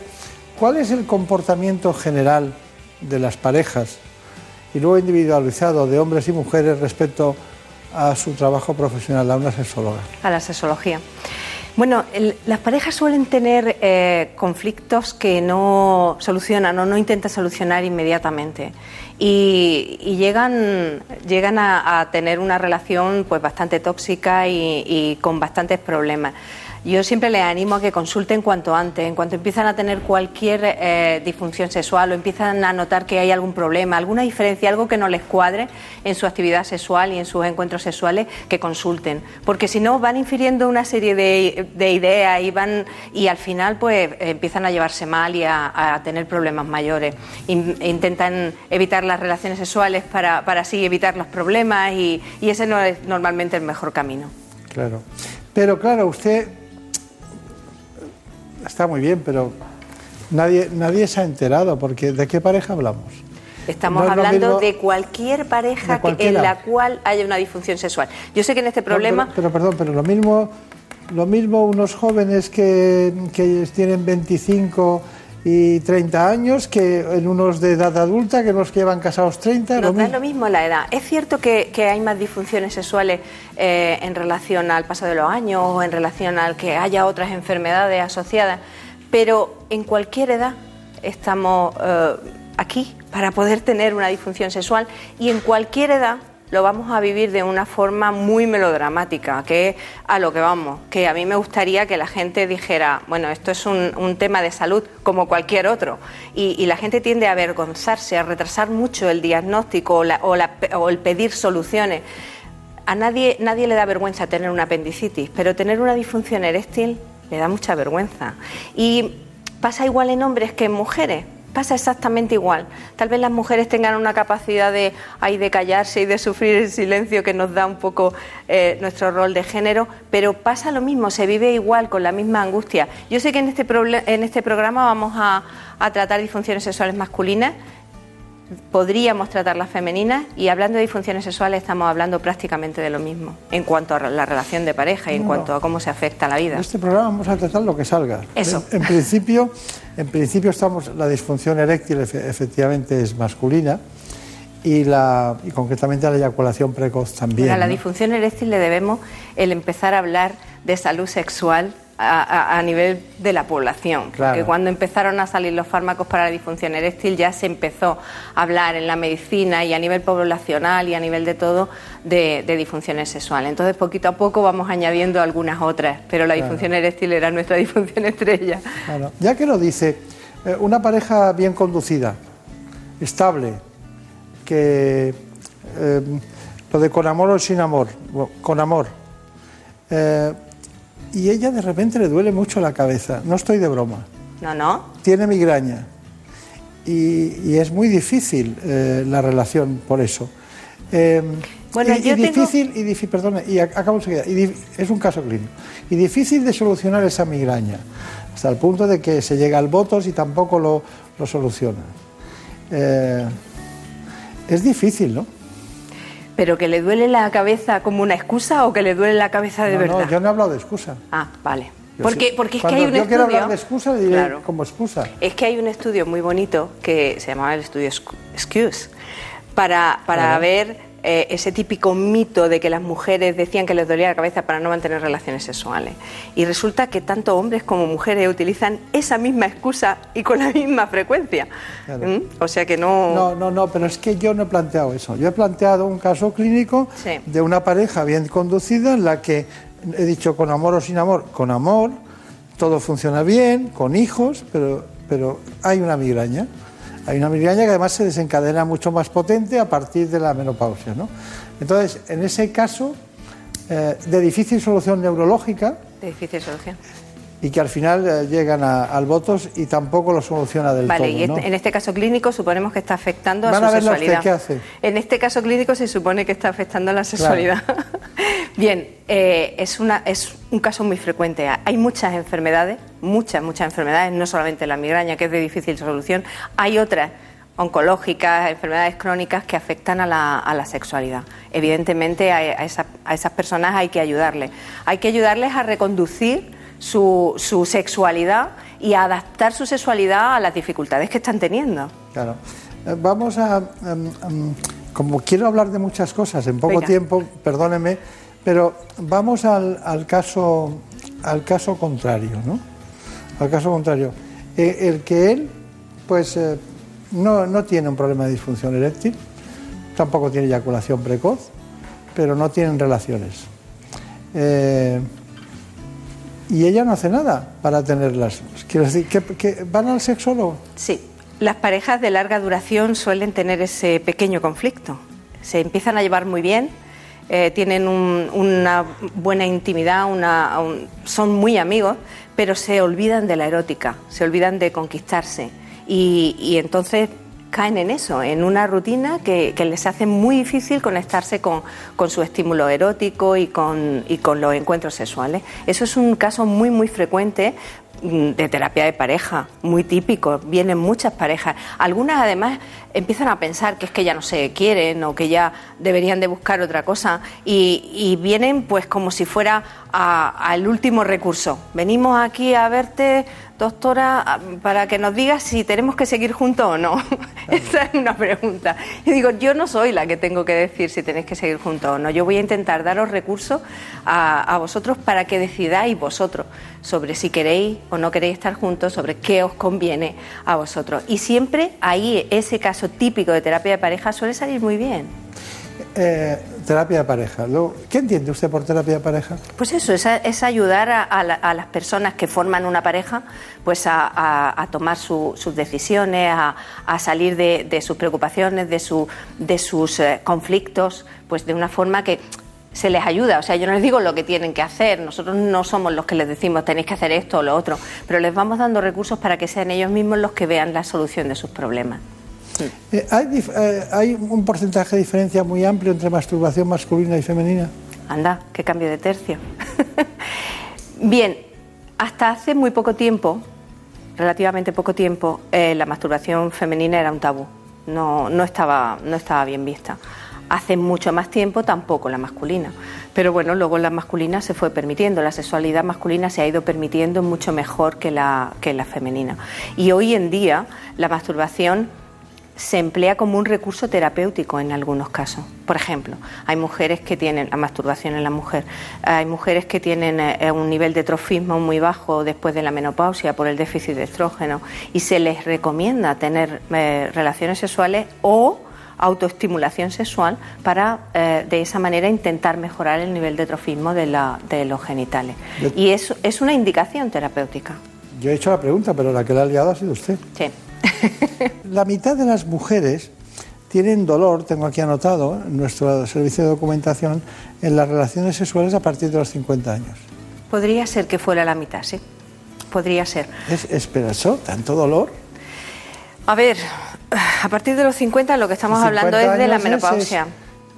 cuál es el comportamiento general de las parejas y luego individualizado de hombres y mujeres respecto a su trabajo profesional, a una sexóloga. a la sexología. Bueno, el- las parejas suelen tener eh, conflictos que no solucionan o no intentan solucionar inmediatamente y, llegan, llegan a, tener una relación pues bastante tóxica y con bastantes problemas. Yo siempre les animo a que consulten cuanto antes, en cuanto empiezan a tener cualquier eh, disfunción sexual o empiezan a notar que hay algún problema, alguna diferencia, algo que no les cuadre en su actividad sexual y en sus encuentros sexuales, que consulten. Porque si no, van infiriendo una serie de, de ideas y, van, y al final pues empiezan a llevarse mal y a, tener problemas mayores. In- intentan evitar las relaciones sexuales para, para así evitar los problemas y, y ese no es normalmente el mejor camino. Claro. Pero claro, usted está muy bien, pero nadie, nadie se ha enterado, porque ¿de qué pareja hablamos? Estamos No hablando de cualquier pareja De que- cualquiera. en la cual haya una disfunción sexual. Yo sé que en este No, problema pero, pero, perdón, pero lo mismo, lo mismo unos jóvenes que, que tienen 25 y 30 años que en unos de edad adulta, que los que llevan casados 30, lo nos da mismo. lo mismo la edad. Es cierto que, que hay más disfunciones sexuales eh, en relación al paso de los años o en relación al que haya otras enfermedades asociadas, pero en cualquier edad estamos eh, aquí para poder tener una disfunción sexual y en cualquier edad lo vamos a vivir de una forma muy melodramática, que es a lo que vamos, que a mí me gustaría que la gente dijera, bueno, esto es un, un tema de salud como cualquier otro, y, la gente tiende a avergonzarse, a retrasar mucho el diagnóstico o, la- o la- o el pedir soluciones. A nadie, nadie le da vergüenza tener una apendicitis, pero tener una disfunción eréctil le da mucha vergüenza. Y pasa igual en hombres que en mujeres. Pasa exactamente igual. Tal vez las mujeres tengan una capacidad de, ahí de callarse y de sufrir el silencio que nos da un poco eh, nuestro rol de género, pero pasa lo mismo, se vive igual, con la misma angustia. Yo sé que en este, en este programa vamos a, a tratar disfunciones sexuales masculinas podríamos tratar las femeninas y hablando de disfunciones sexuales estamos hablando prácticamente de lo mismo en cuanto a la relación de pareja y en cuanto a cómo se afecta la vida. En este programa vamos a tratar lo que salga. Eso. En, principio, en principio estamos la disfunción eréctil efectivamente es masculina y la y concretamente la eyaculación precoz también. a la disfunción eréctil le debemos el empezar a hablar de salud sexual a, nivel de la población. Porque cuando empezaron a salir los fármacos para la disfunción eréctil ya se empezó a hablar en la medicina y a nivel poblacional y a nivel de todo de, disfunciones sexuales. Entonces poquito a poco vamos añadiendo algunas otras, pero la disfunción eréctil era nuestra disfunción estrella. Ya que lo dice, eh, una pareja bien conducida, estable, que eh, lo de con amor o sin amor, con amor. Eh, y ella de repente le duele mucho la cabeza. No estoy de broma. No, no. Tiene migraña. Y, es muy difícil eh, la relación por eso. Eh, bueno, y, difícil, y difícil, perdona, y acabo enseguida, y es un caso clínico. Y difícil de solucionar esa migraña, hasta el punto de que se llega al votos y tampoco lo, lo soluciona. Eh, es difícil, ¿no? ¿Pero que le duele la cabeza como una excusa o que le duele la cabeza de verdad? No, yo no he hablado de excusa. Ah, vale. Porque, porque es que hay un yo estudio. quiero hablar de excusa, diré como excusa. Es que hay un estudio muy bonito que se llamaba el estudio Excuse para, para ver eh, ese típico mito de que las mujeres decían que les dolía la cabeza para no mantener relaciones sexuales. Y resulta que tanto hombres como mujeres utilizan esa misma excusa y con la misma frecuencia. ¿Mm? O sea que no... No, no, no, pero es que yo no he planteado eso. Yo he planteado un caso clínico de una pareja bien conducida en la que he dicho con amor o sin amor, con amor, todo funciona bien, con hijos, pero, pero hay una migraña. Hay una migraña que además se desencadena mucho más potente a partir de la menopausia. ¿no? Entonces, en ese caso, eh, de difícil solución neurológica. De difícil solución. Y que al final eh, llegan al votos y tampoco lo soluciona del todo. Vale, y este, en este caso clínico suponemos que está afectando a su sexualidad. ¿qué hace? En este caso clínico se supone que está afectando a la sexualidad. Bien, eh, es, una, es un caso muy frecuente. Hay muchas enfermedades, muchas, muchas enfermedades, no solamente la migraña, que es de difícil solución, hay otras oncológicas, enfermedades crónicas que afectan a la, sexualidad. Evidentemente a, esas personas hay que ayudarles. Hay que ayudarles a reconducir su, su, sexualidad y a adaptar su sexualidad a las dificultades que están teniendo. Claro. Eh, vamos a... Um, um, como quiero hablar de muchas cosas en poco tiempo, perdóneme, pero vamos al, al, caso, al caso contrario, ¿no? Al caso contrario. Eh, el que él, pues, eh, no, no, tiene un problema de disfunción eréctil, tampoco tiene eyaculación precoz, pero no tienen relaciones. Eh, y ella no hace nada para tenerlas. Quiero decir, ¿que, que van al sexólogo? Sí. Las parejas de larga duración suelen tener ese pequeño conflicto. Se empiezan a llevar muy bien, eh, tienen un, una buena intimidad, son muy amigos, pero se olvidan de la erótica, se olvidan de conquistarse. Y, entonces caen en eso, en una rutina que, que les hace muy difícil conectarse con, con su estímulo erótico con, y con los encuentros sexuales. Eso es un caso muy, muy frecuente de terapia de pareja, muy típico, vienen muchas parejas. Algunas además empiezan a pensar que es que ya no se quieren o que ya deberían de buscar otra cosa y, y vienen pues como si fuera al último recurso. Venimos aquí a verte, doctora, para que nos digas si tenemos que seguir juntos o no. Esa es una pregunta. Y digo, yo no soy la que tengo que decir si tenéis que seguir juntos o no. Yo voy a intentar daros recursos a, a vosotros para que decidáis vosotros sobre si queréis o no queréis estar juntos, sobre qué os conviene a vosotros. Y siempre ahí ese caso típico de terapia de pareja suele salir muy bien. Eh, terapia de pareja. ¿Qué entiende usted por terapia de pareja? Pues eso, es, es ayudar a, la, las personas que forman una pareja pues a, tomar su, sus decisiones, a, salir de, de, sus preocupaciones, de, su, de sus eh, conflictos, pues de una forma que se les ayuda. O sea, yo no les digo lo que tienen que hacer, nosotros no somos los que les decimos tenéis que hacer esto o lo otro, pero les vamos dando recursos para que sean ellos mismos los que vean la solución de sus problemas. Eh, ¿hay, eh, ¿Hay un porcentaje de diferencia muy amplio entre masturbación masculina y femenina? Anda, qué cambio de tercio. Bien, hasta hace muy poco tiempo, relativamente poco tiempo, eh, la masturbación femenina era un tabú. No, no, estaba, no estaba bien vista. Hace mucho más tiempo tampoco la masculina. Pero bueno, luego la masculina se fue permitiendo, la sexualidad masculina se ha ido permitiendo mucho mejor que la, que la femenina. Y hoy en día la masturbación se emplea como un recurso terapéutico en algunos casos. Por ejemplo, hay mujeres que tienen la masturbación en la mujer, hay mujeres que tienen eh, un nivel de trofismo muy bajo después de la menopausia por el déficit de estrógeno y se les recomienda tener eh, relaciones sexuales o autoestimulación sexual para eh, de esa manera intentar mejorar el nivel de trofismo de, los genitales. y eso es una indicación terapéutica. Yo he hecho la pregunta, pero la que la ha liado ha sido usted. Sí. la mitad de las mujeres tienen dolor, tengo aquí anotado en nuestro servicio de documentación, en las relaciones sexuales a partir de los 50 años. Podría ser que fuera la mitad, sí. Podría ser. ¿Es, ¿Espera? ¿Tanto dolor? A ver, a partir de los 50 lo que estamos hablando es de la menopausia.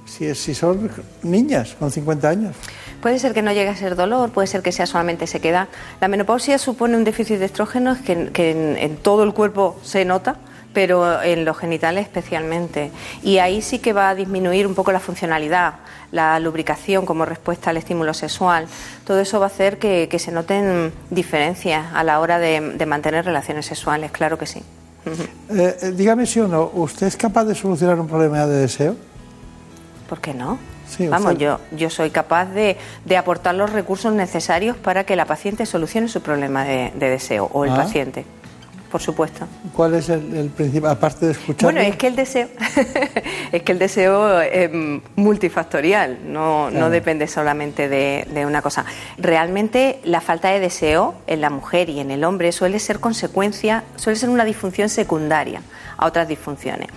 si, si son niñas con 50 años. Puede ser que no llegue a ser dolor, puede ser que sea solamente sequedad. La menopausia supone un déficit de estrógenos que, en, todo el cuerpo se nota, pero en los genitales especialmente. Y ahí sí que va a disminuir un poco la funcionalidad, la lubricación como respuesta al estímulo sexual. Todo eso va a hacer que, se noten diferencias a la hora de, mantener relaciones sexuales, claro que sí. Eh, eh, dígame si o no, ¿usted es capaz de solucionar un problema de deseo? ¿Por qué no? Vamos, yo, yo soy capaz de, de, aportar los recursos necesarios para que la paciente solucione su problema de, deseo o el ah. paciente. Por supuesto. ¿Cuál es el, principal, aparte de escuchar? Bueno, es que el deseo, es que el deseo es multifactorial, no, no depende solamente de, de, una cosa. Realmente la falta de deseo en la mujer y en el hombre suele ser consecuencia, suele ser una disfunción secundaria a otras disfunciones.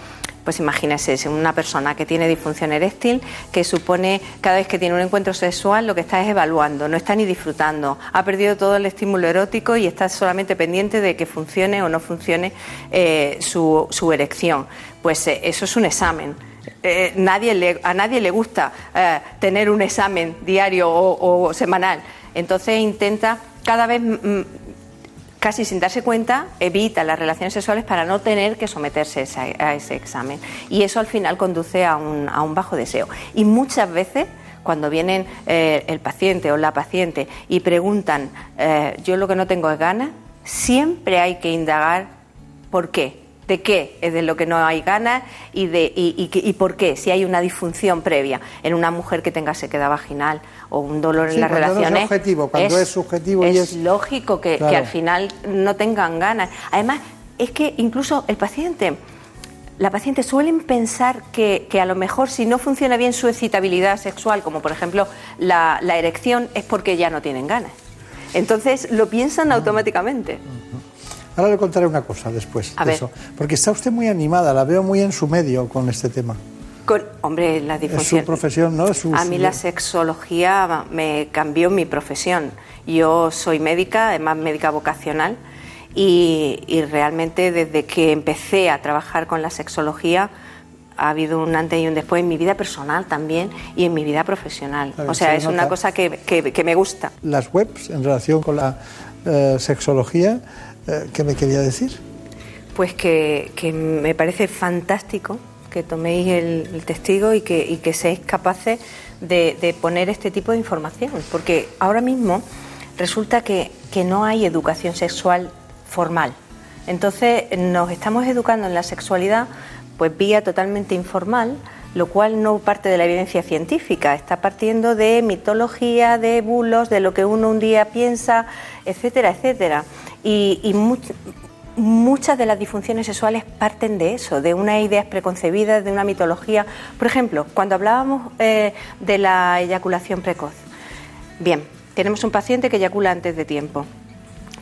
Pues imagínese, una persona que tiene disfunción eréctil, que supone cada vez que tiene un encuentro sexual lo que está es evaluando, no está ni disfrutando, ha perdido todo el estímulo erótico y está solamente pendiente de que funcione o no funcione eh, su, erección. Pues eh, eso es un examen. Eh, nadie a nadie le gusta tener un examen diario o, o semanal. Entonces intenta cada vez casi sin darse cuenta, evita las relaciones sexuales para no tener que someterse a ese examen. Y eso al final conduce a un, bajo deseo. Y muchas veces cuando vienen eh, el paciente o la paciente y preguntan, eh, yo lo que no tengo es ganas, siempre hay que indagar por qué de qué es de lo que no hay ganas y, de, y, por qué, si hay una disfunción previa en una mujer que tenga sequedad vaginal o un dolor en las relaciones. es subjetivo, cuando es, subjetivo es, y es lógico que, al final no tengan ganas. Además, es que incluso el paciente la paciente suelen pensar que, a lo mejor si no funciona bien su excitabilidad sexual, como por ejemplo la, erección, es porque ya no tienen ganas. Entonces lo piensan automáticamente. Ahora le contaré una cosa después de eso. Porque está usted muy animada, la veo muy en su medio con este tema. Con, hombre, la difusión. Es su profesión, ¿no? a mí la sexología me cambió mi profesión. Yo soy médica, además médica vocacional, y, realmente desde que empecé a trabajar con la sexología ha habido un antes y un después en mi vida personal también y en mi vida profesional. o sea, es una cosa que, me gusta. Las webs en relación con la eh, sexología eh, ¿Qué me quería decir? Pues que, me parece fantástico que toméis el, testigo y que, y que seáis capaces de, poner este tipo de información, porque ahora mismo resulta que, que no hay educación sexual formal. Entonces nos estamos educando en la sexualidad pues vía totalmente informal, lo cual no parte de la evidencia científica, está partiendo de mitología, de bulos, de lo que uno un día piensa, etcétera, etcétera. Y, muchas de las disfunciones sexuales parten de eso, de unas ideas preconcebidas, de una mitología. Por ejemplo, cuando hablábamos eh, de la eyaculación precoz. Bien, tenemos un paciente que eyacula antes de tiempo.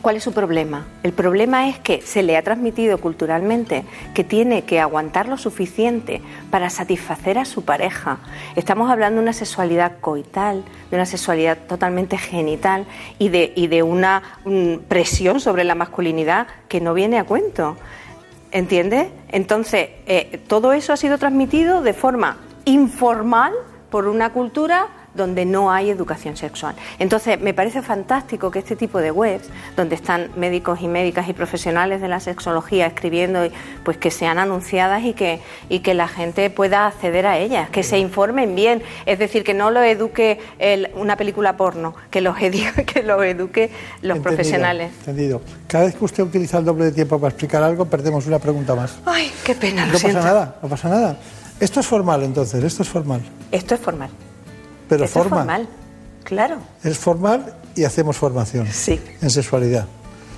¿Cuál es su problema? El problema es que se le ha transmitido culturalmente que tiene que aguantar lo suficiente para satisfacer a su pareja. Estamos hablando de una sexualidad coital, de una sexualidad totalmente genital y de, y de una mm, presión sobre la masculinidad que no viene a cuento. ¿Entiendes? Entonces, eh, todo eso ha sido transmitido de forma informal por una cultura donde no hay educación sexual. Entonces, me parece fantástico que este tipo de webs, donde están médicos y médicas y profesionales de la sexología escribiendo, pues que sean anunciadas y que, y que la gente pueda acceder a ellas, que se informen bien, es decir, que no lo eduque una película porno, que los, que lo eduque los profesionales. Entendido. Cada vez que usted utiliza el doble de tiempo para explicar algo, perdemos una pregunta más. Ay, qué pena. no pasa nada, no pasa nada. Esto es formal entonces, esto es formal. Esto es formal. Pero Esto es formal, claro. Es formal y hacemos formación. Sí. En sexualidad.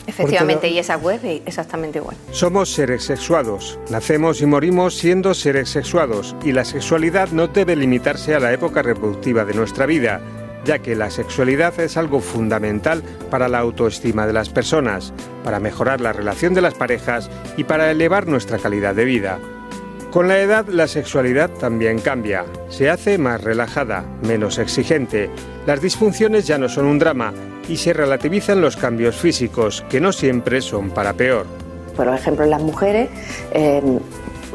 Efectivamente, y esa web es exactamente igual. Somos seres sexuados. Nacemos y morimos siendo seres sexuados y la sexualidad no debe limitarse a la época reproductiva de nuestra vida, ya que la sexualidad es algo fundamental para la autoestima de las personas, para mejorar la relación de las parejas y para elevar nuestra calidad de vida. Con la edad la sexualidad también cambia, se hace más relajada, menos exigente, las disfunciones ya no son un drama y se relativizan los cambios físicos, que no siempre son para peor. Por ejemplo, en las mujeres eh,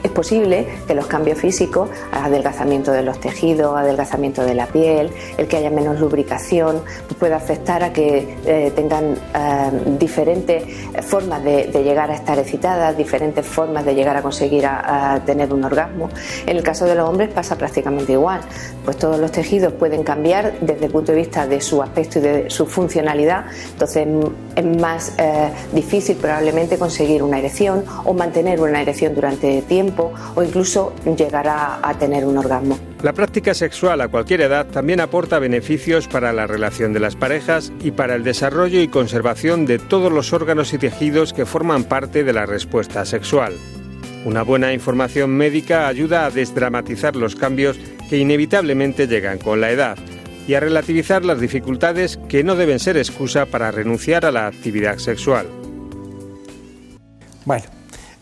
es posible que los cambios físicos, adelgazamiento de los tejidos, adelgazamiento de la piel, el que haya menos lubricación, pueda afectar a que eh, tengan eh, diferentes formas de, llegar a estar excitadas, diferentes formas de llegar a conseguir a, tener un orgasmo. En el caso de los hombres pasa prácticamente igual, pues todos los tejidos pueden cambiar desde el punto de vista de su aspecto y de su funcionalidad, entonces es más eh, difícil probablemente conseguir una erección o mantener una erección durante tiempo o incluso llegar a, tener un orgasmo. La práctica sexual a cualquier edad también aporta beneficios para la relación de las parejas y para el desarrollo y conservación de todos los órganos y tejidos que forman parte de la respuesta sexual. Una buena información médica ayuda a desdramatizar los cambios que inevitablemente llegan con la edad y a relativizar las dificultades que no deben ser excusa para renunciar a la actividad sexual. Bueno,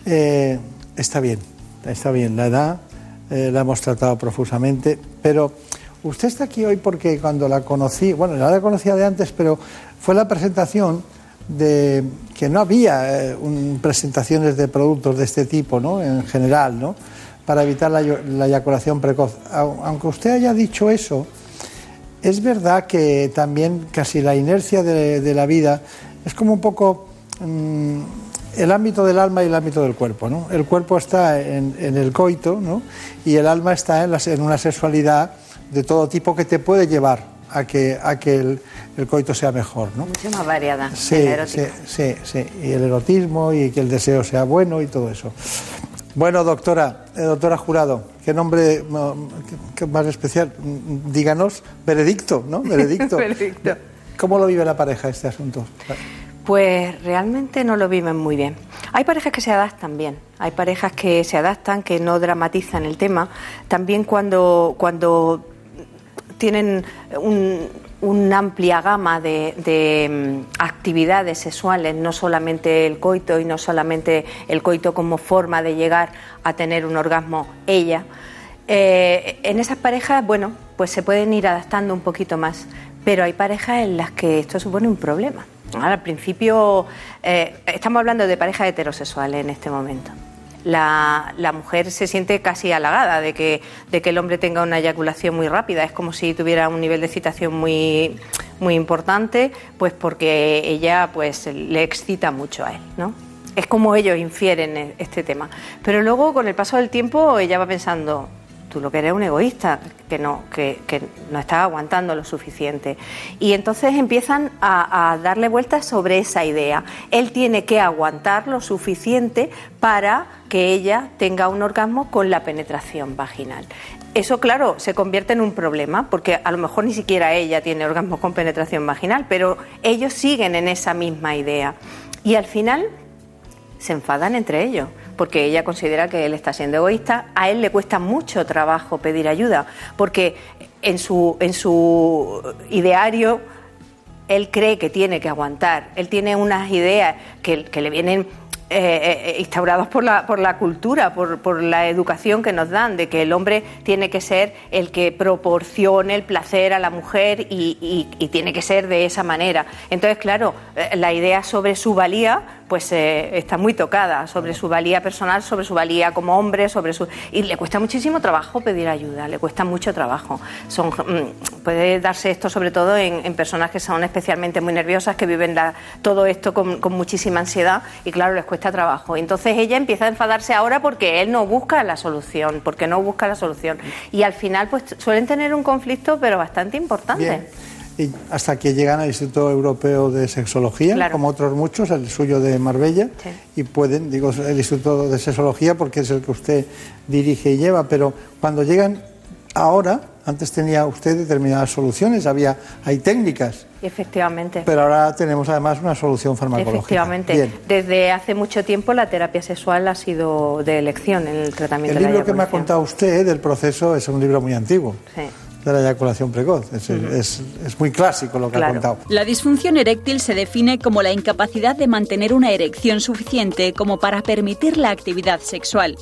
eh, está bien está bien la edad, eh, la hemos tratado profusamente, pero usted está aquí hoy porque cuando la conocí, bueno, la conocía de antes, pero fue la presentación de que no había eh, presentaciones de productos de este tipo, ¿no? En general, ¿no? Para evitar la, eyaculación precoz. Aunque usted haya dicho eso, es verdad que también casi la inercia de, la vida es como un poco mm, el ámbito del alma y el ámbito del cuerpo. ¿no? El cuerpo está en, el coito ¿no? y el alma está en, en, una sexualidad de todo tipo que te puede llevar a que, a que el, coito sea mejor. ¿no? Mucho más variada. Sí, sí, sí, sí, y el erotismo y que el deseo sea bueno y todo eso. Bueno, doctora, eh, doctora Jurado, qué nombre más especial. Díganos, veredicto, ¿no? Veredicto. veredicto. ¿Cómo lo vive la pareja este asunto? Pues realmente no lo viven muy bien. Hay parejas que se adaptan bien, hay parejas que se adaptan, que no dramatizan el tema. También cuando, cuando tienen una amplia gama de, mm, actividades sexuales, no solamente el coito y no solamente el coito como forma de llegar a tener un orgasmo ella. Eh, en esas parejas, bueno, pues se pueden ir adaptando un poquito más, pero hay parejas en las que esto supone un problema. Al principio, eh, estamos hablando de parejas heterosexuales en este momento. La, mujer se siente casi halagada de que, de que el hombre tenga una eyaculación muy rápida. Es como si tuviera un nivel de excitación muy, muy importante, pues porque ella pues, le excita mucho a él, ¿no? Es como ellos infieren este tema. Pero luego, con el paso del tiempo, ella va pensando, tú lo que eres un egoísta, que no, que, no estás aguantando lo suficiente. Y entonces empiezan a, darle vueltas sobre esa idea. Él tiene que aguantar lo suficiente para que ella tenga un orgasmo con la penetración vaginal. Eso, claro, se convierte en un problema, porque a lo mejor ni siquiera ella tiene orgasmo con penetración vaginal, pero ellos siguen en esa misma idea. Y al final se enfadan entre ellos porque ella considera que él está siendo egoísta. A él le cuesta mucho trabajo pedir ayuda, porque en su, en su ideario él cree que tiene que aguantar, él tiene unas ideas que, que le vienen eh, eh, instaurados por la, por la cultura, por, por, la educación que nos dan, de que el hombre tiene que ser el que proporcione el placer a la mujer y, y tiene que ser de esa manera. Entonces, claro, eh, la idea sobre su valía pues eh, está muy tocada sobre su valía personal, sobre su valía como hombre, sobre su y le cuesta muchísimo trabajo pedir ayuda, le cuesta mucho trabajo. Son, mm, puede darse esto sobre todo en, personas que son especialmente muy nerviosas, que viven todo esto con, con, muchísima ansiedad y claro les cuesta trabajo. Entonces ella empieza a enfadarse ahora porque él no busca la solución, porque no busca la solución y al final pues suelen tener un conflicto pero bastante importante hasta que llegan al Instituto Europeo de Sexología, como otros muchos, el suyo de Marbella, y pueden, digo, el Instituto de Sexología porque es el que usted dirige y lleva, pero cuando llegan ahora, antes tenía usted determinadas soluciones, había, hay técnicas. Efectivamente. Pero ahora tenemos además una solución farmacológica. Efectivamente. Desde hace mucho tiempo la terapia sexual ha sido de elección en el tratamiento el de la El libro que me ha contado usted del proceso es un libro muy antiguo. Sí de la eyaculación precoz. Es, es, es muy clásico lo que ha contado. La disfunción eréctil se define como la incapacidad de mantener una erección suficiente como para permitir la actividad sexual.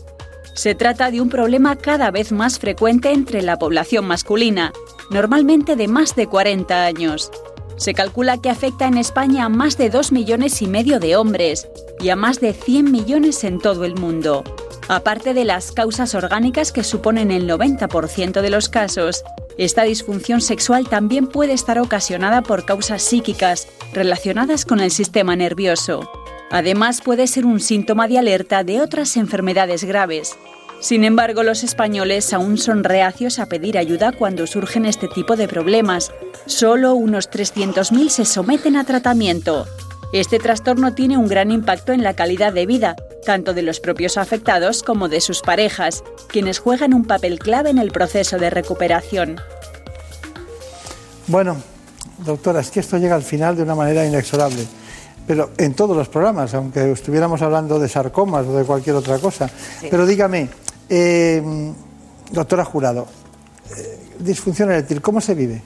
Se trata de un problema cada vez más frecuente entre la población masculina, normalmente de más de 40 años. Se calcula que afecta en España a más de 2 millones y medio de hombres y a más de 100 millones en todo el mundo. Aparte de las causas orgánicas que suponen el 90% de los casos, esta disfunción sexual también puede estar ocasionada por causas psíquicas relacionadas con el sistema nervioso. Además, puede ser un síntoma de alerta de otras enfermedades graves. Sin embargo, los españoles aún son reacios a pedir ayuda cuando surgen este tipo de problemas. Solo unos 300.000 se someten a tratamiento. Este trastorno tiene un gran impacto en la calidad de vida, tanto de los propios afectados como de sus parejas, quienes juegan un papel clave en el proceso de recuperación. Bueno, doctora, es que esto llega al final de una manera inexorable, pero en todos los programas, aunque estuviéramos hablando de sarcomas o de cualquier otra cosa. Pero dígame, eh, doctora Jurado, eh, disfunción eréctil, ¿cómo se vive?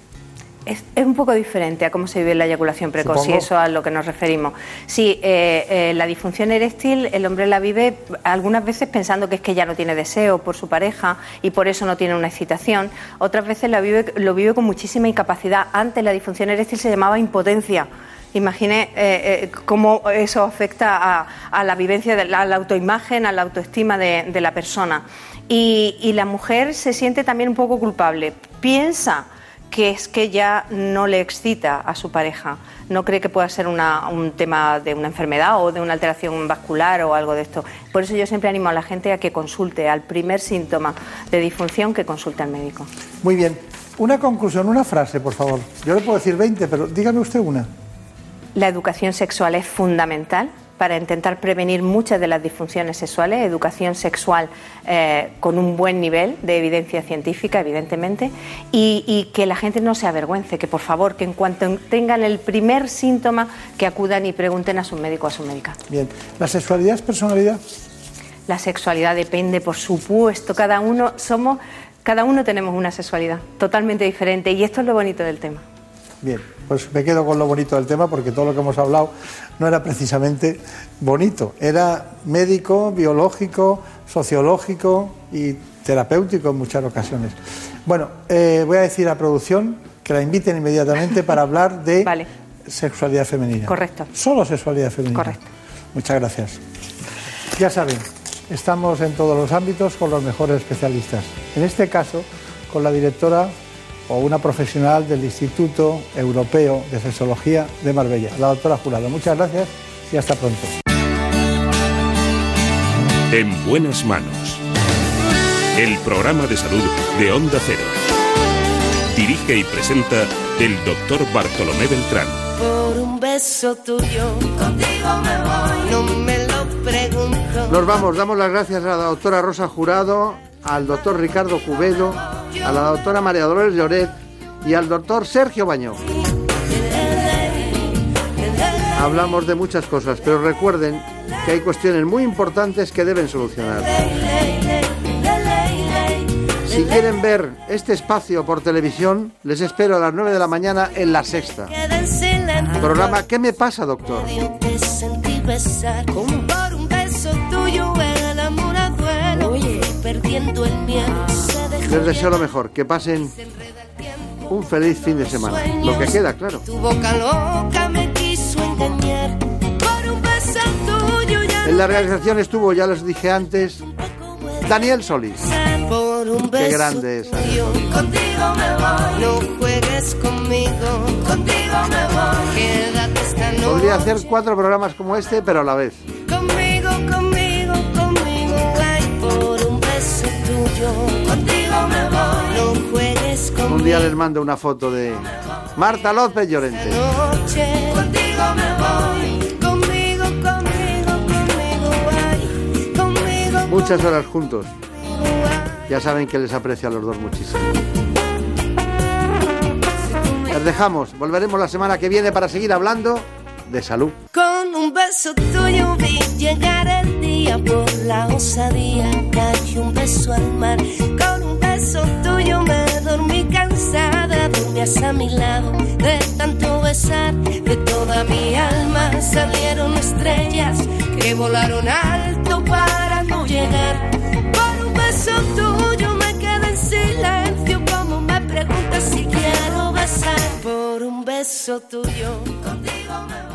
Es, un poco diferente a cómo se vive la eyaculación precoz, y eso a lo que nos referimos. Sí, eh, eh, la disfunción eréctil el hombre la vive algunas veces pensando que es que ya no tiene deseo por su pareja y por eso no tiene una excitación. Otras veces la vive, lo vive con muchísima incapacidad. Antes la disfunción eréctil se llamaba impotencia. Imagine eh, cómo eso afecta a, la vivencia, de la, a la autoimagen, a la autoestima de, la persona. Y, y la mujer se siente también un poco culpable. Piensa que es que ya no le excita a su pareja. No cree que pueda ser un tema de una enfermedad o de una alteración vascular o algo de esto. Por eso yo siempre animo a la gente a que consulte al primer síntoma de disfunción, que consulte al médico. Muy bien. Una conclusión, una frase, por favor. Yo le puedo decir 20, pero dígame usted una. La educación sexual es fundamental para intentar prevenir muchas de las disfunciones sexuales, educación sexual eh, con un buen nivel de evidencia científica, evidentemente, y, que la gente no se avergüence, que por favor, que en cuanto tengan el primer síntoma, que acudan y pregunten a su médico o a su médica. Bien, ¿la sexualidad es personalidad? La sexualidad depende, por supuesto, cada uno somos, cada uno tenemos una sexualidad totalmente diferente y esto es lo bonito del tema. Bien, pues me quedo con lo bonito del tema porque todo lo que hemos hablado no era precisamente bonito, era médico, biológico, sociológico y terapéutico en muchas ocasiones. Bueno, eh, voy a decir a producción que la inviten inmediatamente para hablar de sexualidad femenina. Correcto. Solo sexualidad femenina. Correcto. Muchas gracias. Ya saben, estamos en todos los ámbitos con los mejores especialistas. En este caso, con la directora o una profesional del Instituto Europeo de Sexología de Marbella, la doctora Jurado. Muchas gracias y hasta pronto. En buenas manos. El programa de salud de Onda Cero. Dirige y presenta el doctor Bartolomé Beltrán. Por un beso tuyo, contigo me voy, no me lo pregunto. Nos vamos, damos las gracias a la doctora Rosa Jurado, al doctor Ricardo Cubedo, a la doctora María Dolores Lloret y al doctor Sergio Bañó. Hablamos de muchas cosas, pero recuerden que hay cuestiones muy importantes que deben solucionar. Si quieren ver este espacio por televisión, les espero a las 9 de la mañana en La Sexta. Programa ¿Qué me pasa, doctor? Perdiendo el miedo se dejó Les deseo lo mejor, que pasen un feliz fin de semana. Lo que queda, claro. tu boca loca me quiso engañar por un beso tuyo ya En la realización estuvo, ya les dije antes, Daniel Solís. por un Qué grande es. tuyo contigo me voy no juegues conmigo contigo me voy quédate esta noche Podría hacer cuatro programas como este, pero a la vez. Tuyo. Contigo me voy, no juegues conmigo. Un día les mando una foto de Marta López Llorente. Noche, contigo me voy. Conmigo, conmigo, conmigo, ay, conmigo. Muchas horas juntos. Ya saben que les aprecio a los dos muchísimo. Les dejamos. Volveremos la semana que viene para seguir hablando de salud. Un beso tuyo vi llegar el día por la osadía. Cayó un beso al mar. Con un beso tuyo me dormí cansada. Dormías a mi lado de tanto besar. De toda mi alma salieron estrellas que volaron alto para no llegar. Por un beso tuyo me quedé en silencio. Como me preguntas si quiero besar. Por un beso tuyo contigo me voy.